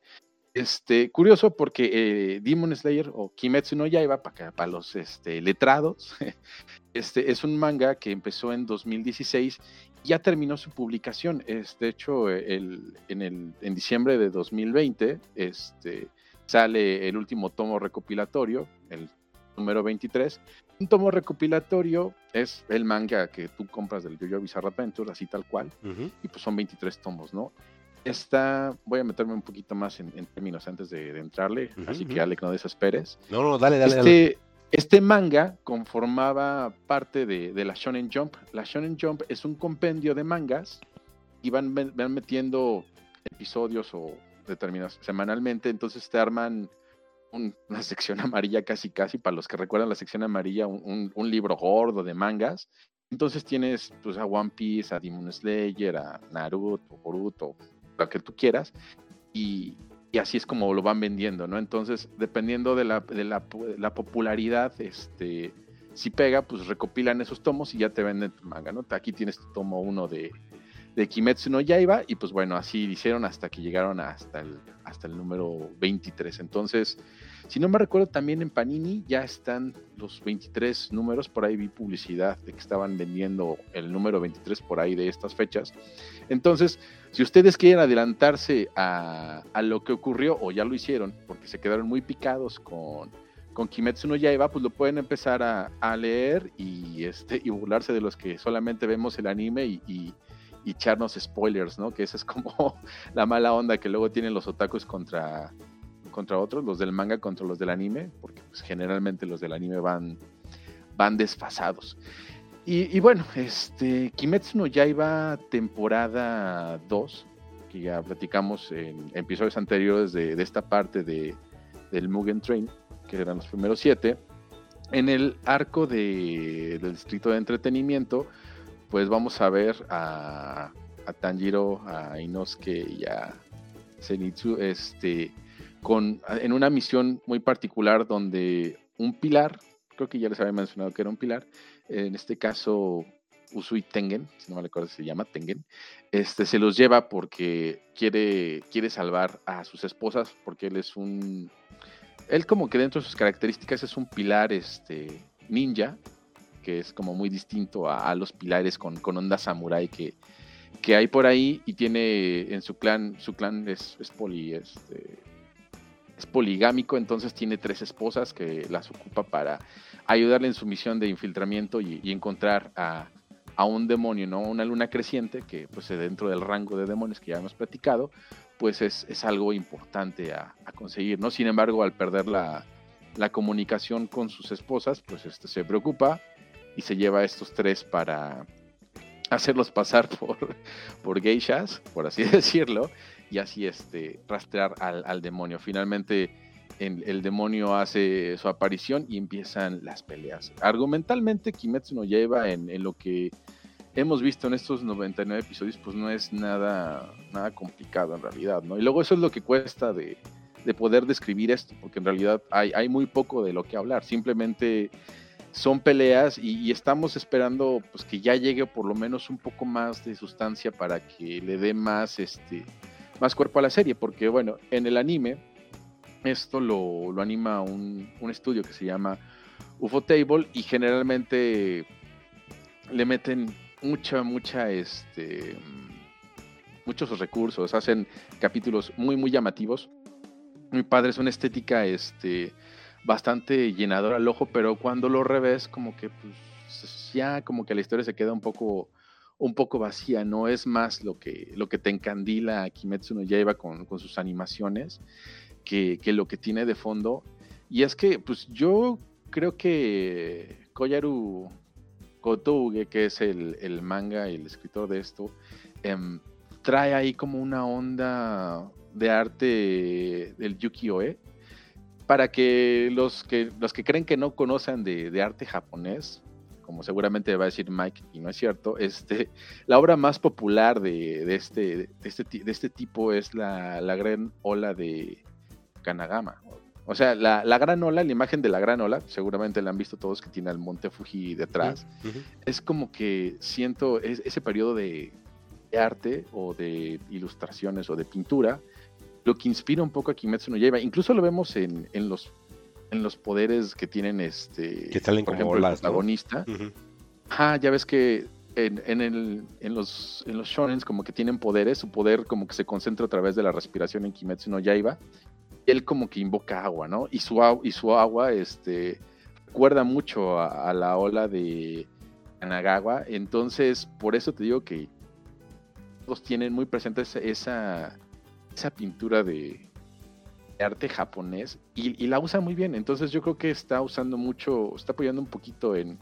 Este, curioso porque eh, Demon Slayer o Kimetsu no Yaiba, para, para los este, letrados, este, es un manga que empezó en 2016 y ya terminó su publicación. Es, de hecho, el, en, el, en diciembre de 2020 este, sale el último tomo recopilatorio, el número 23. Un tomo recopilatorio es el manga que tú compras del JoJo Bizarre Adventure, así tal cual, y pues son 23 tomos, ¿no? Esta, voy a meterme un poquito más en, términos antes de, entrarle, así que Alec, no desesperes. No, no, dale, dale, este, Este manga conformaba parte de, la Shonen Jump. La Shonen Jump es un compendio de mangas y van, van metiendo episodios o determinados semanalmente, entonces te arman una sección amarilla casi casi, para los que recuerdan la sección amarilla, un, libro gordo de mangas. Entonces tienes pues, a One Piece, a Demon Slayer, a Naruto, Boruto, lo que tú quieras, y, así es como lo van vendiendo, ¿no? Entonces, dependiendo de la, de la, la popularidad, este, si pega, pues recopilan esos tomos y ya te venden tu manga, ¿no? Aquí tienes tu tomo uno de, de Kimetsu no Yaiba y pues bueno, así hicieron hasta que llegaron hasta el, hasta el número 23. Entonces, si no me recuerdo, también en Panini ya están los 23 números, por ahí vi publicidad de que estaban vendiendo el número 23 por ahí de estas fechas. Entonces, si ustedes quieren adelantarse a, lo que ocurrió o ya lo hicieron, porque se quedaron muy picados con, con Kimetsu no Yaiba, pues lo pueden empezar a, leer y, este, y burlarse de los que solamente vemos el anime y echarnos spoilers, ¿no? Que esa es como la mala onda que luego tienen los otakus contra, contra otros, los del manga contra los del anime, porque pues, generalmente los del anime van, van desfasados. Y, bueno, este, Kimetsu no Yaiba temporada 2, que ya platicamos en, episodios anteriores de, esta parte de, del Mugen Train, que eran los primeros siete, en el arco de, del distrito de entretenimiento, pues vamos a ver a, Tanjiro, a Inosuke y a Zenitsu este, con, en una misión muy particular donde un pilar, creo que ya les había mencionado que era un pilar, en este caso Usui Tengen, si no me acuerdo se llama Tengen, este, se los lleva porque quiere, quiere salvar a sus esposas, porque él es un... Él como que dentro de sus características es un pilar este, ninja, que es como muy distinto a, los pilares con, con onda samurai que, que hay por ahí y tiene en su clan, su clan es, es, poli, este, es poligámico, entonces tiene tres esposas que las ocupa para ayudarle en su misión de infiltramiento y, encontrar a, a, un demonio, ¿no? Una luna creciente que pues dentro del rango de demonios que ya hemos platicado, pues es, es algo importante a, conseguir, ¿no? Sin embargo, al perder la, la comunicación con sus esposas, pues este se preocupa, y se lleva a estos tres para hacerlos pasar por, por geishas, por así decirlo, y así este, rastrear al, demonio. Finalmente el demonio hace su aparición y empiezan las peleas. Argumentalmente Kimetsu no lleva en, lo que hemos visto en estos 99 episodios, pues no es nada, nada complicado en realidad, ¿no? Y luego eso es lo que cuesta de, de poder describir esto, porque en realidad hay, hay muy poco de lo que hablar. Simplemente son peleas y, estamos esperando pues que ya llegue por lo menos un poco más de sustancia para que le dé más este más cuerpo a la serie porque bueno en el anime esto lo, anima un, estudio que se llama UFO Table y generalmente le meten mucha mucha este muchos recursos hacen capítulos muy muy llamativos muy padres una estética este bastante llenador al ojo, pero cuando lo revés, como que pues, ya como que la historia se queda un poco, un poco vacía, no es más lo que, lo que te encandila a Kimetsu no Yaiba con, con sus animaciones que, que, lo que tiene de fondo. Y es que, pues yo creo que Koyaru Kotouge, que es el, el manga y el escritor de esto, em, trae ahí como una onda de arte del Yuki-Oe para que los que los que creen que no conocen de, arte japonés, como seguramente va a decir Mike, y no es cierto, este, la obra más popular de, este, de, este, de este tipo es la, gran ola de Kanagama. O sea, la, gran ola, la imagen de la gran ola, seguramente la han visto todos que tiene el monte Fuji detrás, es como que siento ese periodo de, arte o de ilustraciones o de pintura lo que inspira un poco a Kimetsu no Yaiba. Incluso lo vemos en, en los en los poderes que tienen este Que salen por como ejemplo, el ¿no? protagonista. Ajá, ya ves que en, en el, en los, en los shonens como que tienen poderes, su poder como que se concentra a través de la respiración en Kimetsu no Yaiba. Él como que invoca agua, ¿no? Y su, y su agua este, recuerda mucho a, a la ola de Kanagawa. Entonces, por eso te digo que todos tienen muy presente esa, esa, esa pintura de, arte japonés y, la usa muy bien. Entonces yo creo que está usando mucho, está apoyando un poquito en,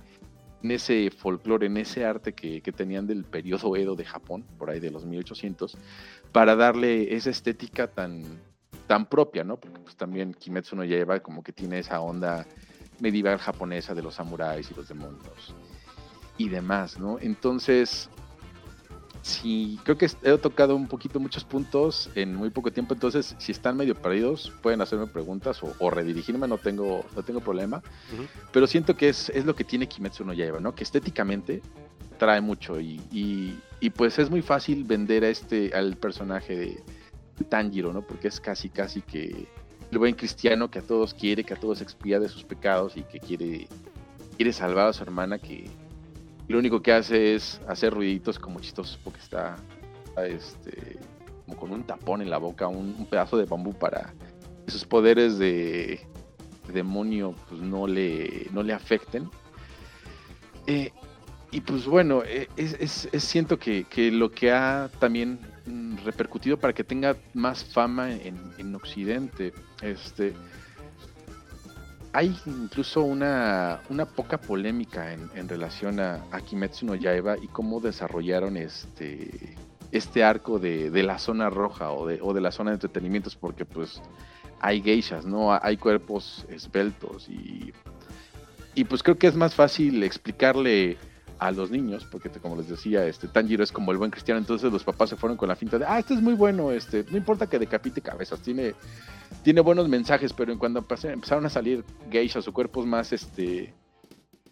ese folclore, en ese arte que, que tenían del periodo Edo de Japón, por ahí de los 1800, para darle esa estética tan, tan propia, ¿no? Porque pues también Kimetsu no Yaiba como que tiene esa onda medieval japonesa de los samuráis y los demonios y demás, ¿no? Entonces, sí, creo que he tocado un poquito muchos puntos en muy poco tiempo, entonces si están medio perdidos pueden hacerme preguntas o, o redirigirme, no tengo, no tengo problema, pero siento que es, es lo que tiene Kimetsu no Yaiba, ¿no? Que estéticamente trae mucho y, y, y, pues es muy fácil vender a este, al personaje de Tanjiro, ¿no? Porque es casi, casi que el buen cristiano que a todos quiere, que a todos expía de sus pecados y que quiere, quiere salvar a su hermana que lo único que hace es hacer ruiditos como chistosos porque está, este, como con un tapón en la boca, un, pedazo de bambú para sus poderes de, de demonio pues no le, no le afecten. Eh, y pues bueno, eh, es, es- es- siento que, que lo que ha también mm, repercutido para que tenga más fama en, en Occidente, este, hay incluso una, una poca polémica en, en relación a, a Kimetsu no Yaiba y cómo desarrollaron este, este arco de, de la zona roja o de, o de la zona de entretenimientos, porque pues hay geishas, ¿no? Hay cuerpos esbeltos y, y pues creo que es más fácil explicarle a los niños, porque como les decía, este Tanjiro es como el buen cristiano, entonces los papás se fueron con la finta de, ah, este es muy bueno, este, no importa que decapite cabezas, tiene, tiene buenos mensajes, pero en cuando empezaron a salir geishas o cuerpos más, este,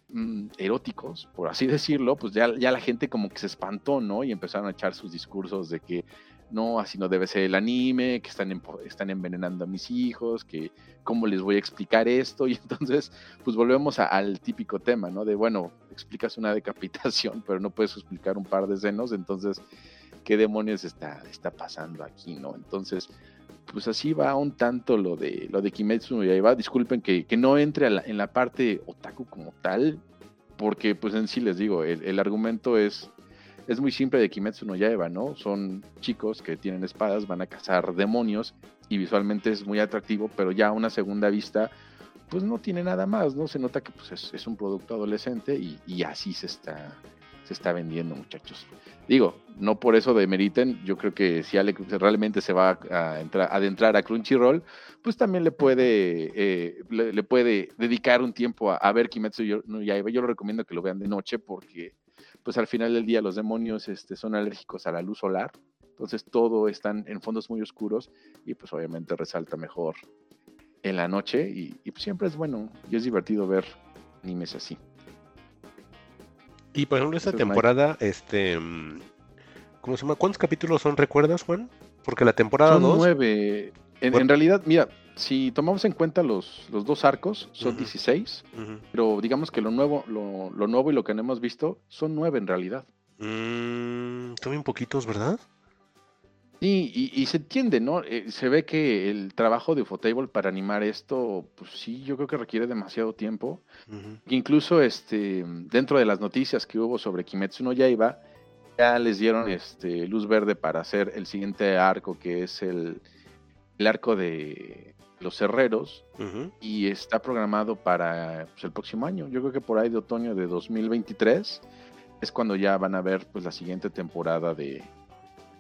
mm, eróticos, por así decirlo, pues ya, ya la gente como que se espantó, ¿no? Y empezaron a echar sus discursos de que no, así no debe ser el anime, que están, están envenenando a mis hijos, que cómo les voy a explicar esto, y entonces pues volvemos al típico tema, ¿no? De, bueno, explicas una decapitación, pero no puedes explicar un par de senos, entonces, ¿qué demonios está, está pasando aquí, no? Entonces, pues así va un tanto lo de lo de Kimetsu no Yaiba. Disculpen que, que no entre en la parte otaku como tal, porque pues en sí les digo, el, el argumento es, es muy simple de Kimetsu no Yaiba, ¿no? Son chicos que tienen espadas, van a cazar demonios y visualmente es muy atractivo, pero ya a una segunda vista pues no tiene nada más, ¿no? Se nota que pues, es, un producto adolescente y, así se está, se está vendiendo, muchachos. Digo, no por eso demeriten, yo creo que si Alex realmente se va a, entrar, a adentrar a Crunchyroll, pues también le puede, eh, le, puede dedicar un tiempo a, a ver Kimetsu no Yaiba. Yo lo recomiendo que lo vean de noche porque pues al final del día los demonios este, son alérgicos a la luz solar, entonces todo están en fondos muy oscuros y pues obviamente resalta mejor en la noche y, y pues siempre es bueno y es divertido ver animes así. Y por ejemplo, esta temporada, este. mm, ¿Cómo se llama? ¿Cuántos capítulos son? ¿Recuerdas, Juan? Porque la temporada Son 2. nueve. En, Bueno. en realidad, mira, si tomamos en cuenta los, los dos arcos, son Ujú. 16, Ujú. pero digamos que lo nuevo, lo, lo nuevo y lo que no hemos visto son nueve en realidad. Mm, bien poquitos, ¿verdad? Y, y- y se entiende, ¿no? Eh, se ve que el trabajo de Ufotable para animar esto, pues sí, yo creo que requiere demasiado tiempo. Ujú. Incluso este, dentro de las noticias que hubo sobre Kimetsu no Yaiba, ya les dieron este, luz verde para hacer el siguiente arco, que es el, el arco de los herreros, y está programado para pues, el próximo año. Yo creo que por ahí de otoño de 2023 es cuando ya van a ver pues, la siguiente temporada de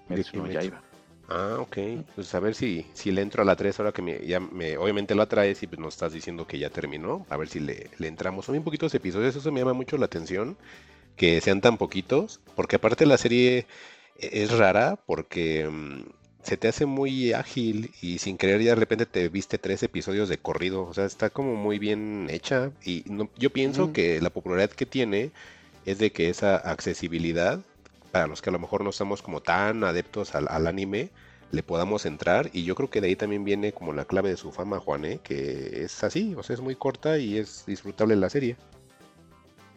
Kimetsu no. Yaiba. Ah, ok. Pues a ver si, si le entro a la 3 ahora que me, ya me, obviamente lo atraes y pues nos estás diciendo que ya terminó. A ver si le, le entramos. Son bien poquitos episodios, eso me llama mucho la atención. Que sean tan poquitos. Porque aparte la serie e- es rara porque mm, se te hace muy ágil y sin querer ya de repente te viste tres episodios de corrido. O sea, está como muy bien hecha. Y no- yo pienso que la popularidad que tiene es de que esa accesibilidad para los que a lo mejor no estamos como tan adeptos al, anime, le podamos entrar y yo creo que de ahí también viene como la clave de su fama, Juan, ¿eh? que es así, o sea, es muy corta y es disfrutable la serie.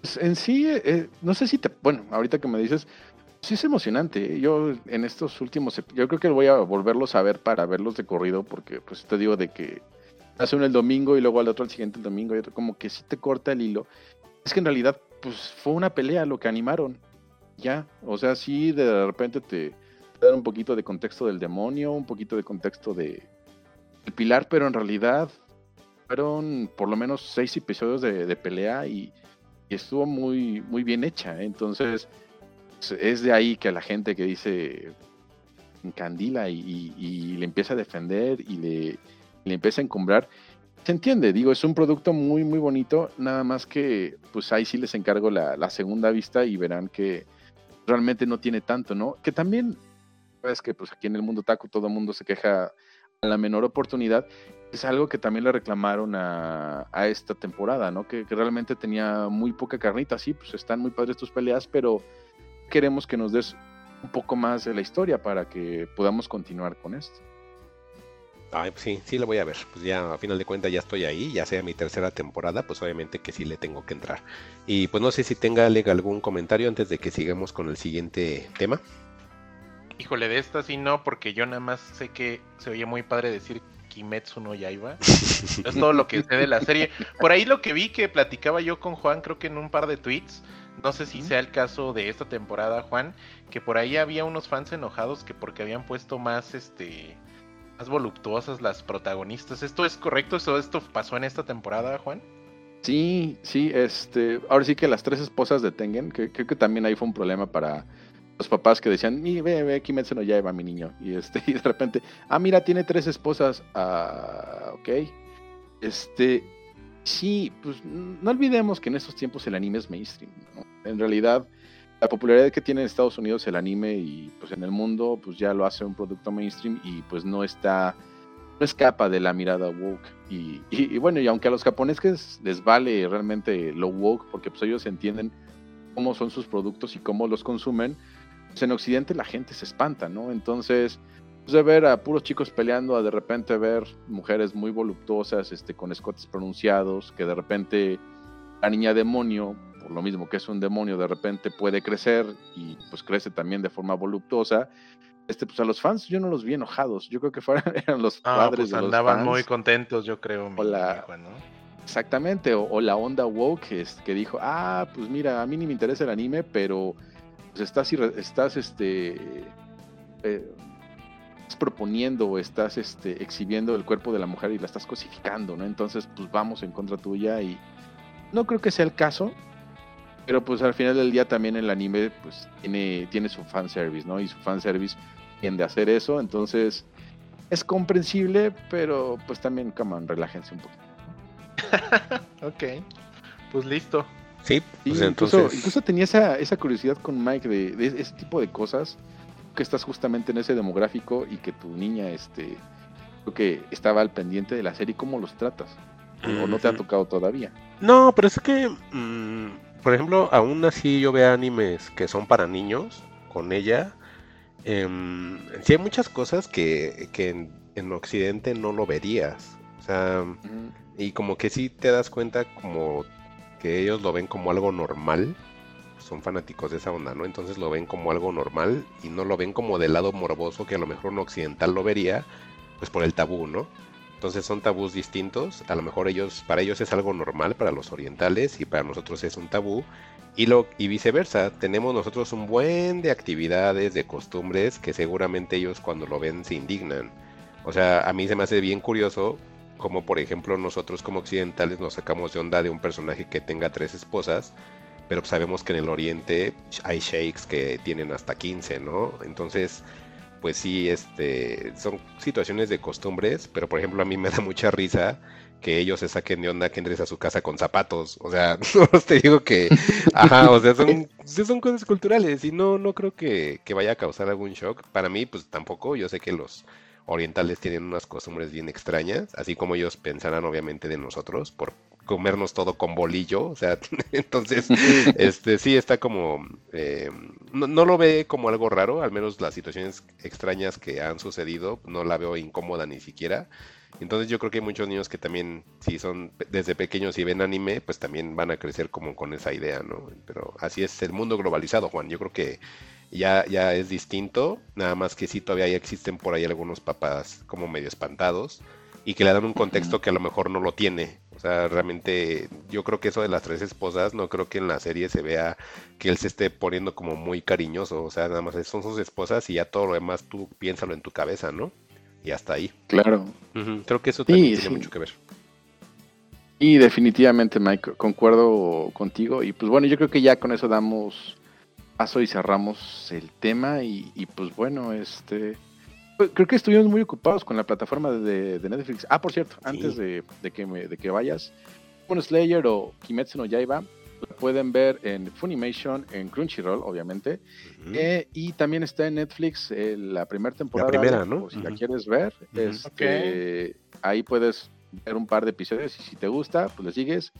Pues, en sí, eh, no sé si te, bueno, ahorita que me dices, sí es emocionante. Yo en estos últimos, yo creo que voy a volverlos a ver para verlos de corrido, porque pues te digo de que hace uno el domingo y luego al otro el siguiente el domingo y otro, como que sí te corta el hilo. Es que en realidad, pues fue una pelea lo que animaron. Ya, o sea, sí de repente te, dan un poquito de contexto del demonio, un poquito de contexto de el pilar, pero en realidad fueron por lo menos seis episodios de, pelea y, estuvo muy, muy bien hecha. Entonces, es de ahí que la gente que dice encandila y, le empieza a defender y le, le empieza a encumbrar, se entiende, digo, es un producto muy, muy bonito, nada más que, pues ahí sí les encargo la segunda vista y verán que realmente no tiene tanto, ¿no? Que también, es que pues aquí en el mundo taco todo el mundo se queja a la menor oportunidad, es algo que también le reclamaron a, a esta temporada, ¿no? Que, que, realmente tenía muy poca carnita, sí, pues están muy padres tus peleas, pero queremos que nos des un poco más de la historia para que podamos continuar con esto. Ay, pues sí, sí lo voy a ver. Pues ya a final de cuentas ya estoy ahí, ya sea mi tercera temporada, pues obviamente que sí le tengo que entrar. Y pues no sé si tenga algún comentario antes de que sigamos con el siguiente tema. Híjole, de esta sí no, porque yo nada más sé que se oye muy padre decir Kimetsu no Yaiba. es todo lo que sé de la serie. Por ahí lo que vi que platicaba yo con Juan, creo que en un par de tweets, no sé si sea el caso de esta temporada, Juan, que por ahí había unos fans enojados que porque habían puesto más este más voluptuosas las protagonistas. ¿Esto es correcto? ¿Esto, esto pasó en esta temporada, Juan? Sí, sí, este, ahora sí que las tres esposas de Tengen, que, creo que también ahí fue un problema para los papás que decían, ve, ve, Kimetsu no lleva mi niño. Y este, y de repente, ah, mira, tiene tres esposas, ah, ok. Este, sí, pues no olvidemos que en estos tiempos el anime es mainstream, En realidad, la popularidad que tiene en Estados Unidos el anime y pues en el mundo pues ya lo hace un producto mainstream y pues no está no escapa de la mirada woke. Y, y, bueno y aunque a los japoneses les vale realmente lo woke porque pues ellos entienden cómo son sus productos y cómo los consumen pues en Occidente la gente se espanta no entonces pues de ver a puros chicos peleando a de repente ver mujeres muy voluptuosas este con escotes pronunciados que de repente la niña demonio lo mismo que es un demonio, de repente puede crecer y pues crece también de forma voluptuosa. Este, pues a los fans yo no los vi enojados, yo creo que fueran, eran los padres pues andaban muy contentos, yo creo. Exactamente, o, la onda woke que dijo, ah, pues mira, a mí ni me interesa el anime, pero pues estás, estás este, eh, estás proponiendo o estás este, exhibiendo el cuerpo de la mujer y la estás cosificando, ¿no? Entonces, pues vamos en contra tuya y no creo que sea el caso, pero pues al final del día también el anime pues tiene, tiene su fanservice, ¿no? Y su fanservice tiende a hacer eso, entonces es comprensible, pero pues también, come on, relájense un poquito. ok, pues listo. Sí, pues incluso, incluso, tenía esa, esa curiosidad con Mike de, de, ese tipo de cosas, que estás justamente en ese demográfico y que tu niña, este, creo que estaba al pendiente de la serie, ¿cómo los tratas? ¿O no te ha tocado todavía? No, pero es que mm, por ejemplo, aún así yo veo animes que son para niños con ella. Eh, sí hay muchas cosas que, en, Occidente no lo verías. O sea, y como que sí te das cuenta como que ellos lo ven como algo normal. Son fanáticos de esa onda, ¿no? Entonces lo ven como algo normal y no lo ven como del lado morboso que a lo mejor un occidental lo vería, pues por el tabú, ¿no? Entonces son tabús distintos. A lo mejor ellos, para ellos es algo normal, para los orientales, y para nosotros es un tabú. Y, lo, y viceversa, tenemos nosotros un buen de actividades, de costumbres, que seguramente ellos cuando lo ven se indignan. O sea, a mí se me hace bien curioso como por ejemplo nosotros como occidentales nos sacamos de onda de un personaje que tenga tres esposas, pero sabemos que en el oriente hay sheiks que tienen hasta 15, ¿no? Entonces pues sí, este, son situaciones de costumbres, pero por ejemplo a mí me da mucha risa que ellos se saquen de onda que entres a su casa con zapatos. O sea, no te digo que, ajá, o sea, son, son cosas culturales y no, no creo que, que, vaya a causar algún shock. Para mí, pues tampoco, yo sé que los orientales tienen unas costumbres bien extrañas, así como ellos pensarán obviamente de nosotros, por comernos todo con bolillo, o sea, entonces, este sí está como, eh, no, no, lo ve como algo raro, al menos las situaciones extrañas que han sucedido, no la veo incómoda ni siquiera. Entonces yo creo que hay muchos niños que también, si son desde pequeños y ven anime, pues también van a crecer como con esa idea, ¿no? Pero así es el mundo globalizado, Juan. Yo creo que ya, ya es distinto, nada más que sí todavía existen por ahí algunos papás como medio espantados y que le dan un contexto que a lo mejor no lo tiene. O sea, realmente yo creo que eso de las tres esposas, no creo que en la serie se vea que él se esté poniendo como muy cariñoso. O sea, nada más son sus esposas y ya todo lo demás tú piénsalo en tu cabeza, ¿no? Y hasta ahí. Claro. Creo que eso también tiene mucho que ver. Y definitivamente, Mike, concuerdo contigo. Y pues bueno, yo creo que ya con eso damos paso y cerramos el tema. Y, y pues bueno, este creo que estuvimos muy ocupados con la plataforma de, Netflix. Ah, por cierto, antes de, que de que vayas, Demon Slayer o Kimetsu no Yaiba lo pueden ver en Funimation, en Crunchyroll, obviamente. Eh, y también está en Netflix eh, la primera temporada. La primera, ¿no? si la quieres ver, este, ahí puedes ver un par de episodios y si te gusta, pues le sigues.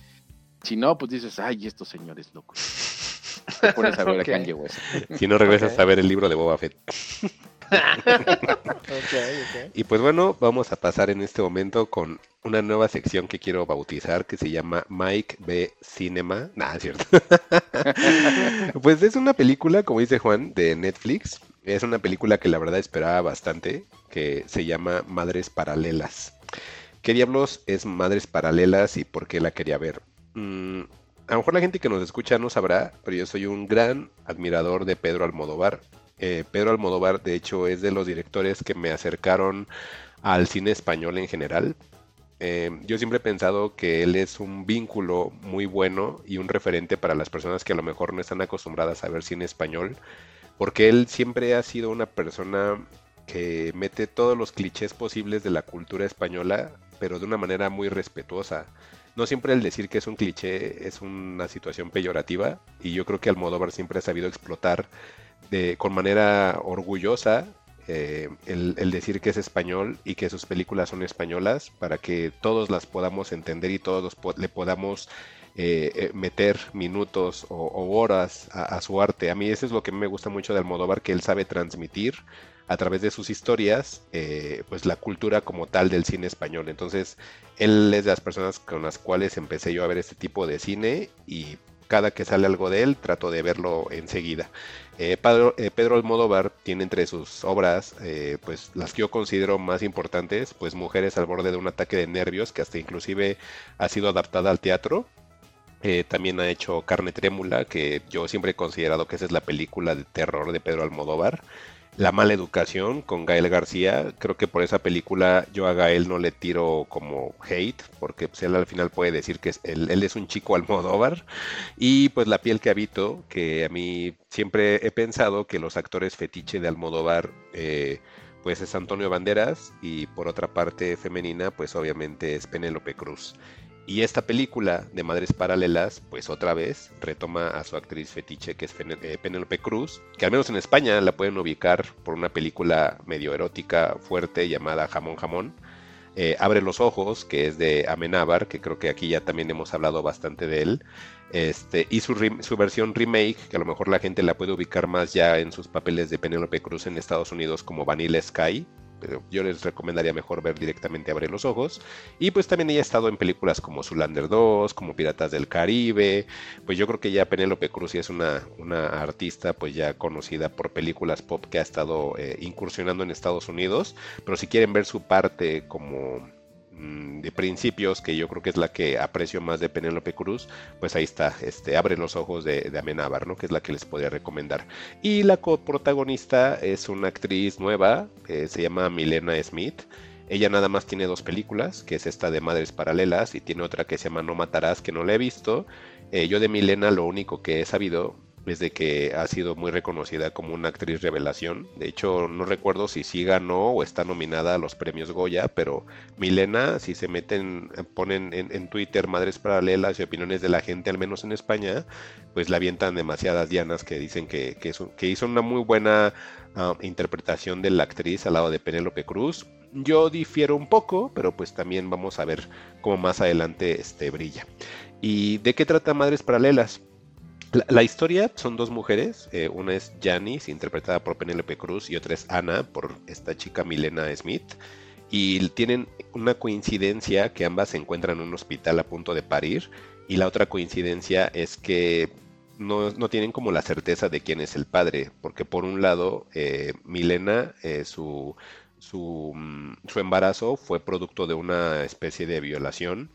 Si no, pues dices, ay, estos señores locos. Te pones a ver a Kanye West. Si no, regresas a ver el libro de Boba Fett. Y pues bueno, vamos a pasar en este momento con una nueva sección que quiero bautizar que se llama Mike B Cinema. Nada, cierto. pues es una película, como dice Juan, de Netflix. Es una película que la verdad esperaba bastante, que se llama Madres Paralelas. ¿Qué diablos es Madres Paralelas y por qué la quería ver? Mm, a lo mejor la gente que nos escucha no sabrá, pero yo soy un gran admirador de Pedro Almodóvar. Eh, Pedro Almodóvar, de hecho, es de los directores que me acercaron al cine español en general. Eh, yo siempre he pensado que él es un vínculo muy bueno y un referente para las personas que a lo mejor no están acostumbradas a ver cine español, porque él siempre ha sido una persona que mete todos los clichés posibles de la cultura española, pero de una manera muy respetuosa. No siempre el decir que es un cliché es una situación peyorativa, y yo creo que Almodóvar siempre ha sabido explotar de, con manera orgullosa eh, el, decir que es español y que sus películas son españolas para que todos las podamos entender y todos le podamos eh, eh, meter minutos o, horas a, su arte. A mí eso es lo que me gusta mucho de Almodóvar, que él sabe transmitir a través de sus historias, pues la cultura como tal del cine español. Entonces, él es de las personas con las cuales empecé yo a ver este tipo de cine y cada que sale algo de él trato de verlo enseguida. Eh, eh, Pedro, Almodóvar tiene entre sus obras, eh, pues las que yo considero más importantes, pues Mujeres al borde de un ataque de nervios, que hasta inclusive ha sido adaptada al teatro. también ha hecho Carne Trémula, que yo siempre he considerado que esa es la película de terror de Pedro Almodóvar. La mala educación con Gael García. Creo que por esa película yo a Gael no le tiro como hate, porque pues, él al final puede decir que él, es un chico Almodóvar. Y pues La piel que habito, que a mí siempre he pensado que los actores fetiche de Almodóvar, eh, pues es Antonio Banderas y por otra parte femenina, pues obviamente es Penélope Cruz. Y esta película de Madres Paralelas, pues otra vez retoma a su actriz fetiche, que es eh, Penélope Cruz, que al menos en España la pueden ubicar por una película medio erótica fuerte llamada Jamón Jamón. Eh, Abre los ojos, que es de Amenábar, que creo que aquí ya también hemos hablado bastante de él. Este, y su, su, versión remake, que a lo mejor la gente la puede ubicar más ya en sus papeles de Penélope Cruz en Estados Unidos como Vanilla Sky, pero yo les recomendaría mejor ver directamente Abre los Ojos. Y pues también ella ha estado en películas como Zulander 2, como Piratas del Caribe. Pues yo creo que ya Penélope Cruz es una, una artista pues ya conocida por películas pop que ha estado eh, incursionando en Estados Unidos. Pero si quieren ver su parte como de principios, que yo creo que es la que aprecio más de Penélope Cruz, pues ahí está, este, Abre los ojos de, de Amenábar, ¿no? Que es la que les podría recomendar. Y la coprotagonista es una actriz nueva, se llama Milena Smith. Ella nada más tiene dos películas, que es esta de Madres Paralelas y tiene otra que se llama No Matarás, que no la he visto. Eh, yo de Milena lo único que he sabido es de que ha sido muy reconocida como una actriz revelación. De hecho, no recuerdo si sí ganó o está nominada a los premios Goya, pero Milena, si se meten, ponen en, Twitter madres paralelas y opiniones de la gente, al menos en España, pues la avientan demasiadas dianas que dicen que, que, hizo una muy buena ah, interpretación de la actriz al lado de Penélope Cruz. Yo difiero un poco, pero pues también vamos a ver cómo más adelante este brilla. ¿Y de qué trata Madres Paralelas? La, historia son dos mujeres, eh, una es Janice, interpretada por Penélope Cruz, y otra es Ana, por esta chica Milena Smith. Y tienen una coincidencia que ambas se encuentran en un hospital a punto de parir. Y la otra coincidencia es que no, tienen como la certeza de quién es el padre. Porque por un lado, eh, Milena, eh, su, su, mm, su embarazo fue producto de una especie de violación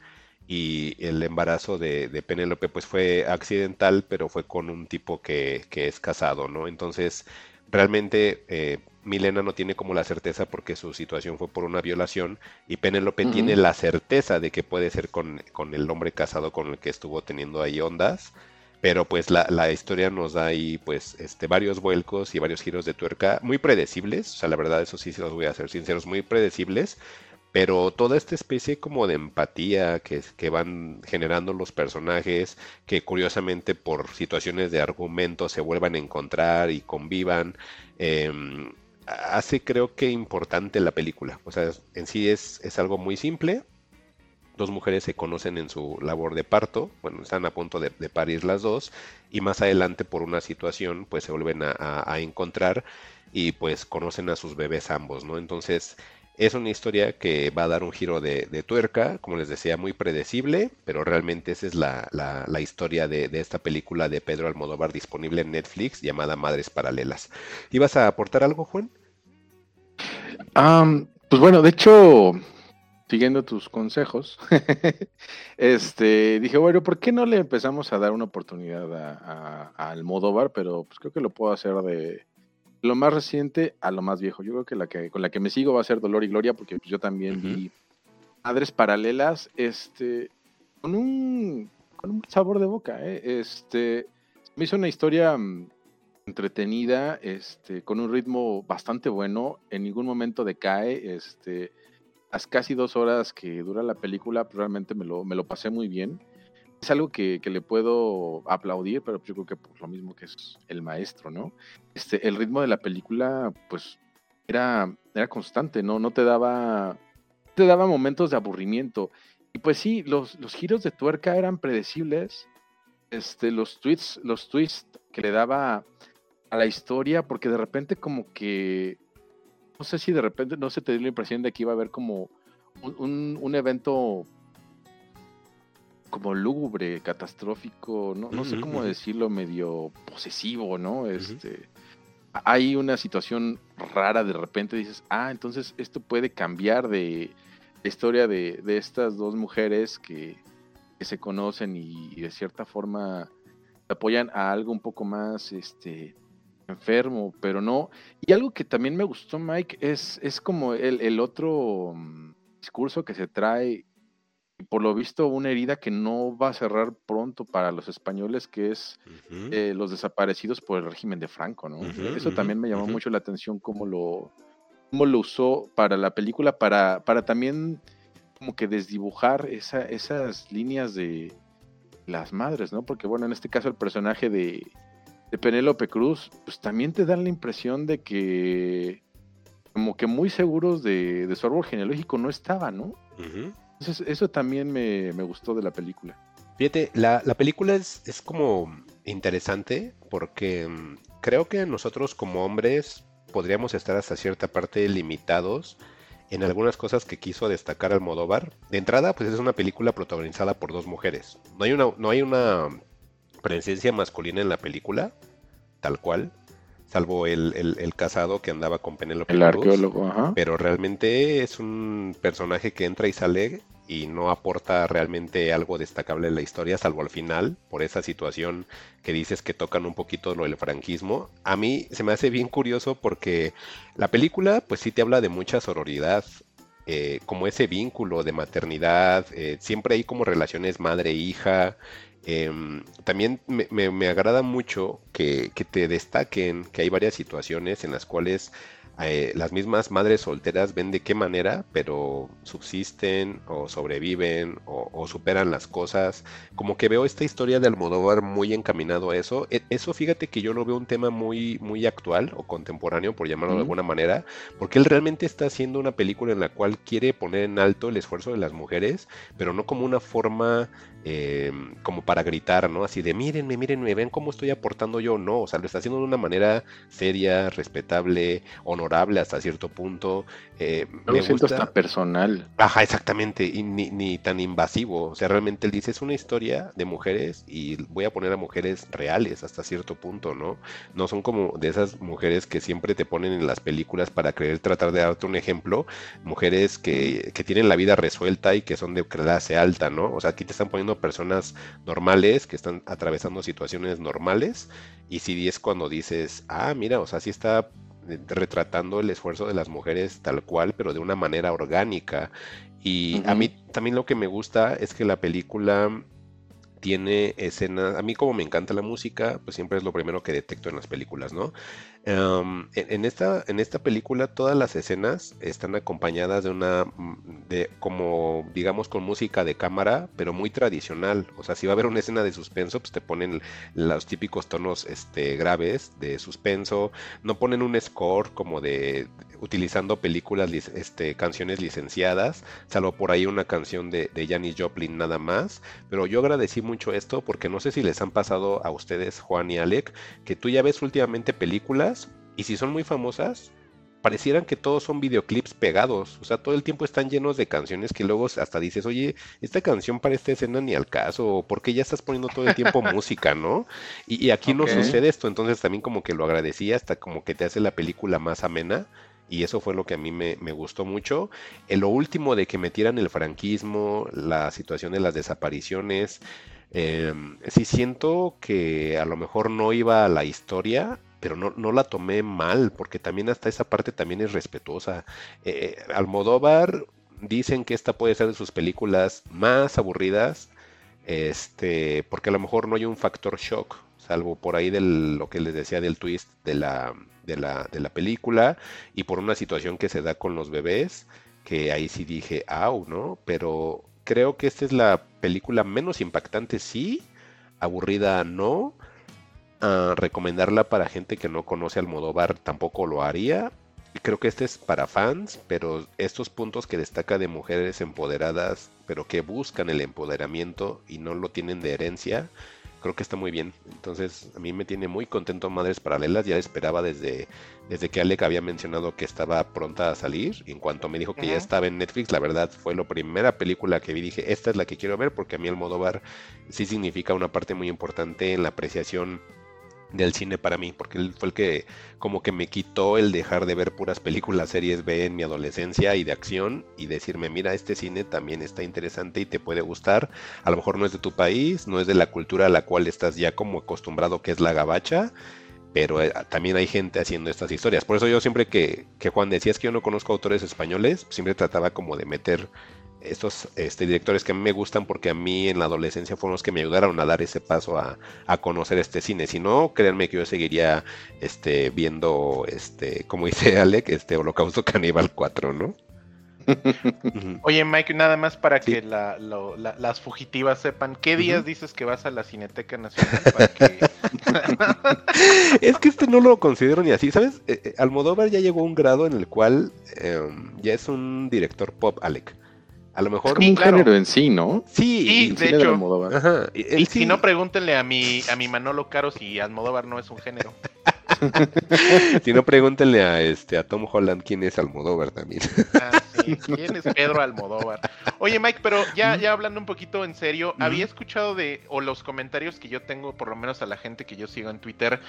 y el embarazo de, de Penélope pues fue accidental, pero fue con un tipo que, es casado, ¿no? Entonces, realmente eh, Milena no tiene como la certeza porque su situación fue por una violación y Penélope tiene la certeza de que puede ser con, con, el hombre casado con el que estuvo teniendo ahí ondas, pero pues la, la, historia nos da ahí pues este, varios vuelcos y varios giros de tuerca muy predecibles, o sea, la verdad eso sí se los voy a ser sinceros, muy predecibles, pero toda esta especie como de empatía que, van generando los personajes, que curiosamente por situaciones de argumento se vuelvan a encontrar y convivan, em, hace creo que importante la película. O sea, en sí es, es algo muy simple. Dos mujeres se conocen en su labor de parto, bueno, están a punto de, parir las dos, y más adelante por una situación pues se vuelven a encontrar y pues conocen a sus bebés ambos, ¿no? Entonces, es una historia que va a dar un giro de, tuerca, como les decía, muy predecible, pero realmente esa es la, historia de, esta película de Pedro Almodóvar disponible en Netflix llamada Madres Paralelas. ¿Ibas a aportar algo, Juan? pues bueno, de hecho, siguiendo tus consejos, este, dije, bueno, ¿por qué no le empezamos a dar una oportunidad a, Almodóvar? Pero pues creo que lo puedo hacer de, lo más reciente a lo más viejo. Yo creo que la que con la que me sigo va a ser Dolor y Gloria, porque yo también vi Madres Paralelas, este, con un, con un sabor de boca, ¿eh? este, me hizo una historia mm, entretenida, este, con un ritmo bastante bueno, en ningún momento decae, este, las casi dos horas que dura la película, realmente me lo, me lo pasé muy bien es algo que, le puedo aplaudir, pero yo creo que por lo mismo que es el maestro, ¿no? Este, el ritmo de la película, pues, era, era constante, ¿no? No te daba, te daba momentos de aburrimiento. Y pues sí, los, los giros de tuerca eran predecibles. Este, los tweets, los twists que le daba a la historia, porque de repente como que, no sé si de repente, no se te dio la impresión de que iba a haber como un, un evento como lúgubre, catastrófico, no, no sé cómo decirlo, medio posesivo, ¿no? Este, Hay una situación rara, de repente dices, ah, entonces esto puede cambiar de la historia de, estas dos mujeres que, se conocen y, de cierta forma apoyan a algo un poco más este, enfermo, pero no. Y algo que también me gustó, Mike, es, es como el, el otro mm, discurso que se trae por lo visto una herida que no va a cerrar pronto para los españoles, que es eh, los desaparecidos por el régimen de Franco, ¿no? Eso también me llamó mucho la atención cómo lo, cómo lo usó para la película, para, para también como que desdibujar esa, esas líneas de las madres, ¿no? Porque bueno, en este caso el personaje de, de Penélope Cruz, pues también te dan la impresión de que como que muy seguros de, de su árbol genealógico no estaba, ¿no? Eso, también me, gustó de la película. Fíjate, la, película es, es, como interesante porque mm, creo que nosotros como hombres podríamos estar hasta cierta parte limitados en algunas cosas que quiso destacar Almodóvar. De entrada, pues es una película protagonizada por dos mujeres. No hay una, no hay una presencia masculina en la película, tal cual, salvo el, el, casado que andaba con Penélope. El arqueólogo, ajá. Pero realmente es un personaje que entra y sale y no aporta realmente algo destacable en la historia, salvo al final, por esa situación que dices que tocan un poquito lo del franquismo. A mí se me hace bien curioso porque la película pues sí te habla de mucha sororidad, eh, como ese vínculo de maternidad, eh, siempre hay como relaciones madre-hija, Em, también me, me- me agrada mucho que, que te destaquen que hay varias situaciones en las cuales eh, las mismas madres solteras ven de qué manera, pero subsisten o sobreviven o, o superan las cosas. Como que veo esta historia de Almodóvar muy encaminado a eso. E- Eso fíjate que yo lo veo un tema muy, muy actual o contemporáneo, por llamarlo de alguna manera, porque él realmente está haciendo una película en la cual quiere poner en alto el esfuerzo de las mujeres, pero no como una forma eh, como para gritar, ¿no? Así de mírenme, mírenme, ven cómo estoy aportando yo, no, o sea, lo está haciendo de una manera seria, respetable, honorable hasta cierto punto. eh, me lo siento gusta. hasta personal. Ajá, exactamente, y ni, ni tan invasivo. O sea, realmente él dice, es una historia de mujeres y voy a poner a mujeres reales hasta cierto punto, ¿no? No son como de esas mujeres que siempre te ponen en las películas para querer tratar de darte un ejemplo, mujeres que, que tienen la vida resuelta y que son de clase alta, ¿no? O sea, aquí te están poniendo personas normales que están atravesando situaciones normales y sí es cuando dices, ah, mira, o sea, sí está eh, retratando el esfuerzo de las mujeres tal cual, pero de una manera orgánica. Y a mí también lo que me gusta es que la película tiene escenas, a mí como me encanta la música, pues siempre es lo primero que detecto en las películas, ¿no? Em, en, esta, en esta película todas las escenas están acompañadas de una, mm, de como digamos con música de cámara, pero muy tradicional. O sea, si va a haber una escena de suspenso, pues te ponen los típicos tonos este, graves de suspenso, no ponen un score como de utilizando películas, este, canciones licenciadas, salvo por ahí una canción de, de Janis Joplin nada más. Pero yo agradecí mucho esto porque no sé si les han pasado a ustedes, Juan y Alec, que tú ya ves últimamente películas y si son muy famosas, parecieran que todos son videoclips pegados. O sea, todo el tiempo están llenos de canciones que luego hasta dices, oye, esta canción para esta escena ni al caso, o ¿por qué ya estás poniendo todo el tiempo música, no? Y, y aquí no sucede esto, entonces también como que lo agradecí hasta como que te hace la película más amena. Y eso fue lo que a mí me, gustó mucho. En lo último de que metieran el franquismo, la situación de las desapariciones, eh, sí siento que a lo mejor no iba a la historia, pero no, no la tomé mal, porque también hasta esa parte también es respetuosa. Eh, Almodóvar dicen que esta puede ser de sus películas más aburridas, este, porque a lo mejor no hay un factor shock, salvo por ahí de lo que les decía del twist de la, de la, de la película y por una situación que se da con los bebés, que ahí sí dije, au, ¿no? Pero creo que esta es la película menos impactante, sí, aburrida, no. Ah, recomendarla para gente que no conoce Almodóvar tampoco lo haría. Creo que este es para fans, pero estos puntos que destaca de mujeres empoderadas, pero que buscan el empoderamiento y no lo tienen de herencia, creo que está muy bien. Entonces, a mí me tiene muy contento Madres Paralelas. Ya esperaba desde, desde que Alec había mencionado que estaba pronta a salir. En cuanto me dijo que ya estaba en Netflix, la verdad fue la primera película que vi. Dije, esta es la que quiero ver porque a mí Almodóvar sí significa una parte muy importante en la apreciación del cine para mí, porque él fue el que como que me quitó el dejar de ver puras películas series B en mi adolescencia y de acción y decirme, mira, este cine también está interesante y te puede gustar. A lo mejor no es de tu país, no es de la cultura a la cual estás ya como acostumbrado que es la gabacha, pero eh, también hay gente haciendo estas historias. Por eso yo siempre que, que Juan decía es que yo no conozco autores españoles, siempre trataba como de meter estos este, directores que a mí me gustan porque a mí en la adolescencia fueron los que me ayudaron a dar ese paso a, a conocer este cine. Si no, créanme que yo seguiría este, viendo, este, como dice Alec, este Holocausto Caníbal 4, ¿no? Oye, Mike, nada más para Sí. que la- lo- la- las fugitivas sepan, ¿qué días dices que vas a la Cineteca Nacional? Para que... es que este no lo considero ni así, ¿sabes? Eh, eh, Almodóvar ya llegó a un grado en el cual em, ya es un director pop, Alec. A lo Es mejor... como un claro. género en sí, ¿no? Sí, Sí, El de cine de hecho. Almodóvar. Ajá, y él Y sí- si no, pregúntenle a mi, a mi Manolo Caro si Almodóvar no es un género. si no, pregúntenle a, este, a Tom Holland quién es Almodóvar también. Ah, sí. ¿Quién es Pedro Almodóvar? Oye, Mike, pero ya, ya hablando un poquito en serio, había escuchado de, o los comentarios que yo tengo, por lo menos a la gente que yo sigo en Twitter,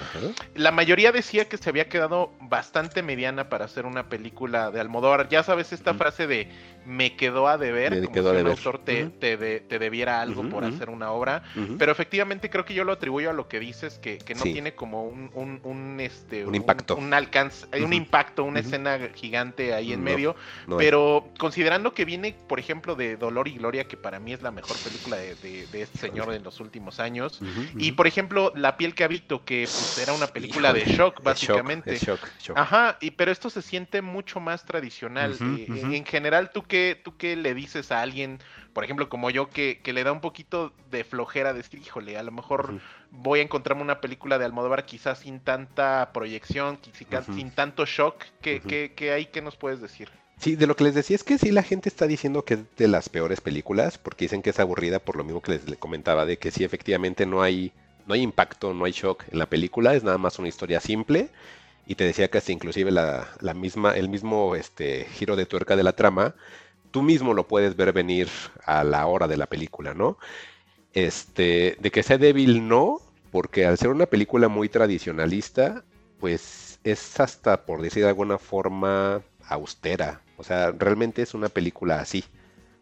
la mayoría decía que se había quedado bastante mediana para hacer una película de Almodóvar. Ya sabes esta frase de me quedó a deber, Me como quedó a si un autor te, te de- te debiera algo por hacer una obra. Pero efectivamente creo que yo lo atribuyo a lo que dices, que, que no Sí. tiene como un, un, un, este, Un impacto. un, alcance, un impacto, una escena gigante ahí en No, medio, No pero pero considerando que viene, por ejemplo, de Dolor y Gloria, que para mí es la mejor película de, de- de este señor en los últimos años, y por ejemplo, La piel que habito, que pues, era una película de Híjole, shock, shock, básicamente. es shock, shock. Ajá, y pero esto se siente mucho más tradicional. Eh. En general, ¿tú qué, ¿tú qué le dices a alguien, por ejemplo, como yo, que, que le da un poquito de flojera decir, híjole, a lo mejor voy a encontrarme una película de Almodóvar quizás sin tanta proyección, quizá- Ujú. sin tanto shock? ¿Qué, qué- qué hay que nos puedes decir? Sí, de lo que les decía es que sí, la gente está diciendo que es de las peores películas, porque dicen que es aburrida por lo mismo que les, comentaba, de que sí, efectivamente no hay, no hay impacto, no hay shock en la película, es nada más una historia simple. Y te decía que hasta inclusive la, la misma, el mismo este, giro de tuerca de la trama, tú mismo lo puedes ver venir a la hora de la película, ¿no? Este, de que sea débil, no, porque al ser una película muy tradicionalista, pues es hasta, por decir de alguna forma, austera. O sea, realmente es una película así.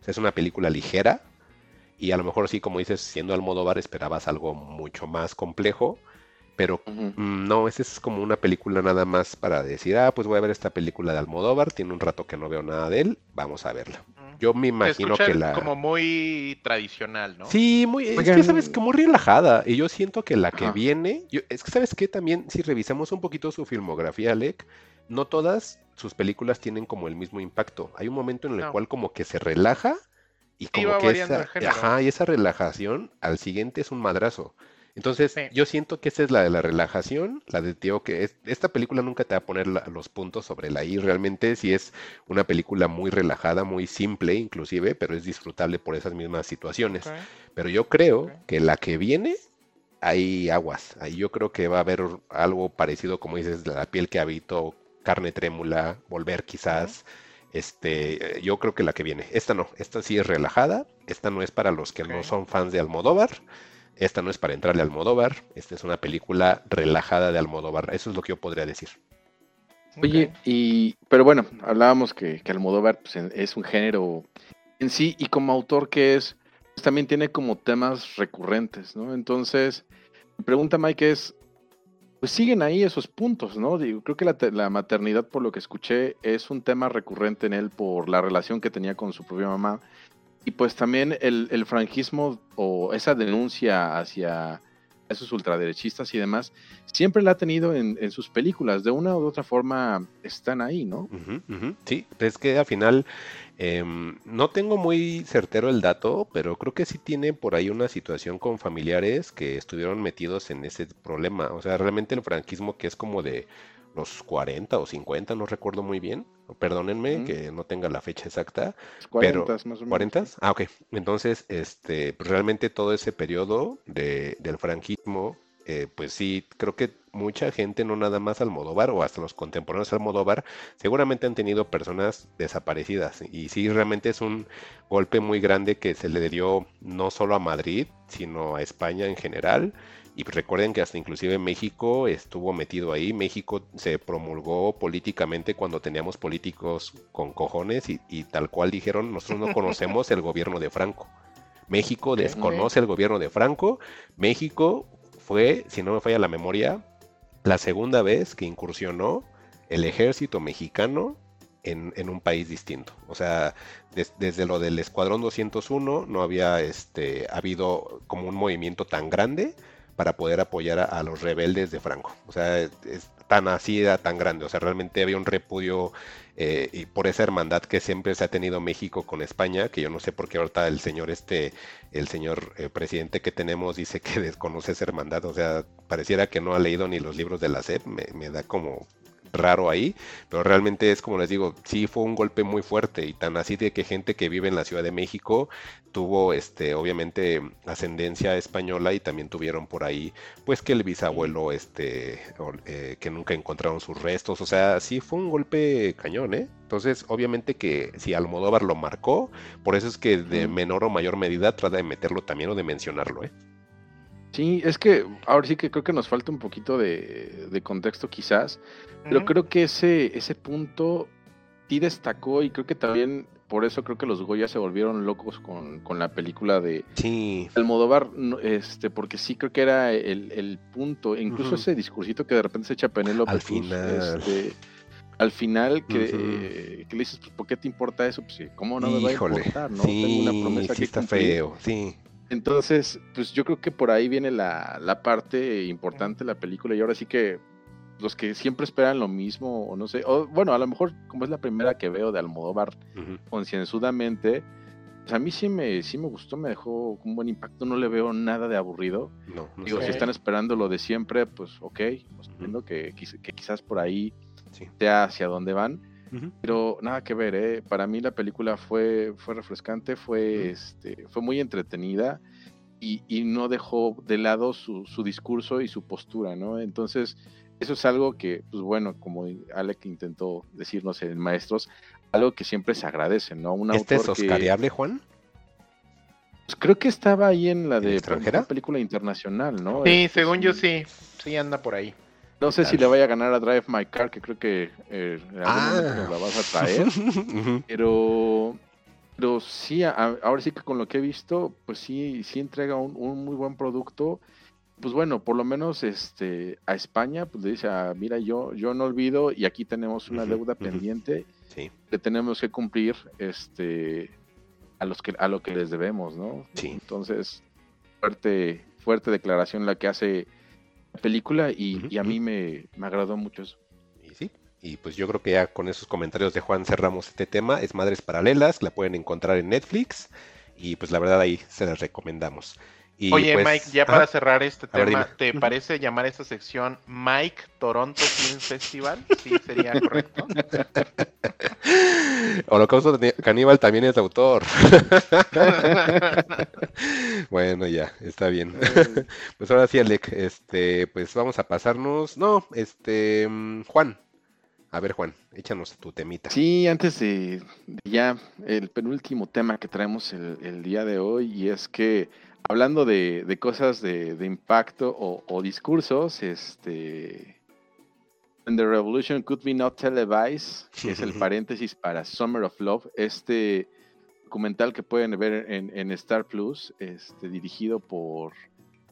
O sea, es una película ligera. Y a lo mejor sí, como dices, siendo Almodóvar esperabas algo mucho más complejo. Pero mm, no, esa es como una película nada más para decir, ah, pues voy a ver esta película de Almodóvar. Tiene un rato que no veo nada de él. Vamos a verla. Yo me imagino que la... como muy tradicional, ¿no? Sí, muy, es que sabes que muy relajada. Y yo siento que la que Ajá. viene, yo- es que sabes que también, si revisamos un poquito su filmografía, Alec, no todas sus películas tienen como el mismo impacto. Hay un momento en el No. cual como que se relaja y como que esa, ajá, y esa relajación al siguiente es un madrazo. Entonces, Sí. yo siento que esa es la de la relajación, la de tío que es, esta película nunca te va a poner la- los puntos sobre la I, realmente sí es una película muy relajada, muy simple inclusive, pero es disfrutable por esas mismas situaciones. Pero yo creo que la que viene, hay aguas. Ahí yo creo que va a haber algo parecido, como dices, la piel que habito, carne trémula, volver quizás. Este, yo creo que la que viene. Esta no, esta sí es relajada. Esta no es para los que no son fans de Almodóvar. Esta no es para entrarle a Almodóvar. Esta es una película relajada de Almodóvar. Eso es lo que yo podría decir. Oye, y pero bueno, hablábamos que, que Almodóvar pues, es un género en sí y como autor que es, pues, también tiene como temas recurrentes, ¿no? Entonces, mi pregunta Mike es, pues siguen ahí esos puntos, ¿no? Digo, creo que la, la maternidad, por lo que escuché, es un tema recurrente en él por la relación que tenía con su propia mamá y pues también el, el franquismo o esa denuncia hacia esos ultraderechistas y demás, siempre la ha tenido en, en sus películas, de una u otra forma están ahí, ¿no? Sí, es que al final em, no tengo muy certero el dato, pero creo que sí tiene por ahí una situación con familiares que estuvieron metidos en ese problema. O sea, realmente el franquismo que es como de los 40 o 50, no recuerdo muy bien. Perdónenme que no tenga la fecha exacta. Los 40 más o menos. 40? Ah, ok. Entonces, este, pues realmente todo ese periodo de, del franquismo, eh, pues sí, creo que mucha gente, no nada más Almodóvar o hasta los contemporáneos de Almodóvar, seguramente han tenido personas desaparecidas. Y sí, realmente es un golpe muy grande que se le dio no solo a Madrid, sino a España en general. Y recuerden que hasta inclusive México estuvo metido ahí. México se promulgó políticamente cuando teníamos políticos con cojones y, y tal cual dijeron, nosotros no conocemos el gobierno de Franco. México desconoce el gobierno de Franco. México fue, si no me falla la memoria, la segunda vez que incursionó el ejército mexicano en, en un país distinto. O sea, des- desde lo del Escuadrón 201 no había este, habido como un movimiento tan grande para poder apoyar a, los rebeldes de Franco. O sea, es, es tan así, era tan grande. O sea, realmente había un repudio eh, y por esa hermandad que siempre se ha tenido México con España, que yo no sé por qué ahorita el señor este, el señor eh, presidente que tenemos dice que desconoce esa hermandad. O sea, pareciera que no ha leído ni los libros de la SEP. Me, me da como raro ahí, pero realmente es como les digo, sí fue un golpe muy fuerte y tan así de que gente que vive en la Ciudad de México tuvo este obviamente ascendencia española y también tuvieron por ahí pues que el bisabuelo este o- eh, que nunca encontraron sus restos, o sea, sí fue un golpe cañón, ¿eh? Entonces, obviamente que si Almodóvar lo marcó, por eso es que de menor o mayor medida trata de meterlo también o de mencionarlo, ¿eh? Sí, es que ahora sí que creo que nos falta un poquito de, de contexto quizás, pero creo que ese, ese punto sí destacó y creo que también por eso creo que los Goya se volvieron locos con, con la película de Sí. Almodóvar, este, porque sí creo que era el, el punto, incluso Ujú. ese discursito que de repente se echa Penélope Al final. este, al final que, eh, que le dices, pues, ¿por qué te importa eso? Pues, ¿cómo no me va a importar? ¿no? sí, Tengo una promesa sí que está cumplir. feo, sí. Entonces, pues yo creo que por ahí viene la, la parte importante de la película y ahora sí que los que siempre esperan lo mismo, o no sé, o bueno, a lo mejor como es la primera que veo de Almodóvar concienzudamente, pues a mí sí me, sí me gustó, me dejó un buen impacto, no le veo nada de aburrido. No, no Digo, sé. si están esperando lo de siempre, pues ok, pues, Ujú. entiendo que, quiz- que quizás por ahí Sí. sea hacia dónde van, Pero nada que ver, ¿eh? Para mí la película fue, fue refrescante, fue, este, fue muy entretenida y, y no dejó de lado su, su discurso y su postura, ¿no? Entonces, eso es algo que, pues bueno, como Alec intentó decirnos en Maestros, algo que siempre se agradece, ¿no? Un ¿Este es autor que- oscariable, Juan? pues creo que estaba ahí en la ¿En de extranjera? película internacional, ¿no? Sí, según yo sí. Sí anda por ahí. No sé si le vaya a ganar a Drive My Car, que creo que eh, en algún Ah. la vas a traer. Pero, pero sí, a- ahora sí que con lo que he visto, pues sí, sí entrega un, un muy buen producto. Pues bueno, por lo menos este a España, pues le dice, ah, mira, yo, yo no olvido y aquí tenemos una deuda pendiente Sí, que tenemos que cumplir este a los que a lo que les debemos, ¿no? Sí. Entonces, fuerte, fuerte declaración la que hace película y, y a mí me, me agradó mucho eso. y sí. Y pues yo creo que ya con esos comentarios de Juan cerramos este tema. Es Madres Paralelas, la pueden encontrar en Netflix. Y pues la verdad ahí se las recomendamos. Y Oye, pues- Mike, ya Ajá. para cerrar este ver, tema. ¿te parece llamar esta sección Mike Toronto Film Festival? Sí, sería correcto. Holocausto Caníbal también es autor. bueno, ya, está bien. pues ahora sí, Alec, este, pues vamos a pasarnos. No, este, Juan. A ver, Juan, échanos tu temita. Sí, antes de, de ya el penúltimo tema que traemos el, el día de hoy, y es que hablando de, de cosas de, de impacto o, o discursos, este. When the Revolution Could Be Not Televised, que es el paréntesis para Summer of Love, este documental que pueden ver en, en Star Plus, este, dirigido por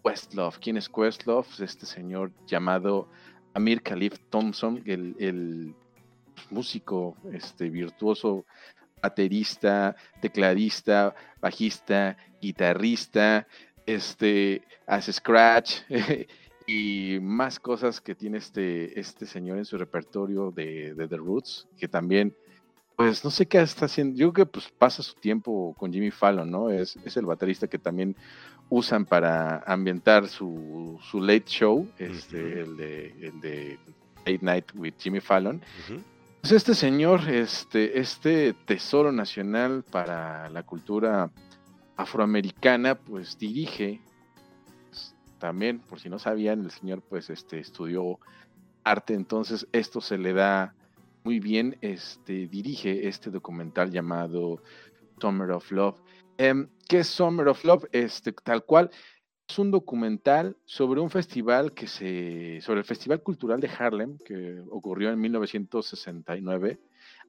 Questlove. ¿Quién es Questlove? Este señor llamado Amir Khalif Thompson, el, el músico este, virtuoso, baterista, tecladista, bajista, guitarrista, este, hace scratch y más cosas que tiene este, este señor en su repertorio de, de The Roots, que también, pues no sé qué está haciendo, yo creo que pues pasa su tiempo con Jimmy Fallon, ¿no? Es, es el baterista que también usan para ambientar su, su late show, este, el, de, el de Late Night with Jimmy Fallon. Pues este señor, este, este tesoro nacional para la cultura afroamericana, pues dirige, pues, también, por si no sabían, el señor pues este, estudió arte, entonces esto se le da muy bien, este, dirige este documental llamado Summer of Love. Em, ¿Qué es Summer of Love? Este, tal cual, es un documental sobre un festival que se, sobre el Festival Cultural de Harlem, que ocurrió en 1969,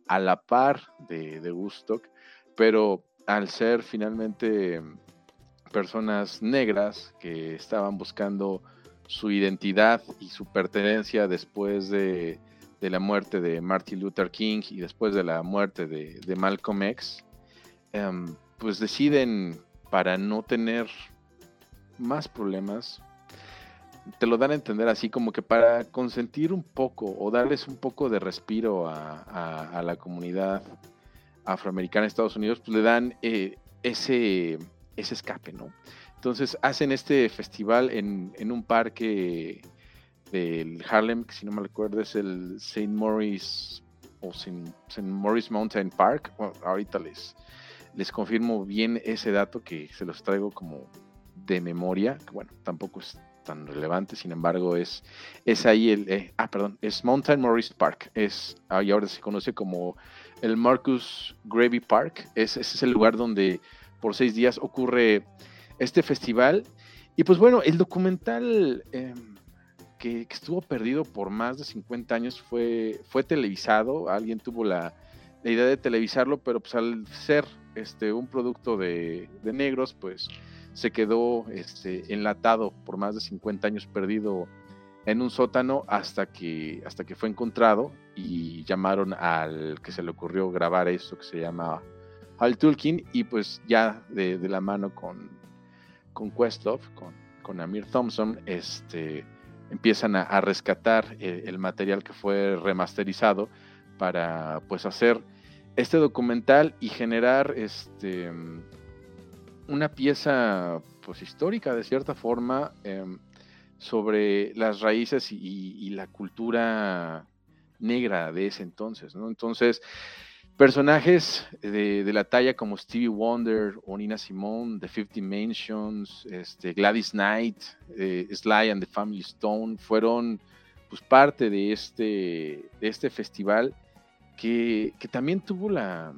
a la par de, de pero al ser finalmente em, personas negras que estaban buscando su identidad y su pertenencia después de, de la muerte de Martin Luther King y después de la muerte de, de Malcolm X, em, pues deciden para no tener más problemas, te lo dan a entender así como que para consentir un poco o darles un poco de respiro a, a- a la comunidad afroamericana de Estados Unidos, pues le dan eh, ese, ese escape, ¿no? Entonces hacen este festival en, en un parque del Harlem, que si no me recuerdo es el St. Maurice o St. Maurice Mountain Park. Bueno, ahorita les, les confirmo bien ese dato que se los traigo como de memoria, que bueno, tampoco es tan relevante, sin embargo, es, es ahí el, eh, ah, perdón, es Mountain Morris Park, es, ahí ahora se conoce como el Marcus Gravy Park, es, ese es el lugar donde por seis días ocurre este festival, y pues bueno, el documental eh, que, que estuvo perdido por más de 50 años fue, fue televisado, alguien tuvo la, la idea de televisarlo, pero pues al ser este, un producto de, de negros, pues se quedó este, enlatado por más de 50 años perdido en un sótano hasta que, hasta que fue encontrado y llamaron al que se le ocurrió grabar esto que se llama Al Tulkin y pues ya de, la mano con, con Questlove, con, con Amir Thompson, este, empiezan a, rescatar el, el, material que fue remasterizado para pues hacer este documental y generar este una pieza pues histórica de cierta forma eh, sobre las raíces y, la cultura negra de ese entonces. Entonces, personajes de, la talla como Stevie Wonder o Nina Simone, The Fifty Dimensions, este, Gladys Knight, eh, Sly and the Family Stone, fueron pues parte de este, este festival que, que también tuvo la,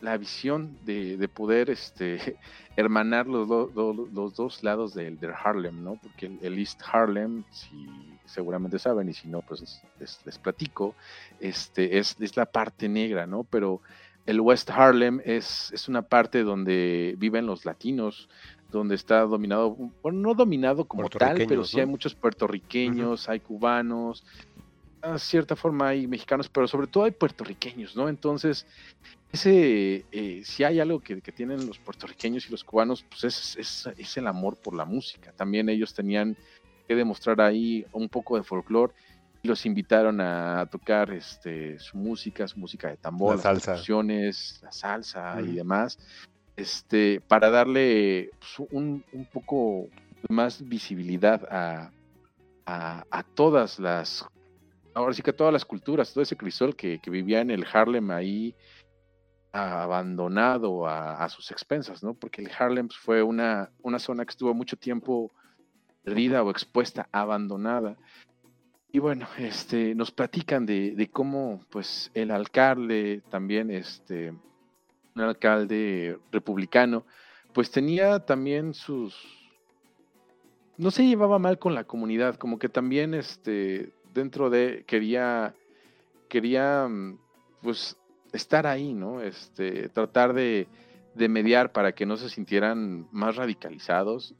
la visión de, de, poder este, hermanar los, do, do, los dos lados del, del, Harlem, ¿no? Porque el, el, East Harlem, si seguramente saben, y si no, pues les, les platico, este, es, es, la parte negra, ¿no? Pero el West Harlem es, es una parte donde viven los latinos, donde está dominado, bueno, no dominado como tal, pero sí ¿no? hay muchos puertorriqueños, uh -huh. hay cubanos, a cierta forma hay mexicanos, pero sobre todo hay puertorriqueños, ¿no? Entonces, ese, eh, si hay algo que, que, tienen los puertorriqueños y los cubanos, pues es, es, es, el amor por la música. También ellos tenían que demostrar ahí un poco de folclore y los invitaron a tocar este, su música, su música de tambor, la salsa. las fusiones, la salsa mm. y demás, este, para darle pues, un, un, poco más visibilidad a, a, a todas las ahora sí que todas las culturas, todo ese crisol que, vivía en el Harlem ahí abandonado a, sus expensas, ¿no? Porque el Harlem fue una, una zona que estuvo mucho tiempo perdida o expuesta, abandonada. Y bueno, este, nos platican de, de cómo pues el alcalde también, este, un alcalde republicano, pues tenía también sus, no se llevaba mal con la comunidad, como que también este, dentro de quería quería mm, pues estar ahí, ¿no? Este, tratar de, de mediar para que no se sintieran más radicalizados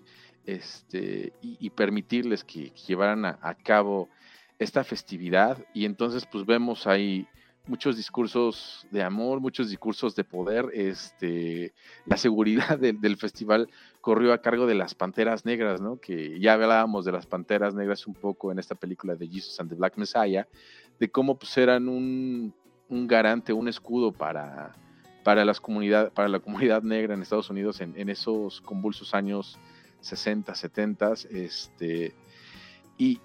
este, y, permitirles que, llevaran a, cabo esta festividad. Y entonces, pues vemos ahí muchos discursos de amor, muchos discursos de poder. Este, la seguridad de, del festival corrió a cargo de las Panteras Negras, ¿no? Que ya hablábamos de las Panteras Negras un poco en esta película de Jesus and the Black Messiah, de cómo pues eran un, un garante, un escudo para, para, las comunidad, para la comunidad negra en Estados Unidos en, en esos convulsos años 60, 70. Este, y,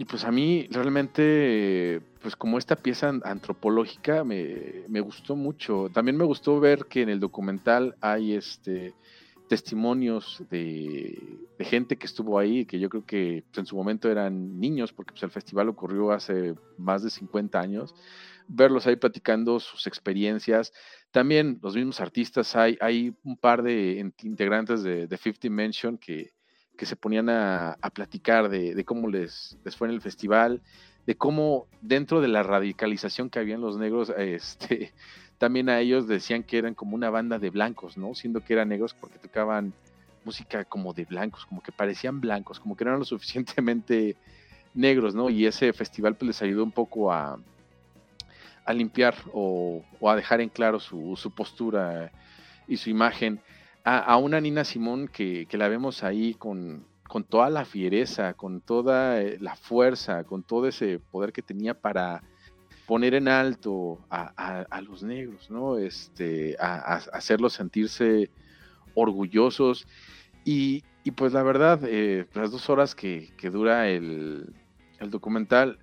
y, pues a mí realmente, pues como esta pieza antropológica me, me, gustó mucho. También me gustó ver que en el documental hay este testimonios de, de, gente que estuvo ahí, que yo creo que pues, en su momento eran niños, porque pues, el festival ocurrió hace más de 50 años, verlos ahí platicando sus experiencias. También los mismos artistas, hay, hay un par de integrantes de, de Fifth Dimension que, que se ponían a, a platicar de, de, cómo les, les fue en el festival, de cómo dentro de la radicalización que habían los negros, este, también a ellos decían que eran como una banda de blancos, ¿no? Siendo que eran negros porque tocaban música como de blancos, como que parecían blancos, como que no eran lo suficientemente negros, ¿no? Y ese festival pues les ayudó un poco a, a limpiar o, o, a dejar en claro su, su postura y su imagen. A, una Nina Simón que, que, la vemos ahí con, con toda la fiereza, con toda eh, la fuerza, con todo ese poder que tenía para poner en alto a, los negros, ¿no? Este, a, hacerlos sentirse orgullosos. Y, y pues la verdad, eh, las dos horas que, que dura el, el, documental,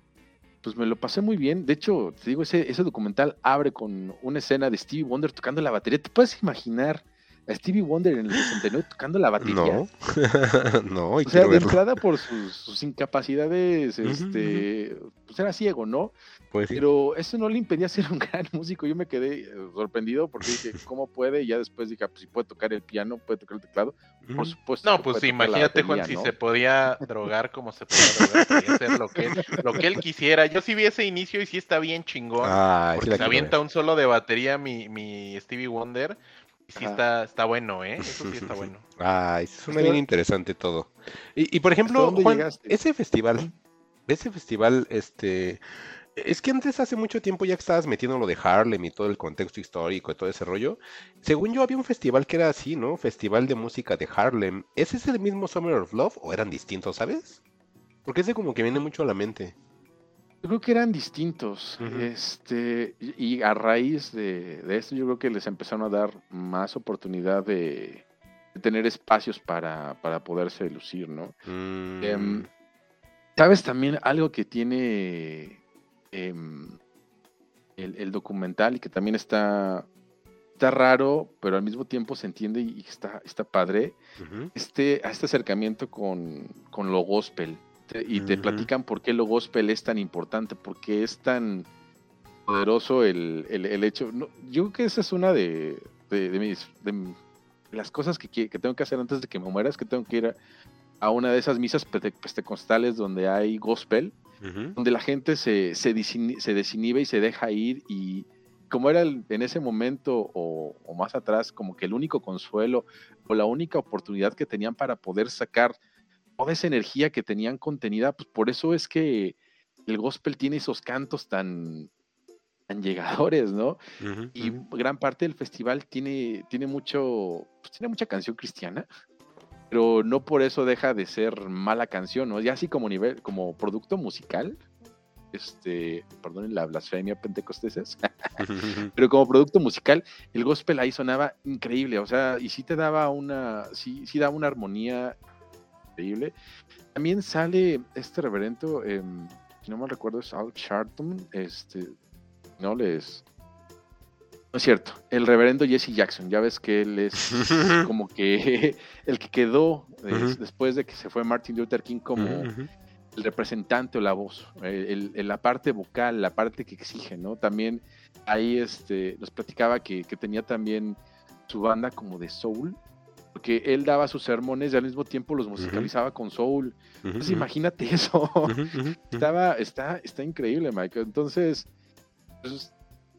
pues me lo pasé muy bien. De hecho, te digo, ese, ese documental abre con una escena de Stevie Wonder tocando la batería. ¿Te puedes imaginar? A Stevie Wonder en el 69 tocando la batería. No, no. O sea, de entrada por sus, sus incapacidades, este, uh -huh. pues era ciego, ¿no? Pues sí. Pero eso no le impedía ser un gran músico. Yo me quedé eh, sorprendido porque dije, ¿cómo puede? Y ya después dije, ah, pues si puede tocar el piano, puede tocar el teclado. Por supuesto. No, pues imagínate, Juan, ¿no? si se podía drogar como se podía drogar, podía hacer lo que, él, lo que él quisiera. Yo sí vi ese inicio y sí está bien chingón. Ah, porque sí se avienta un solo de batería mi, mi Stevie Wonder sí está, está bueno, ¿eh? Eso sí está bueno. Ay, suena bien interesante todo. Y, y por ejemplo, Juan, ese festival, ese festival, este, es que antes hace mucho tiempo ya que estabas metiendo lo de Harlem y todo el contexto histórico y todo ese rollo. Según yo había un festival que era así, ¿no? Festival de música de Harlem. ¿Ese es el mismo Summer of Love o eran distintos, sabes? Porque ese como que viene mucho a la mente. Yo creo que eran distintos. Este, y a raíz de, de esto, yo creo que les empezaron a dar más oportunidad de, de tener espacios para, para poderse lucir, ¿no? Mm, Em, ¿Sabes también algo que tiene em, el, el documental y que también está, está raro, pero al mismo tiempo se entiende y está, está padre? ujú. Este, a este acercamiento con, con lo gospel. Te- y te platican por qué lo gospel es tan importante, por qué es tan poderoso el, el- el hecho. no, yo creo que esa es una de, de- de mis, de las cosas que, que tengo que hacer antes de que me muera, es que tengo que ir a, a una de esas misas pentecostales donde hay gospel, donde la gente se, se, disini- se desinhibe y se deja ir y como era el- en ese momento o, o más atrás como que el único consuelo o la única oportunidad que tenían para poder sacar toda esa energía que tenían contenida, pues por eso es que el gospel tiene esos cantos tan, tan llegadores, ¿no? Y gran parte del festival tiene, tiene mucho, pues tiene mucha canción cristiana, pero no por eso deja de ser mala canción, ¿no? Ya así como nivel, como producto musical, este, perdonen la blasfemia pentecosteses, pero como producto musical, el gospel ahí sonaba increíble, o sea, y sí te daba una, sí, sí daba una armonía increíble. También sale este reverendo, em, si no mal recuerdo, es Al Sharpton, este, no les... No es cierto, el reverendo Jesse Jackson, ya ves que él es como que el que quedó eh, después de que se fue Martin Luther King como el representante o la voz, eh, el- el- la parte vocal, la parte que exige, ¿no? También ahí este, nos platicaba que, que tenía también su banda como de soul, porque él daba sus sermones y al mismo tiempo los musicalizaba con soul. Entonces imagínate eso. Estaba, está, está increíble, Mike. Entonces, pues,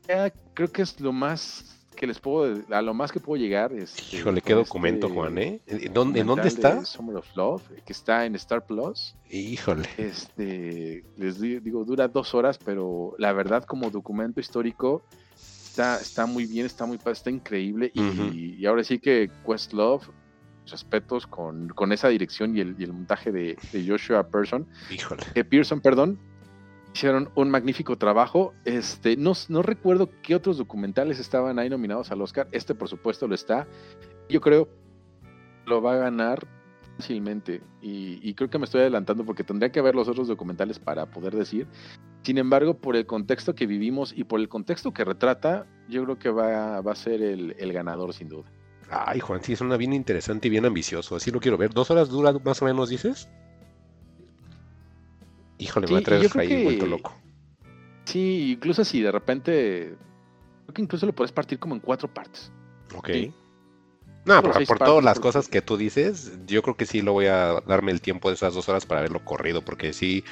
ya creo que es lo más que les puedo, a lo más que puedo llegar. este, Híjole, qué documento, este Juan, ¿eh? ¿En dónde, en dónde está? Summer of Love, que está en Star Plus. Híjole. Este, les di- digo, dura dos horas, pero la verdad, como documento histórico, está, está muy bien, está muy está increíble. Y, ahora sí que Questlove, respetos con, con esa dirección y el, y el montaje de, de Joshua Person, Híjole. eh, Pearson, perdón, hicieron un magnífico trabajo. Este, no, no recuerdo qué otros documentales estaban ahí nominados al Oscar. Este, por supuesto, lo está. Yo creo lo va a ganar fácilmente. Y, y creo que me estoy adelantando porque tendría que ver los otros documentales para poder decir. Sin embargo, por el contexto que vivimos y por el contexto que retrata, yo creo que va, va a ser el, el ganador sin duda. Ay, Juan, sí, es una bien interesante y bien ambicioso. Así lo quiero ver. ¿Dos horas dura más o menos, dices? Híjole, me va a traer ahí vuelto que- loco. Sí, incluso si de repente, creo que incluso lo puedes partir como en cuatro partes. Ok. Sí. No, por, todas las cosas que tú dices, yo creo que sí lo voy a darme el tiempo de esas dos horas para verlo corrido, porque sí,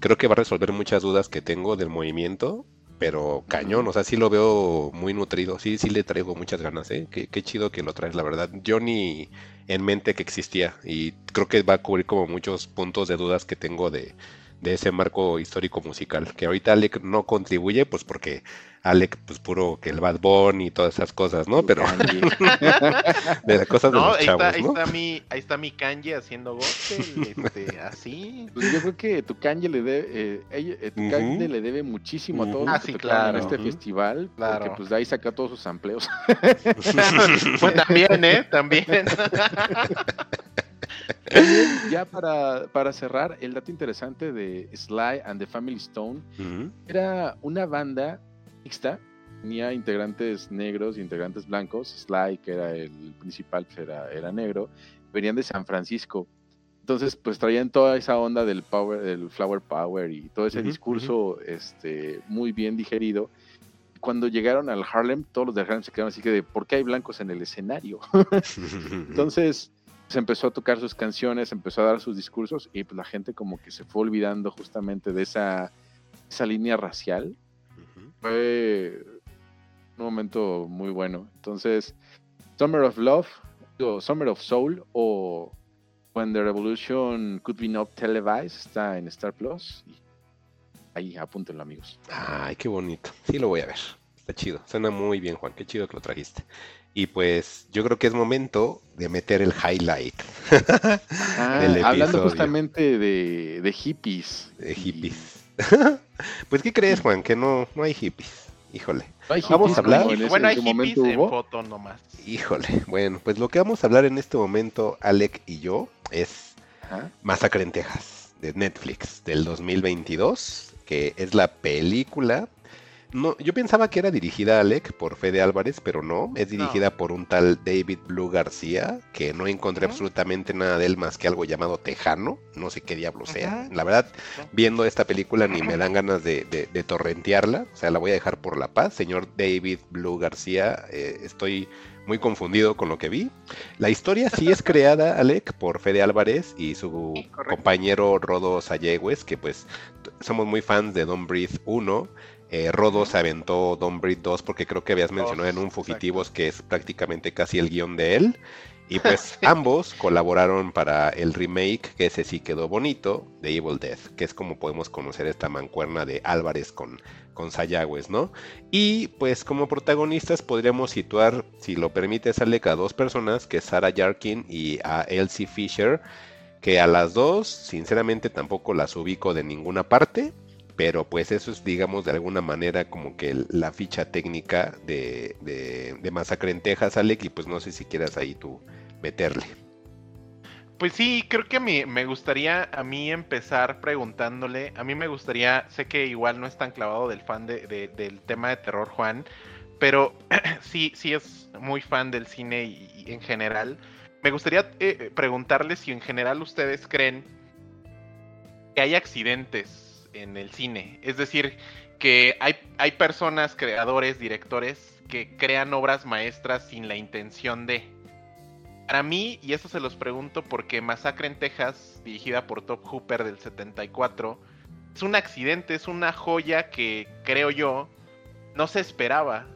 creo que va a resolver muchas dudas que tengo del movimiento, pero cañón, o sea, sí lo veo muy nutrido, sí, sí le traigo muchas ganas, ¿eh? Qué, qué chido que lo traes, la verdad. Yo ni en mente que existía, y creo que va a cubrir como muchos puntos de dudas que tengo de, de ese marco histórico musical, que ahorita Alec no contribuye, pues porque Alec, pues puro que el Bad Bunny y todas esas cosas, ¿no? Pero de las cosas de No, los ahí, chavos, está, ahí, ¿no? está mi, ahí está mi Kanye haciendo gospel, este, así. Pues yo creo que tu Kanye le debe, eh, eh, tu Ujú. Kanye le debe muchísimo a todos los Ah, que sí, tocaron en claro. este festival, Claro. porque pues de ahí saca todos sus amplios. Pues también, ¿eh? También. Ya para, para cerrar, el dato interesante de Sly and the Family Stone Ujú. era una banda mixta, tenía integrantes negros y integrantes blancos. Sly, que era el principal, pues era, era negro, venían de San Francisco. Entonces, pues traían toda esa onda del power, del flower power y todo ese Ujú, discurso este, muy bien digerido. Cuando llegaron al Harlem, todos los de Harlem se quedaron así que de ¿por qué hay blancos en el escenario? Entonces se empezó a tocar sus canciones, empezó a dar sus discursos y pues la gente como que se fue olvidando justamente de esa, esa línea racial. Fue un momento muy bueno. Entonces, Summer of Love, o Summer of Soul o When the Revolution Could Be Not Televised está en Star Plus. Ahí, apúntenlo, amigos. Ay, qué bonito. Sí lo voy a ver. Está chido. Suena muy bien, Juan. Qué chido que lo trajiste. Y pues yo creo que es momento de meter el highlight. Ah, del hablando justamente de, de hippies. De y- hippies. pues, ¿qué crees, Juan? Que no, no hay hippies. Híjole. ¿No hay Vamos hippies a hablar. en ese- bueno, hay hippies momento en hubo? foto nomás. Híjole. Bueno, pues lo que vamos a hablar en este momento, Alec y yo, es Ajá. Masacre en Texas, de Netflix, del 2022, que es la película. No, yo pensaba que era dirigida, Alec, por Fede Álvarez, pero no, es dirigida por un tal David Blue García, que no encontré absolutamente nada de él más que algo llamado Tejano, no sé qué diablo sea. La verdad, viendo esta película ni me dan ganas de, de- de torrentearla, o sea, la voy a dejar por la paz. Señor David Blue García, eh, estoy muy confundido con lo que vi. La historia sí es creada, Alec, por Fede Álvarez y su correcto. compañero Rodo Sayegües, que pues somos muy fans de Don't Breathe 1. Eh, Rodo se aventó Don't Breathe 2 porque creo que habías mencionado en un. Fugitivos que es prácticamente casi el guion de él. Y pues ambos colaboraron para el remake, que ese sí quedó bonito, de Evil Death, que es como podemos conocer esta mancuerna de Álvarez con, con Sayagües, ¿no? Y pues como protagonistas podríamos situar, si lo permite, Alec, a dos personas, que es Sarah Jarkin y a Elsie Fisher, que a las dos, sinceramente, tampoco las ubico de ninguna parte, pero pues eso es, digamos, de alguna manera como que la ficha técnica de, de, de Masacre en Texas, Alec, y pues no sé si quieras ahí tú meterle. Pues sí, creo que me, me gustaría a mí empezar preguntándole, a mí me gustaría, sé que igual no es tan clavado del fan de, de- del tema de terror Juan, pero sí, sí es muy fan del cine y, y en general. Me gustaría eh, preguntarle si en general ustedes creen que hay accidentes en el cine, es decir, que hay, hay personas, creadores, directores, que crean obras maestras sin la intención de... Para mí, y eso se los pregunto porque Masacre en Texas, dirigida por Top Hooper del 74, es un accidente, es una joya que creo yo no se esperaba.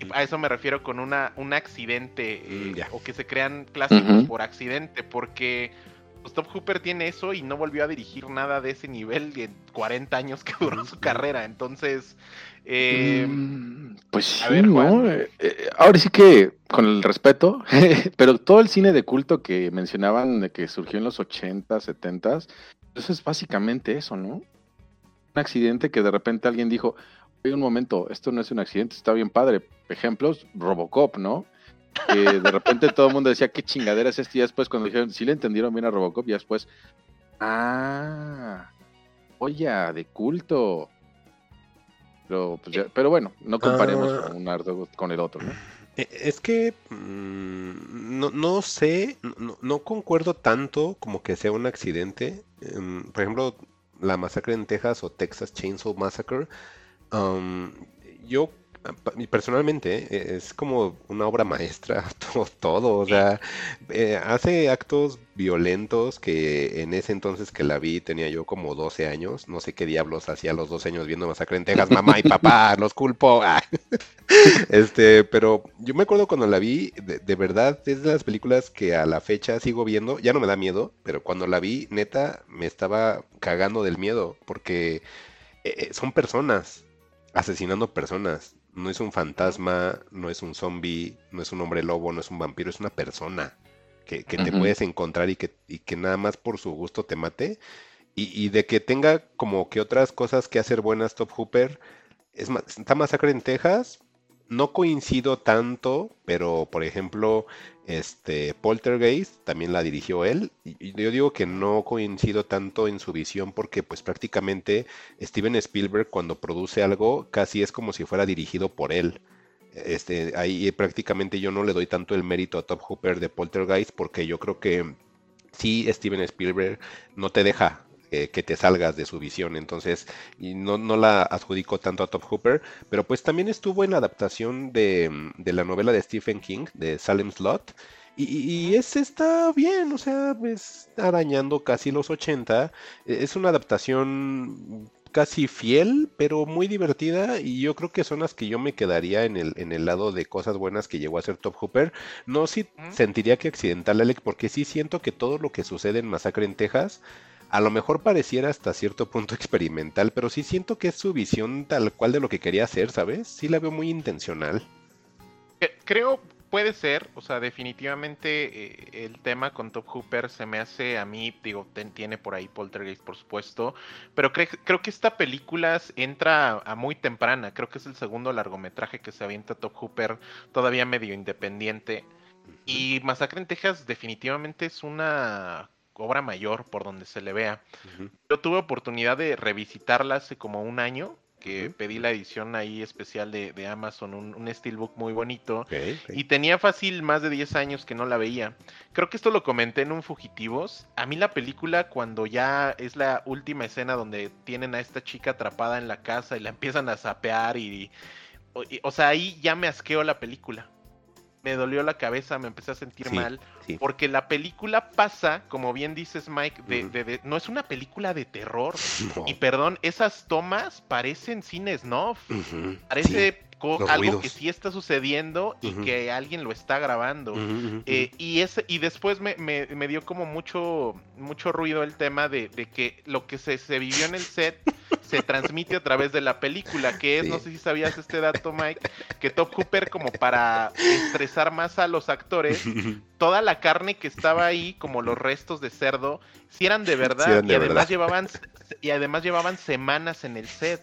Y A eso me refiero con una, un accidente eh, Mm, o que se crean clásicos por accidente, porque pues, Top Hooper tiene eso y no volvió a dirigir nada de ese nivel en 40 años que duró su carrera. Entonces, eh, Mm, pues sí, ver, ¿no? Juan. Eh, eh, ahora sí que, con el respeto, pero todo el cine de culto que mencionaban de que surgió en los 80, 70, eso es básicamente eso, ¿no? Un accidente que de repente alguien dijo, oye, un momento, esto no es un accidente, está bien padre. Ejemplos, Robocop, ¿no? Que de repente todo el mundo decía, qué chingadera es esto, y después cuando dijeron, sí le entendieron bien a Robocop, y después, ah, joya de culto. Pero, pues ya- pero bueno, no comparemos Ah. un ardo con el otro, ¿no? Eh, Es que mm, no, no sé, no, no concuerdo tanto como que sea un accidente. Em, por ejemplo, la masacre en Texas o Texas Chainsaw Massacre, yo personalmente eh, es como una obra maestra, todo, todo, o sea, eh, hace actos violentos que en ese entonces que la vi tenía yo como 12 años, no sé qué diablos hacía los 12 años viendo Masacre en Texas, mamá y papá, los culpo. ah. Este, pero yo me acuerdo cuando la vi, de, verdad es de las películas que a la fecha sigo viendo, ya no me da miedo, pero cuando la vi, neta, me estaba cagando del miedo, porque eh, son personas asesinando personas. No es un fantasma, no es un zombie, no es un hombre lobo, no es un vampiro, es una persona que, que te puedes encontrar y que, y que nada más por su gusto te mate. Y, y de que tenga como que otras cosas que hacer buenas Top Hooper. Es más, está Masacre en Texas. No coincido tanto, pero por ejemplo, este Poltergeist también la dirigió él. Y yo digo que no coincido tanto en su visión porque pues prácticamente Steven Spielberg cuando produce algo casi es como si fuera dirigido por él. Este, ahí prácticamente yo no le doy tanto el mérito a Top Hooper de Poltergeist porque yo creo que sí Steven Spielberg no te deja eh, que te salgas de su visión, entonces y no, no la adjudico tanto a Top Hooper, pero pues también estuvo en la adaptación de, de la novela de Stephen King, de Salem Slot, y, y- ese está bien, o sea, es arañando casi los 80, eh, es una adaptación casi fiel, pero muy divertida y yo creo que son las que yo me quedaría en el, en el lado de cosas buenas que llegó a ser Top Hooper. No si sentiría que accidental, Alec, porque sí siento que todo lo que sucede en Masacre en Texas a lo mejor pareciera hasta cierto punto experimental, pero sí siento que es su visión tal cual de lo que quería hacer, ¿sabes? Sí la veo muy intencional. Creo, puede ser, o sea, definitivamente eh, el tema con Top Hooper se me hace a mí, digo, ten- tiene por ahí Poltergeist, por supuesto, pero cre- creo que esta película entra a muy temprana, creo que es el segundo largometraje que se avienta Top Hooper, todavía medio independiente, y Masacre en Texas definitivamente es una obra mayor por donde se le vea. Yo tuve oportunidad de revisitarla hace como un año, que pedí la edición ahí especial de, de Amazon, un, un steelbook muy bonito. Y tenía fácil más de 10 años que no la veía. Creo que esto lo comenté en un Fugitivos. A mí la película cuando ya es la última escena donde tienen a esta chica atrapada en la casa y la empiezan a sapear y... O, y- o sea, ahí ya me asqueó la película. Me dolió la cabeza, me empecé a sentir Sí, mal. sí. Porque la película pasa, como bien dices Mike, de, de- de- no es una película de terror. No. Y perdón, esas tomas parecen cine snuff. Ujú, Parece co- los algo ruidos. que sí está sucediendo y que alguien lo está grabando. Eh, y ese, y después me, me- me dio como mucho, mucho ruido el tema de, de que lo que se, se vivió en el set se transmite a través de la película, que es, Sí. no sé si sabías este dato, Mike, que Top Hooper, como para estresar más a los actores, toda la carne que estaba ahí, como los restos de cerdo, si eran de verdad, Sí eran de y además verdad. llevaban y además llevaban semanas en el set.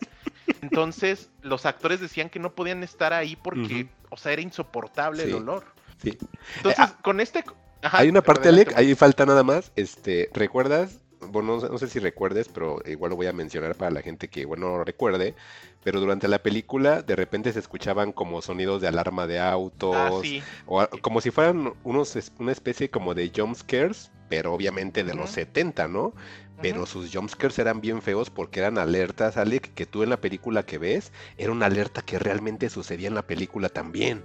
Entonces, los actores decían que no podían estar ahí porque, o sea, era insoportable el olor. Sí. Entonces, ah, con este Ajá, Hay una parte, Alec, ahí falta nada más. Este, ¿recuerdas? Bueno, no, sé- no sé si recuerdes, pero igual lo voy a mencionar para la gente que igual no lo recuerde. Pero durante la película, de repente se escuchaban como sonidos de alarma de autos, Ah, sí. o como si fueran unos, una especie como de jump scares, pero obviamente de los Ujú. 70, ¿no? Pero sus jumpscares eran bien feos porque eran alertas, Alec, que tú en la película que ves, era una alerta que realmente sucedía en la película también.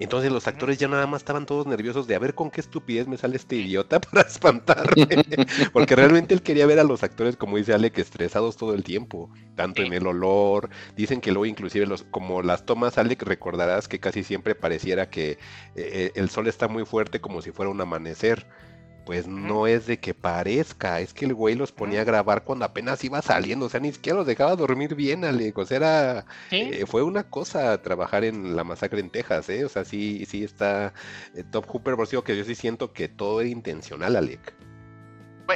Entonces los actores ya nada más estaban todos nerviosos de a ver con qué estupidez me sale este idiota para espantarme. Porque realmente él quería ver a los actores, como dice Alec, estresados todo el tiempo. Tanto en el olor. Dicen que luego inclusive los, como las tomas, Alec, recordarás que casi siempre pareciera que eh, el sol está muy fuerte como si fuera un amanecer. Pues no es de que parezca, es que el güey los ponía a grabar cuando apenas iba saliendo, o sea, ni siquiera los dejaba dormir bien, Alec, o sea, era, Sí. eh, fue una cosa trabajar en la masacre en Texas, ¿eh? O sea, sí, sí está eh, Top Hooper, por que yo sí siento que todo era intencional, Alec.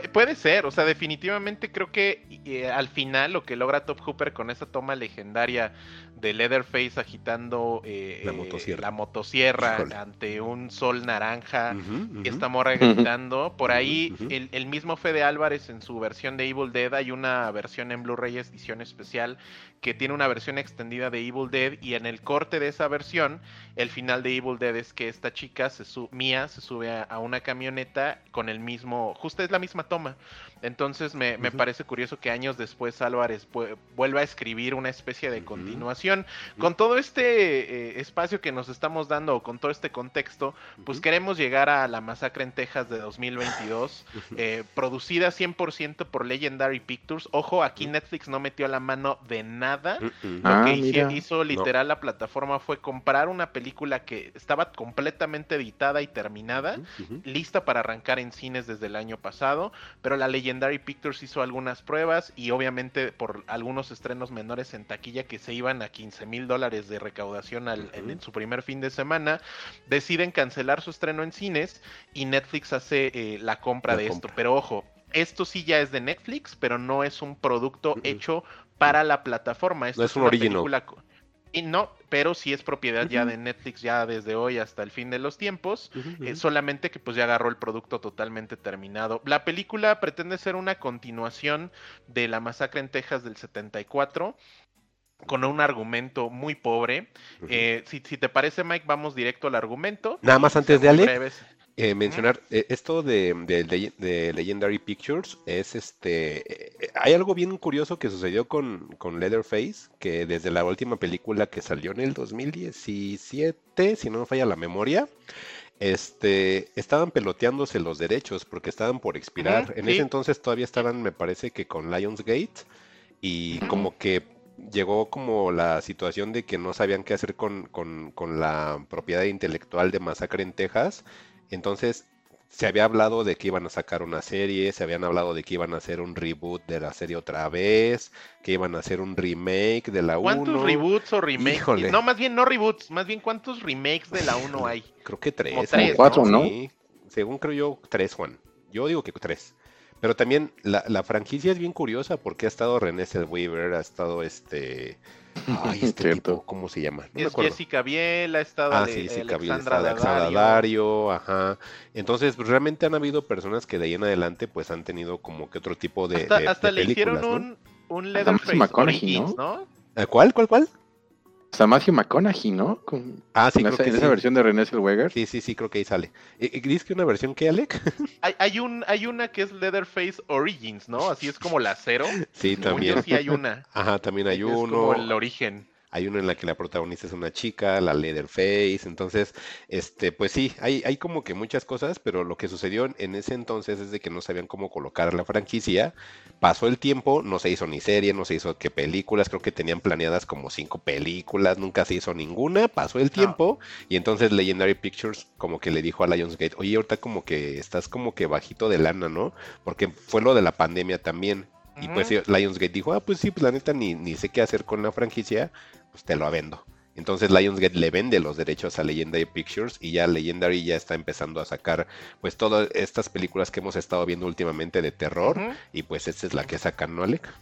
Pu- Puede ser, o sea, definitivamente creo que eh, al final lo que logra Top Hooper con esa toma legendaria de Leatherface agitando eh, La eh, motosierra. la motosierra ante un sol naranja Ujú, ujú. y esta morra gritando. Por ahí, el, el mismo Fede Álvarez en su versión de Evil Dead, hay una versión en Blu-ray edición especial que tiene una versión extendida de Evil Dead y en el corte de esa versión, el final de Evil Dead es que esta chica, se Mia, se sube a, a una camioneta con el mismo, justo es la misma toma. Entonces me, me parece curioso que años después Álvarez vuelva a escribir una especie de continuación. Con todo este eh, espacio que nos estamos dando, o con todo este contexto, pues queremos llegar a la masacre en Texas de 2022, eh, producida 100% por Legendary Pictures. Ojo, aquí Netflix no metió la mano de nada. Lo Ah, que mira. hizo literal la plataforma fue comprar una película que estaba completamente editada y terminada, lista para arrancar en cines desde el año pasado, pero la Legendary Pictures hizo algunas pruebas y obviamente por algunos estrenos menores en taquilla que se iban a 15 mil dólares de recaudación al- en, su primer fin de semana, deciden cancelar su estreno en cines y Netflix hace eh, la compra La de compra. esto. Pero ojo, esto sí ya es de Netflix, pero no es un producto hecho para la plataforma. Esto No es un una original. película Y no, pero sí es propiedad ya de Netflix ya desde hoy hasta el fin de los tiempos. Eh, solamente que pues ya agarró el producto totalmente terminado. La película pretende ser una continuación de la masacre en Texas del 74 con un argumento muy pobre. Eh, si, si te parece, Mike, vamos directo al argumento. Nada más antes de Ale, breves. Eh, mencionar eh, esto de, de- de- de Legendary Pictures es este eh, hay algo bien curioso que sucedió con, con Leatherface que desde la última película que salió en el 2017 si no me falla la memoria este estaban peloteándose los derechos porque estaban por expirar. En sí. ese entonces todavía estaban me parece que con Lionsgate y como que llegó como la situación de que no sabían qué hacer con, con- con la propiedad intelectual de Masacre en Texas entonces se había hablado de que iban a sacar una serie, se habían hablado de que iban a hacer un reboot de la serie otra vez, que iban a hacer un remake de la 1. ¿Cuántos reboots o remakes? Híjole. No, más bien no reboots, más bien cuántos remakes de la 1 hay. Creo que tres. Como tres, ¿no? cuatro, ¿no? Sí, según creo yo, tres, Juan. Yo digo que tres. Pero también la, la franquicia es bien curiosa porque ha estado René Zellweger, ha estado este... Ay, este Cierto. tipo, ¿cómo se llama? No es. Jessica Biel, ha estado Ah, de- sí, sí, Alexandra Gabriel está. Daddario, ajá. Entonces, pues, realmente han habido personas que de ahí en adelante, pues, han tenido como que otro tipo de, Hasta, de- hasta de le hicieron un, un Leatherface McConaughey, Origins, ¿no? ¿Ah, ¿Cuál, cuál, cuál? Hasta Matthew McConaughey, ¿no? Con, Ah, sí, en creo esa, que esa sí. versión de René Zellweger. Sí, sí, sí, creo que ahí sale. Eh, eh, ¿Dices que una versión que, Alec? Hay, hay, un, hay una que es Leatherface Origins, ¿no? Así es como la cero. Sí, también. yo sí hay una. Ajá, también hay Es uno. como el origen. Hay uno en la que la protagonista es una chica, la Leatherface. Entonces, este, pues sí, hay, hay como que muchas cosas, pero lo que sucedió en, ese entonces es de que no sabían cómo colocar la franquicia. Pasó el tiempo, no se hizo ni serie, no se hizo qué películas, creo que tenían planeadas como cinco películas, nunca se hizo ninguna, pasó el tiempo, y entonces Legendary Pictures como que le dijo a Lionsgate, oye, ahorita como que estás como que bajito de lana, ¿no? Porque fue lo de la pandemia también. Y pues. Lionsgate dijo, ah, pues sí, pues la neta ni, ni sé qué hacer con la franquicia, pues te lo vendo. Entonces Lionsgate le vende los derechos a Legendary Pictures y ya Legendary ya está empezando a sacar pues todas estas películas que hemos estado viendo últimamente de terror y pues esta es la que sacan, ¿no, Alec?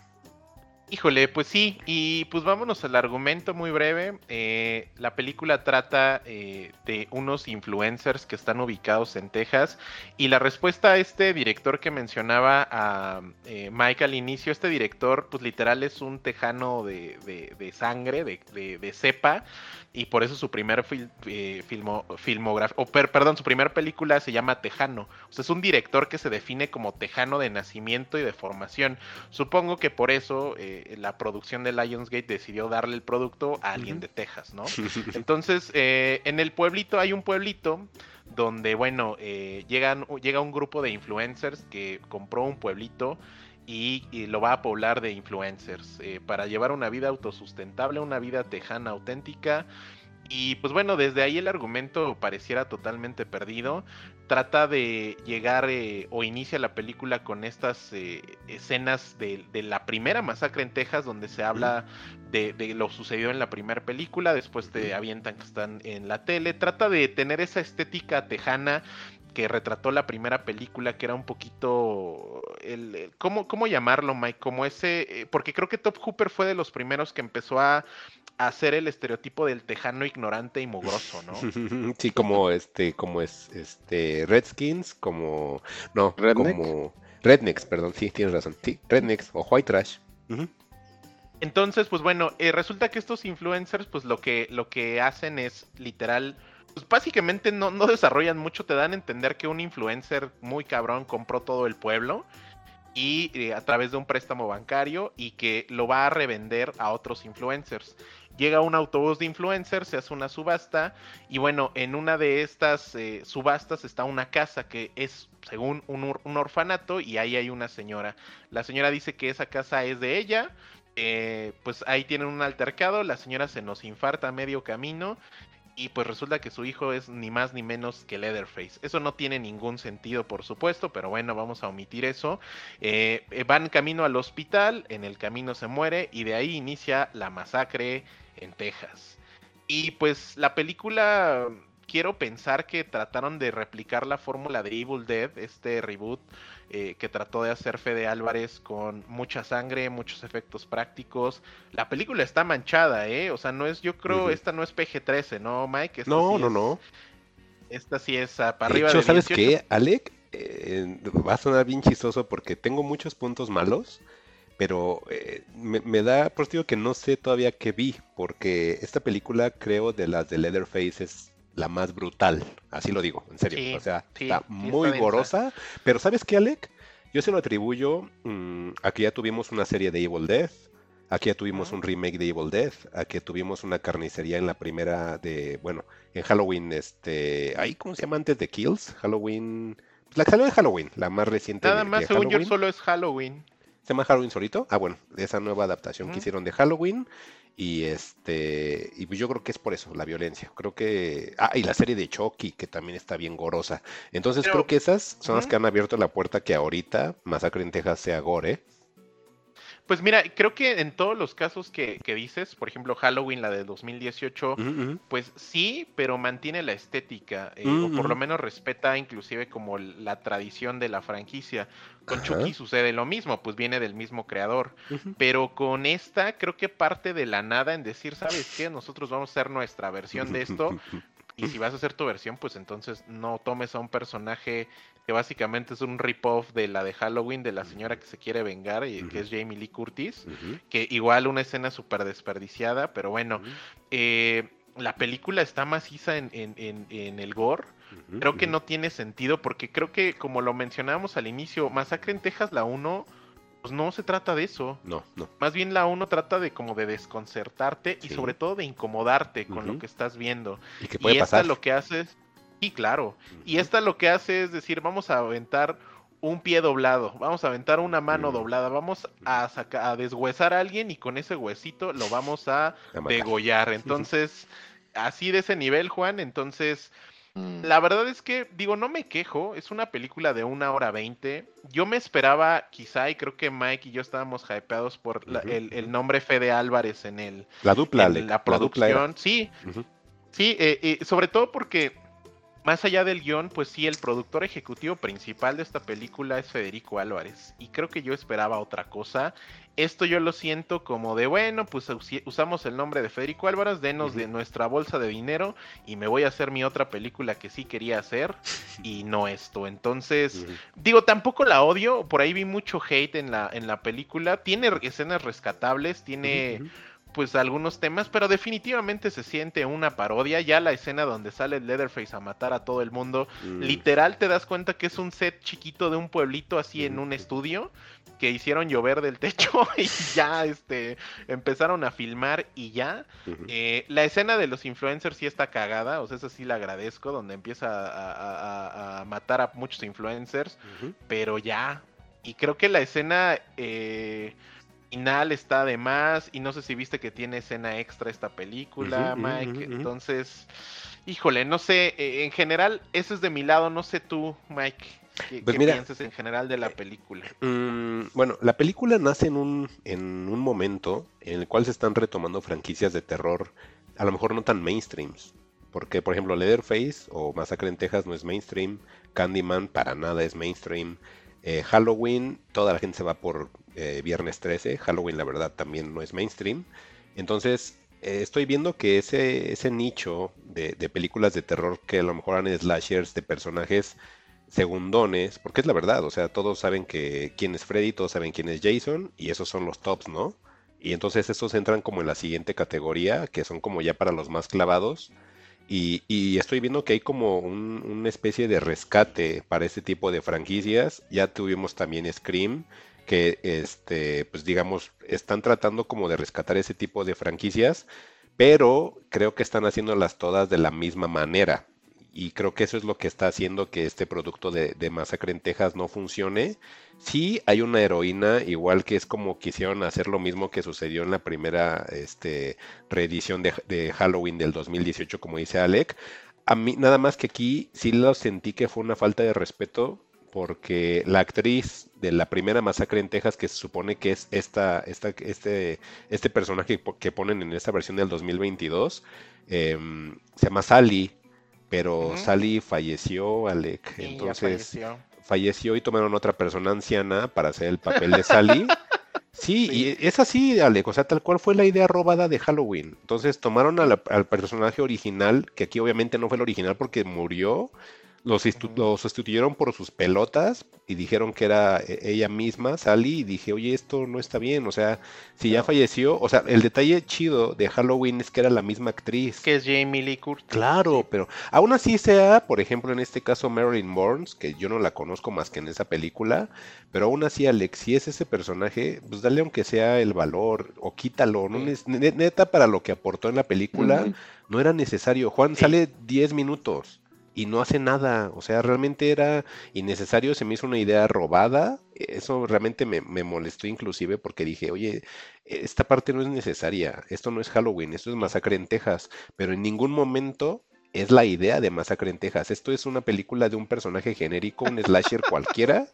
Híjole, pues sí, y pues vámonos al argumento muy breve. Eh, la película trata eh, de unos influencers que están ubicados en Texas y la respuesta a este director que mencionaba a eh, Mike al inicio, este director pues literal es un tejano de, de- sangre, de, de- cepa y por eso su primer fil, eh, filmo, filmografía, o per- perdón, su primera película se llama Tejano. O sea, es un director que se define como tejano de nacimiento y de formación. Supongo que por eso eh, la producción de Lionsgate decidió darle el producto a alguien de Texas, ¿no? Entonces, eh, en el pueblito hay un pueblito donde, bueno, eh, llegan, llega un grupo de influencers que compró un pueblito y, y lo va a poblar de influencers eh, para llevar una vida autosustentable, una vida tejana auténtica. Y pues bueno, desde ahí el argumento pareciera totalmente perdido. Trata de llegar eh, o inicia la película con estas eh, escenas de, de la primera masacre en Texas, donde se habla de, de lo sucedido en la primera película. Después te avientan que están en la tele. Trata de tener esa estética tejana que retrató la primera película, que era un poquito. El, el- ¿cómo, ¿Cómo llamarlo, Mike? Como ese. eh, porque creo que Top Hooper fue de los primeros que empezó a, a hacer el estereotipo del tejano ignorante y mugroso, ¿no? Sí, como este, como es, este, Redskins, como, no, ¿Redneck? como Rednecks, perdón, sí, tienes razón, sí, Rednecks o White Trash. Entonces, pues bueno, eh, resulta que estos influencers, pues lo que, lo que hacen es literal, pues básicamente no, no desarrollan mucho, te dan a entender que un influencer muy cabrón compró todo el pueblo y eh, a través de un préstamo bancario y que lo va a revender a otros influencers. Llega un autobús de influencers, se hace una subasta y bueno, en una de estas eh, subastas está una casa que es según un, or- un orfanato y ahí hay una señora. La señora dice que esa casa es de ella, eh, pues ahí tienen un altercado, la señora se nos infarta a medio camino y pues resulta que su hijo es ni más ni menos que Leatherface. Eso no tiene ningún sentido, por supuesto, pero bueno, vamos a omitir eso. Eh, eh, van camino al hospital, en el camino se muere y de ahí inicia la masacre en Texas. Y pues la película, quiero pensar que trataron de replicar la fórmula de Evil Dead, este reboot eh, que trató de hacer Fede Álvarez con mucha sangre, muchos efectos prácticos. La película está manchada, ¿eh? O sea, no es, yo creo, esta no es PG-13, ¿no, Mike? Esta No, sí no, es- no. Esta sí es ah, para De arriba hecho, de ¿sabes 18. qué, Alec? Eh, va a sonar bien chistoso porque tengo muchos puntos malos, pero eh, me, me da, por digo que no sé todavía qué vi, porque esta película, creo, de las de Leatherface es la más brutal, así lo digo, en serio. Sí, o sea, sí, está muy está gorosa, pero ¿sabes qué, Alec? Yo se lo atribuyo mm, a que ya tuvimos una serie de Evil Death, Aquí ya tuvimos un remake de Evil Dead, aquí tuvimos una carnicería en la primera de, bueno, en Halloween, este, ahí, ¿cómo se llama antes de Kills? Halloween, pues la que salió de Halloween, la más reciente Nada de, más, de según yo, Halloween. solo es Halloween. ¿Se llama Halloween solito? Ah, bueno, de esa nueva adaptación que hicieron de Halloween. Y este, y yo creo que es por eso, la violencia. Creo que. Ah, y la serie de Chucky, que también está bien gorosa. Entonces Pero- creo que esas son las que han abierto la puerta que ahorita Masacre en Texas sea gore. Pues mira, creo que en todos los casos que, que dices, por ejemplo Halloween, la de 2018, Ujú, ujú. pues sí, pero mantiene la estética, eh, o por lo menos respeta inclusive como la tradición de la franquicia. Con Ajá. Chucky sucede lo mismo, pues viene del mismo creador. Pero con esta creo que parte de la nada en decir, ¿sabes qué? Nosotros vamos a hacer nuestra versión de esto. Y si vas a hacer tu versión, pues entonces no tomes a un personaje que básicamente es un rip-off de la de Halloween de la señora que se quiere vengar, y que es Jamie Lee Curtis. Que igual una escena súper desperdiciada, pero bueno, eh, la película está maciza en, en- en- en el gore. Creo que no tiene sentido porque creo que, como lo mencionábamos al inicio, Masacre en Texas, la 1, pues no se trata de eso. No, no. Más bien la 1 trata de como de desconcertarte y sobre todo de incomodarte con lo que estás viendo. Y que puede y esta pasar. lo que hace es... Sí, claro. Y esta lo que hace es decir, vamos a aventar un pie doblado, vamos a aventar una mano doblada, vamos a, saca- a deshuesar a alguien y con ese huesito lo vamos a degollar. Entonces, así de ese nivel, Juan, entonces... Mm. La verdad es que, digo, no me quejo, es una película de una hora veinte. Yo me esperaba, quizá, y creo que Mike y yo estábamos hypeados por la- el, el nombre Fede Álvarez en el, La dupla, en Alec, la producción. sí, sí, eh, eh, sobre todo porque más allá del guion, pues sí, el productor ejecutivo principal de esta película es Federico Álvarez. Y creo que yo esperaba otra cosa. Esto yo lo siento como de, bueno, pues usamos el nombre de Federico Álvarez, denos de nuestra bolsa de dinero y me voy a hacer mi otra película que sí quería hacer y no esto. Entonces, digo, tampoco la odio, por ahí vi mucho hate en la, en la película. Tiene escenas rescatables, tiene. Pues algunos temas, pero definitivamente se siente una parodia. Ya la escena donde sale Leatherface a matar a todo el mundo, Mm. literal te das cuenta que es un set chiquito de un pueblito así en un estudio que hicieron llover del techo y ya este empezaron a filmar y ya. Eh, la escena de los influencers sí está cagada, o sea, esa sí la agradezco, donde empieza a, a- a- a matar a muchos influencers, pero ya. Y creo que la escena eh, final está de más. Y no sé si viste que tiene escena extra esta película, Mike. Entonces, híjole, no sé. eh, en general, eso es de mi lado. No sé tú, Mike. ¿Qué, Pues qué mira, piensas en general de la película? Mm, bueno, la película nace en un, en un momento en el cual se están retomando franquicias de terror, a lo mejor no tan mainstreams. Porque, por ejemplo, Leatherface o Masacre en Texas no es mainstream. Candyman para nada es mainstream. Eh, Halloween, toda la gente se va por eh, Viernes 13. Halloween, la verdad, también no es mainstream. Entonces, eh, estoy viendo que ese, ese nicho de, de películas de terror que a lo mejor han slashers de personajes segundones, porque es la verdad, o sea, todos saben que quién es Freddy, todos saben quién es Jason, y esos son los tops, ¿no? Y entonces estos entran como en la siguiente categoría, que son como ya para los más clavados. Y, estoy viendo que hay como un- una especie de rescate para este tipo de franquicias. Ya tuvimos también Scream, que este, pues digamos, están tratando como de rescatar ese tipo de franquicias, pero creo que están haciéndolas todas de la misma manera. Y creo que eso es lo que está haciendo que este producto de, de Masacre en Texas no funcione. Sí hay una heroína, igual que es como quisieron hacer lo mismo que sucedió en la primera este, reedición de, de Halloween del 2018, como dice Alec. A mí, nada más que aquí sí lo sentí que fue una falta de respeto porque la actriz de la primera masacre en Texas, que se supone que es esta, esta, este, este personaje que ponen en esta versión del 2022, em, se llama Sally, pero. Sally falleció, Alec. Sí, Entonces falleció. falleció y tomaron otra persona anciana para hacer el papel de Sally. Sí, y es así, Alec, o sea, tal cual fue la idea robada de Halloween. Entonces tomaron la- al personaje original, que aquí obviamente no fue el original porque murió, lo, sustitu- lo sustituyeron por sus pelotas y dijeron que era e- ella misma, Sally, y dije, oye, esto no está bien, o sea, si ya falleció, o sea, el detalle chido de Halloween es que era la misma actriz. Que es Jamie Lee Curtis. Claro, pero aún así sea, por ejemplo, en este caso Marilyn Burns, que yo no la conozco más que en esa película, pero aún así, Alex, si es ese personaje, pues dale aunque sea el valor o quítalo, no Sí. neta para lo que aportó en la película, no era necesario. Juan Sí. sale 10 minutos. Y no hace nada. O sea, realmente era innecesario, se me hizo una idea robada. Eso realmente me, me molestó inclusive porque dije, oye, esta parte no es necesaria, esto no es Halloween, esto es Masacre en Texas, pero en ningún momento es la idea de Masacre en Texas. Esto es una película de un personaje genérico, un slasher cualquiera,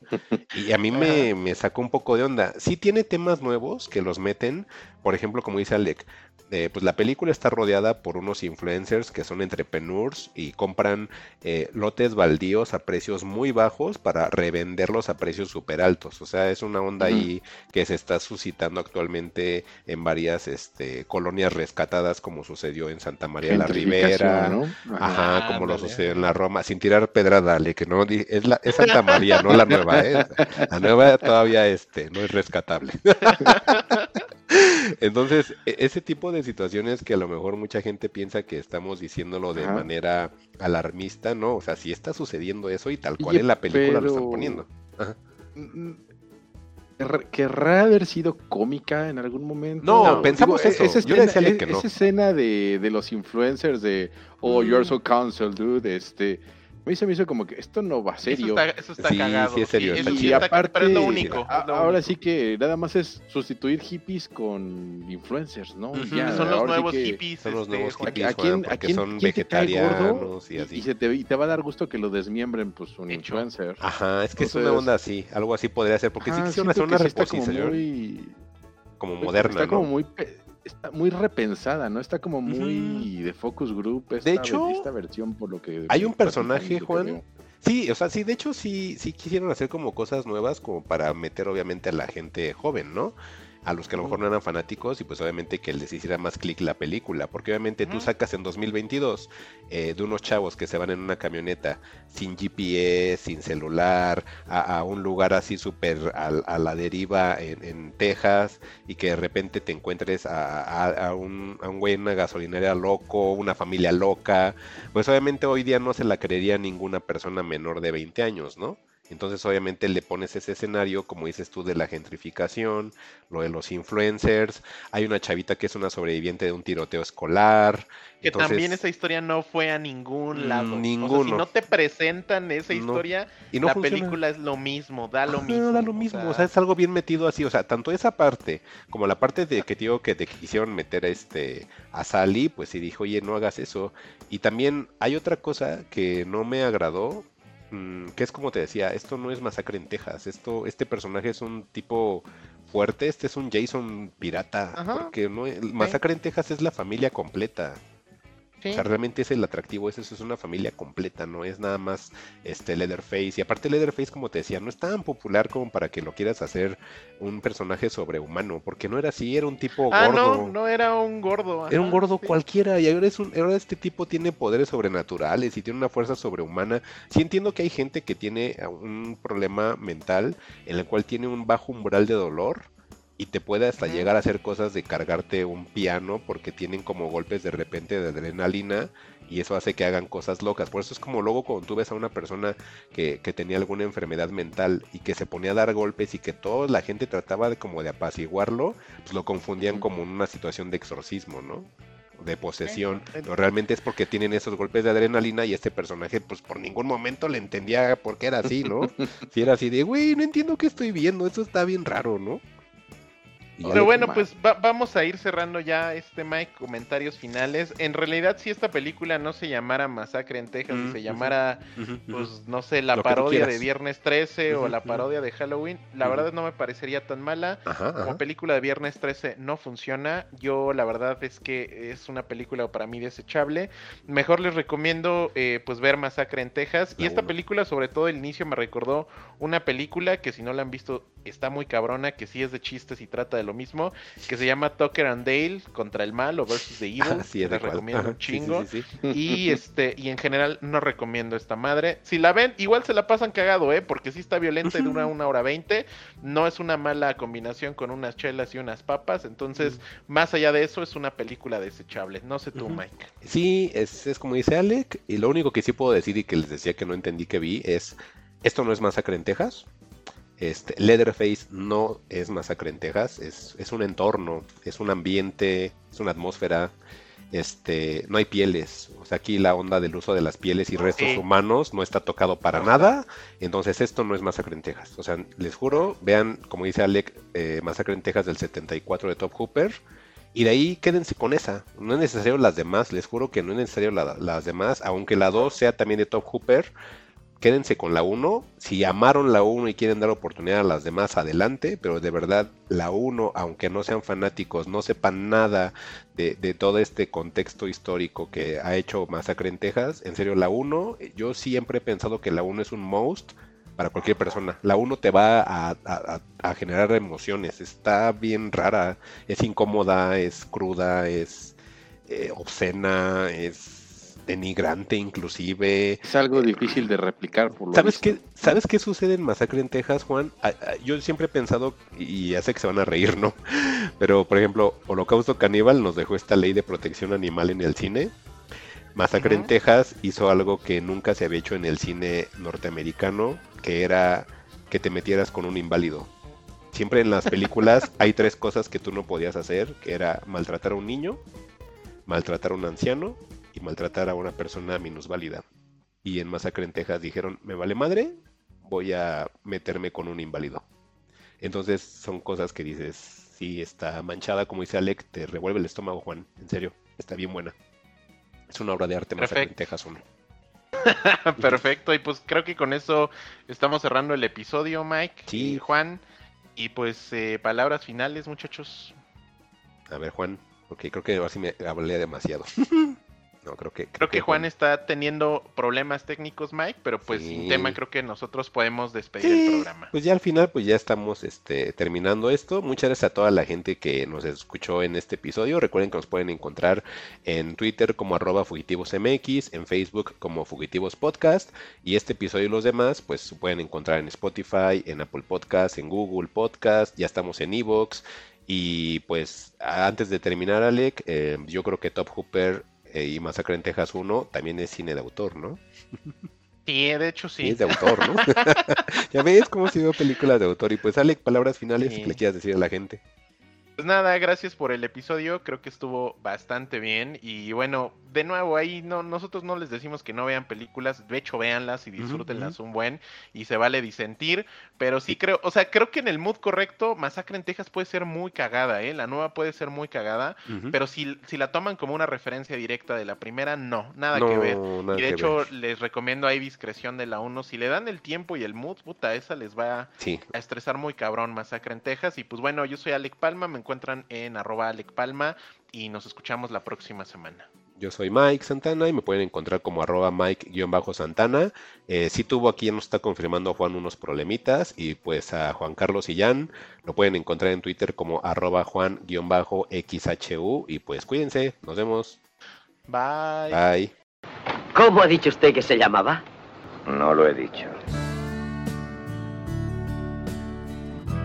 y a mí me, me, sacó un poco de onda. Sí tiene temas nuevos que los meten, por ejemplo, como dice Alec, eh, pues la película está rodeada por unos influencers que son entrepreneurs y compran eh, lotes baldíos a precios muy bajos para revenderlos a precios súper altos. O sea, es una onda ahí que se está suscitando actualmente en varias este, colonias rescatadas, como sucedió en Santa María de la Ribera. ¿no? Ajá, como lo sucedió en la Roma, sin tirar pedra, dale, que no es, la, es Santa María, no la nueva, ¿eh? La nueva todavía este, no es rescatable. Entonces, e, ese tipo de situaciones que a lo mejor mucha gente piensa que estamos diciéndolo de Ajá. manera alarmista, ¿no? O sea, si está sucediendo eso y tal cual en la película lo están poniendo. Ajá. Mm, querr- ¿Querrá haber sido cómica en algún momento? No, pensamos e- eso. Esa Yo decía escena, Ale que e- no. esa escena de, de los influencers de Oh, you're so cancelled, dude. Este, mí se me hizo como que esto no va serio. Eso está, eso está Sí, cagado. sí es serio, está eso y sí está- aparte, pero es lo único. a- es lo ahora único. sí que nada más es sustituir hippies con influencers, ¿no? Y Ujú, ya, Son los sí nuevos que- hippies. Son los este, nuevos Juan. hippies, ¿A quién- Juan, a porque quién- son quién vegetarianos y Y, así. y se te, y te va a dar gusto que lo desmiembren, pues, un Hecho. influencer. Ajá, es que es una Entonces- onda así, algo así podría ser, porque sí Ah, quisieron hacer siento una que sí está como muy, como moderna, Está ¿no? como muy, está muy repensada, ¿no? Está como muy de focus group. Esta, hecho, esta versión, por lo que. Hay un personaje, Juan. Sí, o sea, sí, de hecho sí, sí quisieron hacer como cosas nuevas como para meter obviamente a la gente joven, ¿no? A los que a lo mejor no eran fanáticos y pues obviamente que les hiciera más clic la película, porque obviamente tú sacas en 2022 eh, de unos chavos que se van en una camioneta sin GPS, sin celular, a, a un lugar así súper a, a la deriva en, en Texas y que de repente te encuentres a, a- a un, a un güey en una gasolinera loco, una familia loca, pues obviamente hoy día no se la creería ninguna persona menor de 20 años, ¿no? Entonces obviamente le pones ese escenario, como dices tú, de la gentrificación, lo de los influencers, hay una chavita que es una sobreviviente de un tiroteo escolar. Que entonces- también esa historia no fue a ningún lado. O sea, si Ninguno. no te presentan esa No. historia, y no la funciona. película es lo mismo, da lo Ajá, mismo. da lo mismo, o sea, es algo bien metido así, o sea, tanto esa parte como la parte de que te digo que te quisieron meter a este a Sally, pues sí dijo, oye, no hagas eso. Y también hay otra cosa que no me agradó, mm, que es como te decía, esto no es masacre en Texas, esto, este personaje es un tipo fuerte, este es un Jason pirata, Ajá. porque no, masacre en Texas es la familia completa. Sí. O sea, realmente es el atractivo, es eso, es una familia completa, no es nada más este Leatherface. Y aparte Leatherface, como te decía, no es tan popular como para que lo quieras hacer un personaje sobrehumano, porque no era así, era un tipo ah, gordo. no, no era un gordo. Era un gordo sí. cualquiera y ahora, es un, ahora este tipo tiene poderes sobrenaturales y tiene una fuerza sobrehumana. Sí entiendo que hay gente que tiene un problema mental en el cual tiene un bajo umbral de dolor y te puede hasta llegar a hacer cosas de cargarte un piano porque tienen como golpes de repente de adrenalina y eso hace que hagan cosas locas. Por eso es como luego cuando tú ves a una persona que, que tenía alguna enfermedad mental y que se ponía a dar golpes y que toda la gente trataba de como de apaciguarlo, pues lo confundían como en una situación de exorcismo, ¿no? De posesión. Pero realmente es porque tienen esos golpes de adrenalina y este personaje pues por ningún momento le entendía por qué era así, ¿no? Si era así de, güey, no entiendo qué estoy viendo, eso está bien raro, ¿no? Pero bueno, mal. pues va- vamos a ir cerrando ya este Mike, comentarios finales. En realidad, si esta película no se llamara Masacre en Texas Mm, y se llamara, pues no sé, la Lo parodia de. Viernes 13 o la parodia de Halloween, la verdad no me parecería tan mala. Ajá, Como ajá. película de Viernes 13 no funciona. Yo la verdad es que es una película para mí desechable. Mejor les recomiendo eh, pues ver Masacre en Texas. y esta uno. película, sobre todo el inicio, me recordó una película que si no la han visto está muy cabrona, que sí es de chistes y trata de lo mismo, que se llama Tucker and Dale contra el mal o versus the evil. Ah, sí, les recomiendo Ajá, un chingo. sí, sí. Y este, y en general no recomiendo esta madre. Si la ven, igual se la pasan cagado, eh, porque sí está violenta y dura una hora veinte. No es una mala combinación con unas chelas y unas papas. Entonces, más allá de eso, es una película desechable. No sé tú. Mike. Sí, es, es como dice Alec, y lo único que sí puedo decir y que les decía que no entendí que vi es, esto no es Masacre en Texas, este, Leatherface no es Masacre en Texas, es, es un entorno, es un ambiente, es una atmósfera, este, no hay pieles, o sea, aquí la onda del uso de las pieles y restos Sí. humanos no está tocado para nada. Entonces esto no es Masacre en Texas. O sea, les juro, vean, como dice Alec, eh, Masacre en Texas del 74 de Top Hooper. Y de ahí quédense con esa. No es necesario las demás. Les juro que no es necesario la- las demás. Aunque la 2 sea también de Top Hooper. Quédense con la 1. Si amaron la 1 y quieren dar oportunidad a las demás, adelante. Pero de verdad, la 1, aunque no sean fanáticos, no sepan nada de, todo este contexto histórico que ha hecho Masacre en Texas, en serio, la 1, yo siempre he pensado que la 1 es un most para cualquier persona. La 1 te va a generar emociones. Está bien rara, es incómoda, es cruda, es eh, obscena, es denigrante inclusive. Es algo difícil de replicar. Por lo ¿Sabes visto. qué, ¿Sabes qué sucede en Masacre en Texas, Juan? A- a- Yo siempre he pensado, y ya sé que se van a reír, ¿no? Pero, por ejemplo, Holocausto Caníbal nos dejó esta ley de protección animal en el cine. Masacre en. Texas hizo algo que nunca se había hecho en el cine norteamericano, que era que te metieras con un inválido. Siempre en las películas hay tres cosas que tú no podías hacer, que era maltratar a un niño, maltratar a un anciano y maltratar a una persona minusválida. Y en Masacre en Texas dijeron, me vale madre, voy a meterme con un inválido. Entonces son cosas que dices, sí, está manchada, como dice Alec, te revuelve el estómago, Juan. En serio, está bien buena. Es una obra de arte Masacre en Perfecto. Texas 1. Perfecto, y pues creo que con eso estamos cerrando el episodio, Mike Sí. y Juan. Y pues eh, palabras finales, muchachos. A ver, Juan, porque creo que ahora sí me hablé demasiado. no, creo que... Creo que Juan está teniendo problemas técnicos, Mike, pero pues Sí. sin tema creo que nosotros podemos despedir Sí, el programa. Pues ya al final, pues ya estamos este, terminando esto. Muchas gracias a toda la gente que nos escuchó en este episodio. Recuerden que nos pueden encontrar en Twitter como arroba fugitivosmx, en Facebook como Fugitivos Podcast. Y este episodio y los demás, pues se pueden encontrar en Spotify, en Apple Podcast, en Google Podcast. Ya estamos en Evox. Y pues antes de terminar, Alec, eh, yo creo que Top Hooper y Masacre en Texas 1 también es cine de autor, ¿no? Sí, de hecho Sí, sí. es de autor, ¿no? ya ves cómo se veo películas de autor. Y pues, Alec, palabras finales Sí. que le quieras decir a la gente. Pues nada, gracias por el episodio, creo que estuvo bastante bien y bueno, de nuevo ahí no nosotros no les decimos que no vean películas, de hecho véanlas y disfrútenlas un buen y se vale disentir, pero sí creo, o sea, creo que en el mood correcto Masacre en Texas puede ser muy cagada, eh, la nueva puede ser muy cagada, pero si, si la toman como una referencia directa de la primera, no, nada no, que ver. nada Y de hecho ver. les recomiendo ahí discreción de la 1, si le dan el tiempo y el mood, puta, esa les va Sí, a estresar muy cabrón Masacre en Texas. Y pues bueno, yo soy Alec Palma, me encuentran en arroba Alec Palma y nos escuchamos la próxima semana. yo soy Mike Santana y me pueden encontrar como arroba Mike-Santana. Eh, sí tuvo aquí, ya nos está confirmando Juan unos problemitas. Y pues a Juan Carlos y Jan lo pueden encontrar en Twitter como arroba Juan-XHU. Y pues cuídense, nos vemos. Bye. Bye. ¿Cómo ha dicho usted que se llamaba? No lo he dicho.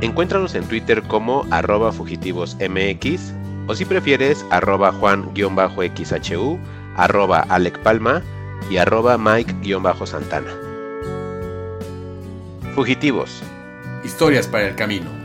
Encuéntranos en Twitter como arroba fugitivosmx o si prefieres arroba juan-xhu, arroba Alec Palma y arroba Mike-Santana. Fugitivos. Historias para el camino.